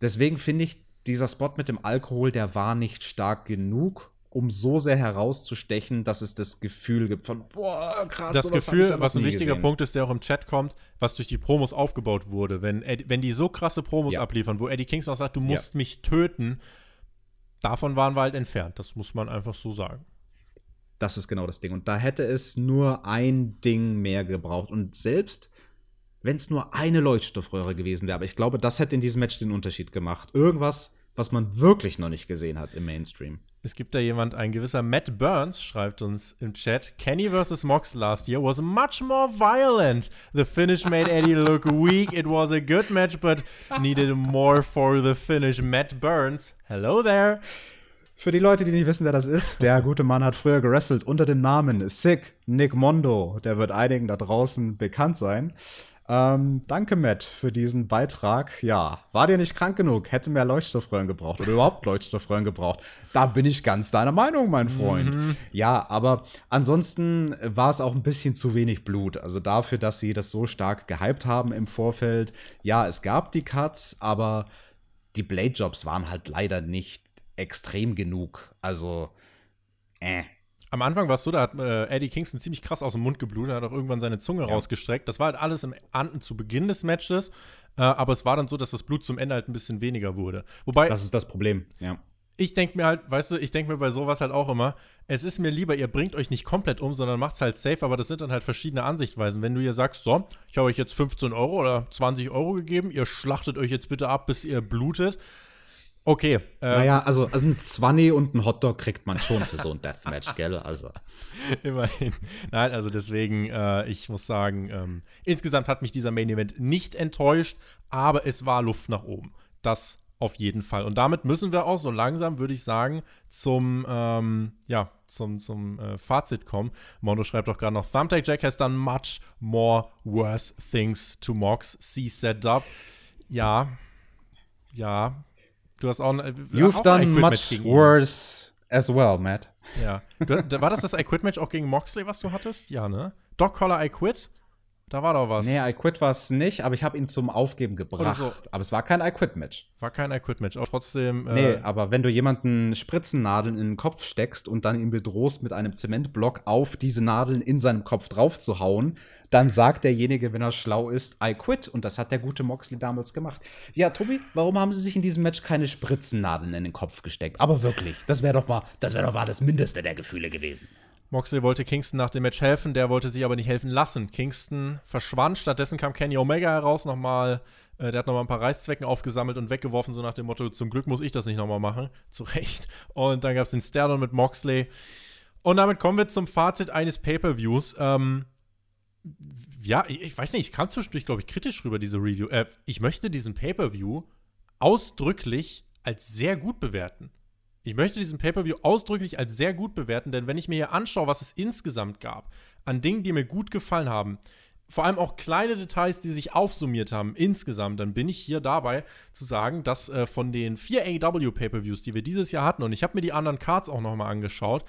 Deswegen finde ich, dieser Spot mit dem Alkohol, der war nicht stark genug, um so sehr herauszustechen, dass es das Gefühl gibt von, boah, krass. Das Gefühl, was ein wichtiger gesehen. Punkt ist, der auch im Chat kommt, was durch die Promos aufgebaut wurde. Wenn, wenn die so krasse Promos ja. abliefern, wo Eddie Kings auch sagt, du musst ja. mich töten, davon waren wir halt entfernt. Das muss man einfach so sagen. Das ist genau das Ding. Und da hätte es nur ein Ding mehr gebraucht. Und selbst wenn es nur eine Leuchtstoffröhre gewesen wäre, aber ich glaube, das hätte in diesem Match den Unterschied gemacht. Irgendwas, was man wirklich noch nicht gesehen hat im Mainstream. Es gibt da jemand, ein gewisser Matt Burns, schreibt uns im Chat: Kenny vs. Mox last year was much more violent. The finish made Eddie look weak. It was a good match, but needed more for the finish. Matt Burns, hello there. Für die Leute, die nicht wissen, wer das ist, der gute Mann hat früher gewrestelt unter dem Namen Sick Nick Mondo. Der wird einigen da draußen bekannt sein. Ähm, danke, Matt, für diesen Beitrag. Ja, war dir nicht krank genug? Hätte mehr Leuchtstoffröhren gebraucht oder überhaupt Leuchtstoffröhren gebraucht. Da bin ich ganz deiner Meinung, mein Freund. Mhm. Ja, aber ansonsten war es auch ein bisschen zu wenig Blut. Also dafür, dass sie das so stark gehypt haben im Vorfeld. Ja, es gab die Cuts, aber die Blade-Jobs waren halt leider nicht extrem genug. Also, äh. Am Anfang war es so, da hat äh, Eddie Kingston ziemlich krass aus dem Mund geblutet, hat auch irgendwann seine Zunge ja. rausgestreckt. Das war halt alles im Anden zu Beginn des Matches, äh, aber es war dann so, dass das Blut zum Ende halt ein bisschen weniger wurde. Wobei. Das ist das Problem, ja. Ich denke mir halt, weißt du, ich denke mir bei sowas halt auch immer, es ist mir lieber, ihr bringt euch nicht komplett um, sondern macht es halt safe, aber das sind dann halt verschiedene Ansichtweisen. Wenn du ihr sagst, so, ich habe euch jetzt 15 Euro oder 20 Euro gegeben, ihr schlachtet euch jetzt bitte ab, bis ihr blutet, Okay. Äh, naja, also, also ein Zwanni und ein Hotdog kriegt man schon für so ein Deathmatch, gell? Also. *laughs* Immerhin. Nein, also deswegen, äh, ich muss sagen, ähm, insgesamt hat mich dieser Main Event nicht enttäuscht, aber es war Luft nach oben. Das auf jeden Fall. Und damit müssen wir auch so langsam, würde ich sagen, zum, ähm, ja, zum, zum äh, Fazit kommen. Mondo schreibt doch gerade noch, Thumbtack Jack has done much more worse things to Mox. See set up. Ja, ja, Du hast auch, äh, You've auch done much worse as well, Matt. Ja. Du, war das das I Quit Match auch gegen Moxley, was du hattest? Ja, ne? Doc Collar I Quit? Da war doch was. Nee, I Quit war es nicht, aber ich habe ihn zum Aufgeben gebracht. So. Aber es war kein I Quit Match. War kein I Quit Match, auch trotzdem. Äh nee, aber wenn du jemanden Spritzennadeln in den Kopf steckst und dann ihn bedrohst, mit einem Zementblock auf diese Nadeln in seinem Kopf drauf zu hauen, dann sagt derjenige, wenn er schlau ist, I quit. Und das hat der gute Moxley damals gemacht. Ja, Tobi, warum haben sie sich in diesem Match keine Spritzennadeln in den Kopf gesteckt? Aber wirklich, das wäre doch mal, das wäre doch mal das Mindeste der Gefühle gewesen. Moxley wollte Kingston nach dem Match helfen, der wollte sich aber nicht helfen lassen. Kingston verschwand, stattdessen kam Kenny Omega heraus, nochmal, äh, der hat nochmal ein paar Reißzwecken aufgesammelt und weggeworfen, so nach dem Motto, zum Glück muss ich das nicht nochmal machen. *laughs* Zu Recht. Und dann gab es den Stardom mit Moxley. Und damit kommen wir zum Fazit eines Pay-Per-Views. Ähm, ja, ich, ich, weiß nicht, ich kam zwischendurch, glaube ich, kritisch rüber, diese Review. Äh, ich möchte diesen Pay-Per-View ausdrücklich als sehr gut bewerten. Ich möchte diesen Pay-Per-View ausdrücklich als sehr gut bewerten, denn wenn ich mir hier anschaue, was es insgesamt gab, an Dingen, die mir gut gefallen haben, vor allem auch kleine Details, die sich aufsummiert haben insgesamt, dann bin ich hier dabei zu sagen, dass äh, von den vier AEW Pay-Per-Views, die wir dieses Jahr hatten, und ich habe mir die anderen Cards auch noch mal angeschaut,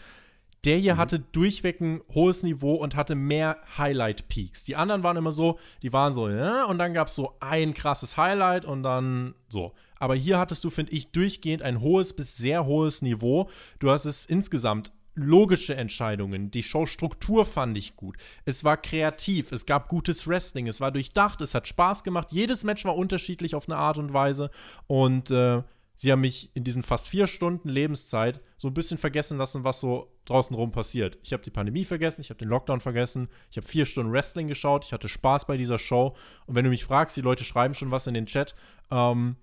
der hier mhm. hatte durchweg ein hohes Niveau und hatte mehr Highlight-Peaks. Die anderen waren immer so, die waren so, ja, und dann gab es so ein krasses Highlight und dann so. Aber hier hattest du, finde ich, durchgehend ein hohes bis sehr hohes Niveau. Du hast es insgesamt logische Entscheidungen. Die Showstruktur fand ich gut. Es war kreativ, es gab gutes Wrestling, es war durchdacht, es hat Spaß gemacht. Jedes Match war unterschiedlich auf eine Art und Weise. Und äh, sie haben mich in diesen fast vier Stunden Lebenszeit so ein bisschen vergessen lassen, was so draußen rum passiert. Ich habe die Pandemie vergessen, ich habe den Lockdown vergessen, ich habe vier Stunden Wrestling geschaut, ich hatte Spaß bei dieser Show. Und wenn du mich fragst, die Leute schreiben schon was in den Chat. Ähm,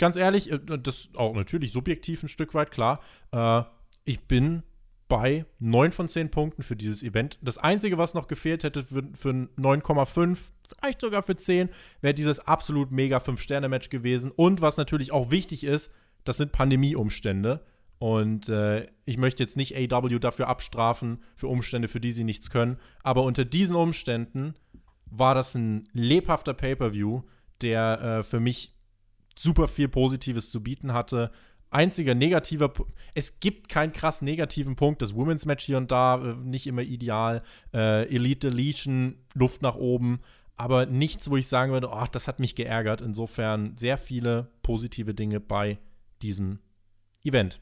ganz ehrlich, äh, das auch natürlich subjektiv ein Stück weit, klar. Äh, ich bin bei 9 von 10 Punkten für dieses Event. Das Einzige, was noch gefehlt hätte für, für 9,5, vielleicht sogar für 10, wäre dieses absolut mega 5-Sterne-Match gewesen. Und was natürlich auch wichtig ist, das sind Pandemieumstände. Und äh, ich möchte jetzt nicht AW dafür abstrafen, für Umstände, für die sie nichts können. Aber unter diesen Umständen war das ein lebhafter Pay-Per-View, der äh, für mich super viel Positives zu bieten hatte. einziger negativer. Es gibt keinen krass negativen Punkt. Das Women's Match hier und da äh, nicht immer ideal. Äh, Elite Deletion, Luft nach oben. Aber nichts, wo ich sagen würde, ach, das hat mich geärgert. Insofern sehr viele positive Dinge bei diesem Event.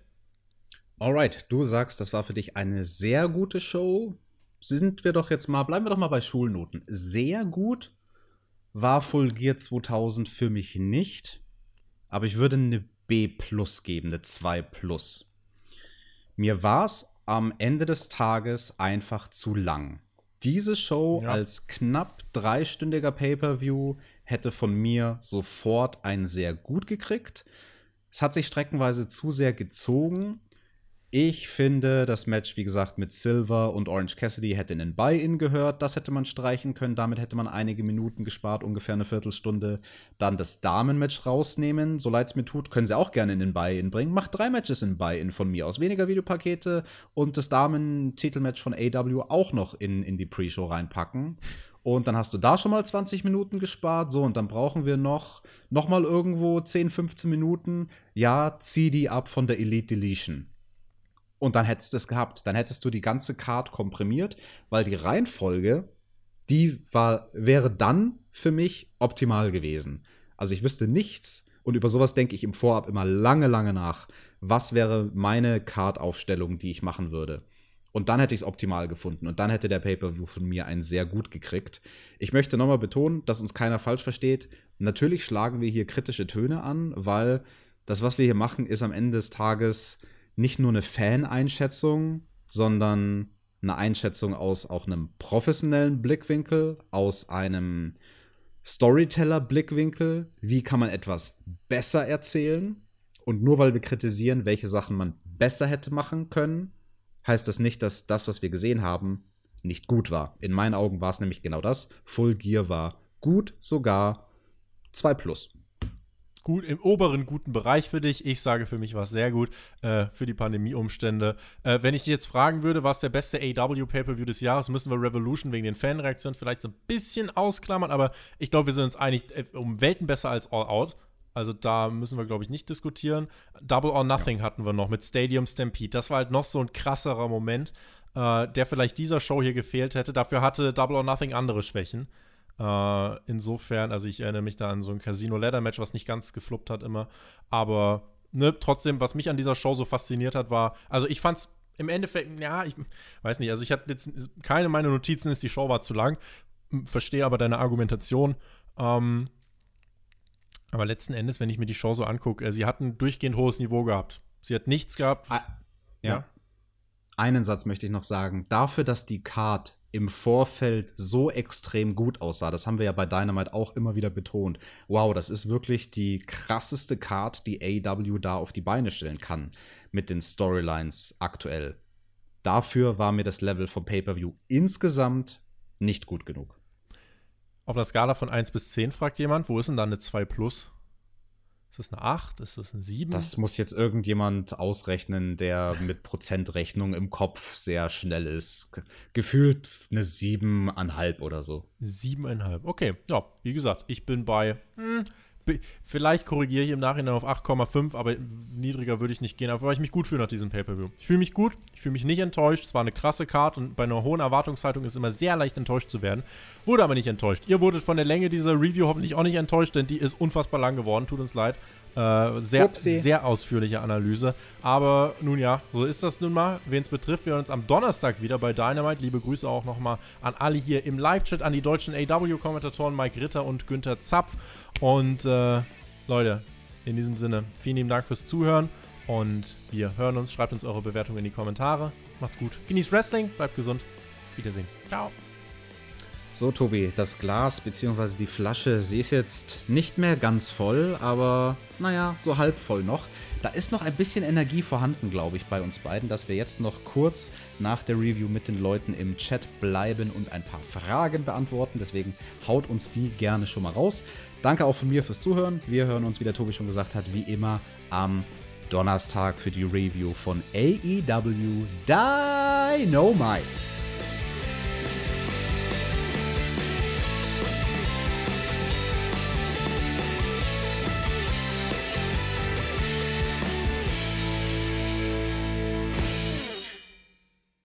Alright, du sagst, das war für dich eine sehr gute Show. Sind wir doch jetzt mal, bleiben wir doch mal bei Schulnoten. Sehr gut war Full Gear 2000 für mich nicht, aber ich würde eine B plus geben, eine 2 plus. Mir war es am Ende des Tages einfach zu lang. Diese Show ja. als knapp dreistündiger Pay-per-View hätte von mir sofort ein sehr gut gekriegt. Es hat sich streckenweise zu sehr gezogen ich finde, das Match, wie gesagt, mit Silver und Orange Cassidy hätte in den Buy-In gehört. Das hätte man streichen können. Damit hätte man einige Minuten gespart, ungefähr eine Viertelstunde. Dann das Damen-Match rausnehmen. So leid es mir tut, können sie auch gerne in den Buy-In bringen. Macht drei Matches in Buy-In von mir aus. Weniger Videopakete und das Damen-Titelmatch von AW auch noch in, in die Pre-Show reinpacken. Und dann hast du da schon mal 20 Minuten gespart. So, und dann brauchen wir noch, noch mal irgendwo 10, 15 Minuten. Ja, zieh die ab von der Elite Deletion. Und dann hättest du es gehabt. Dann hättest du die ganze Card komprimiert, weil die Reihenfolge, die war, wäre dann für mich optimal gewesen. Also ich wüsste nichts und über sowas denke ich im Vorab immer lange, lange nach. Was wäre meine Card-Aufstellung, die ich machen würde? Und dann hätte ich es optimal gefunden. Und dann hätte der Pay-Per-View von mir einen sehr gut gekriegt. Ich möchte nochmal betonen, dass uns keiner falsch versteht. Natürlich schlagen wir hier kritische Töne an, weil das, was wir hier machen, ist am Ende des Tages nicht nur eine Fan-Einschätzung, sondern eine Einschätzung aus auch einem professionellen Blickwinkel, aus einem Storyteller-Blickwinkel. Wie kann man etwas besser erzählen? Und nur weil wir kritisieren, welche Sachen man besser hätte machen können, heißt das nicht, dass das, was wir gesehen haben, nicht gut war. In meinen Augen war es nämlich genau das. Full Gear war gut, sogar 2 plus gut, im oberen guten Bereich für dich. Ich sage, für mich war es sehr gut äh, für die Pandemieumstände. Äh, wenn ich dich jetzt fragen würde, was der beste AW Pay-Per-View des Jahres, müssen wir Revolution wegen den Fanreaktionen vielleicht so ein bisschen ausklammern, aber ich glaube, wir sind uns einig, äh, um Welten besser als All Out. Also da müssen wir, glaube ich, nicht diskutieren. Double or Nothing ja. hatten wir noch mit Stadium Stampede. Das war halt noch so ein krasserer Moment, äh, der vielleicht dieser Show hier gefehlt hätte. Dafür hatte Double or Nothing andere Schwächen. Äh, insofern, also ich erinnere mich da an so ein Casino-Ladder-Match, was nicht ganz gefloppt hat immer. Aber ne, trotzdem, was mich an dieser Show so fasziniert hat, war, also ich fand's im Endeffekt, ja, ich weiß nicht, also ich hatte jetzt keine meiner Notizen ist, die Show war zu lang. Verstehe aber deine Argumentation. Ähm, aber letzten Endes, wenn ich mir die Show so angucke, äh, sie hat ein durchgehend hohes Niveau gehabt. Sie hat nichts gehabt. Ah, ja. ja. Einen Satz möchte ich noch sagen. Dafür, dass die Card im Vorfeld so extrem gut aussah. Das haben wir ja bei Dynamite auch immer wieder betont. Wow, das ist wirklich die krasseste Card, die AW da auf die Beine stellen kann mit den Storylines aktuell. Dafür war mir das Level vom Pay-per-View insgesamt nicht gut genug. Auf der Skala von 1 bis 10 fragt jemand, wo ist denn da eine 2 plus? Ist das eine 8? Ist das eine 7? Das muss jetzt irgendjemand ausrechnen, der mit Prozentrechnung im Kopf sehr schnell ist. Gefühlt eine 7,5 oder so. 7,5. Okay, ja, wie gesagt, ich bin bei. Hm, vielleicht korrigiere ich im Nachhinein auf 8,5, aber niedriger würde ich nicht gehen, aber weil ich mich gut fühle nach diesem Pay-Per-View. Ich fühle mich gut, ich fühle mich nicht enttäuscht. Es war eine krasse Karte und bei einer hohen Erwartungshaltung ist es immer sehr leicht enttäuscht zu werden. Wurde aber nicht enttäuscht. Ihr wurdet von der Länge dieser Review hoffentlich auch nicht enttäuscht, denn die ist unfassbar lang geworden. Tut uns leid. Äh, sehr, sehr ausführliche Analyse. Aber nun ja, so ist das nun mal. Wen es betrifft, wir hören uns am Donnerstag wieder bei Dynamite. Liebe Grüße auch nochmal an alle hier im Live-Chat, an die deutschen AW-Kommentatoren Mike Ritter und Günther Zapf. Und äh, Leute, in diesem Sinne, vielen lieben Dank fürs Zuhören. Und wir hören uns. Schreibt uns eure Bewertung in die Kommentare. Macht's gut. Genießt Wrestling, bleibt gesund. Wiedersehen. Ciao. So, Tobi, das Glas bzw. die Flasche, sie ist jetzt nicht mehr ganz voll, aber naja, so halb voll noch. Da ist noch ein bisschen Energie vorhanden, glaube ich, bei uns beiden, dass wir jetzt noch kurz nach der Review mit den Leuten im Chat bleiben und ein paar Fragen beantworten. Deswegen haut uns die gerne schon mal raus. Danke auch von mir fürs Zuhören. Wir hören uns, wie der Tobi schon gesagt hat, wie immer am Donnerstag für die Review von AEW Dynamite.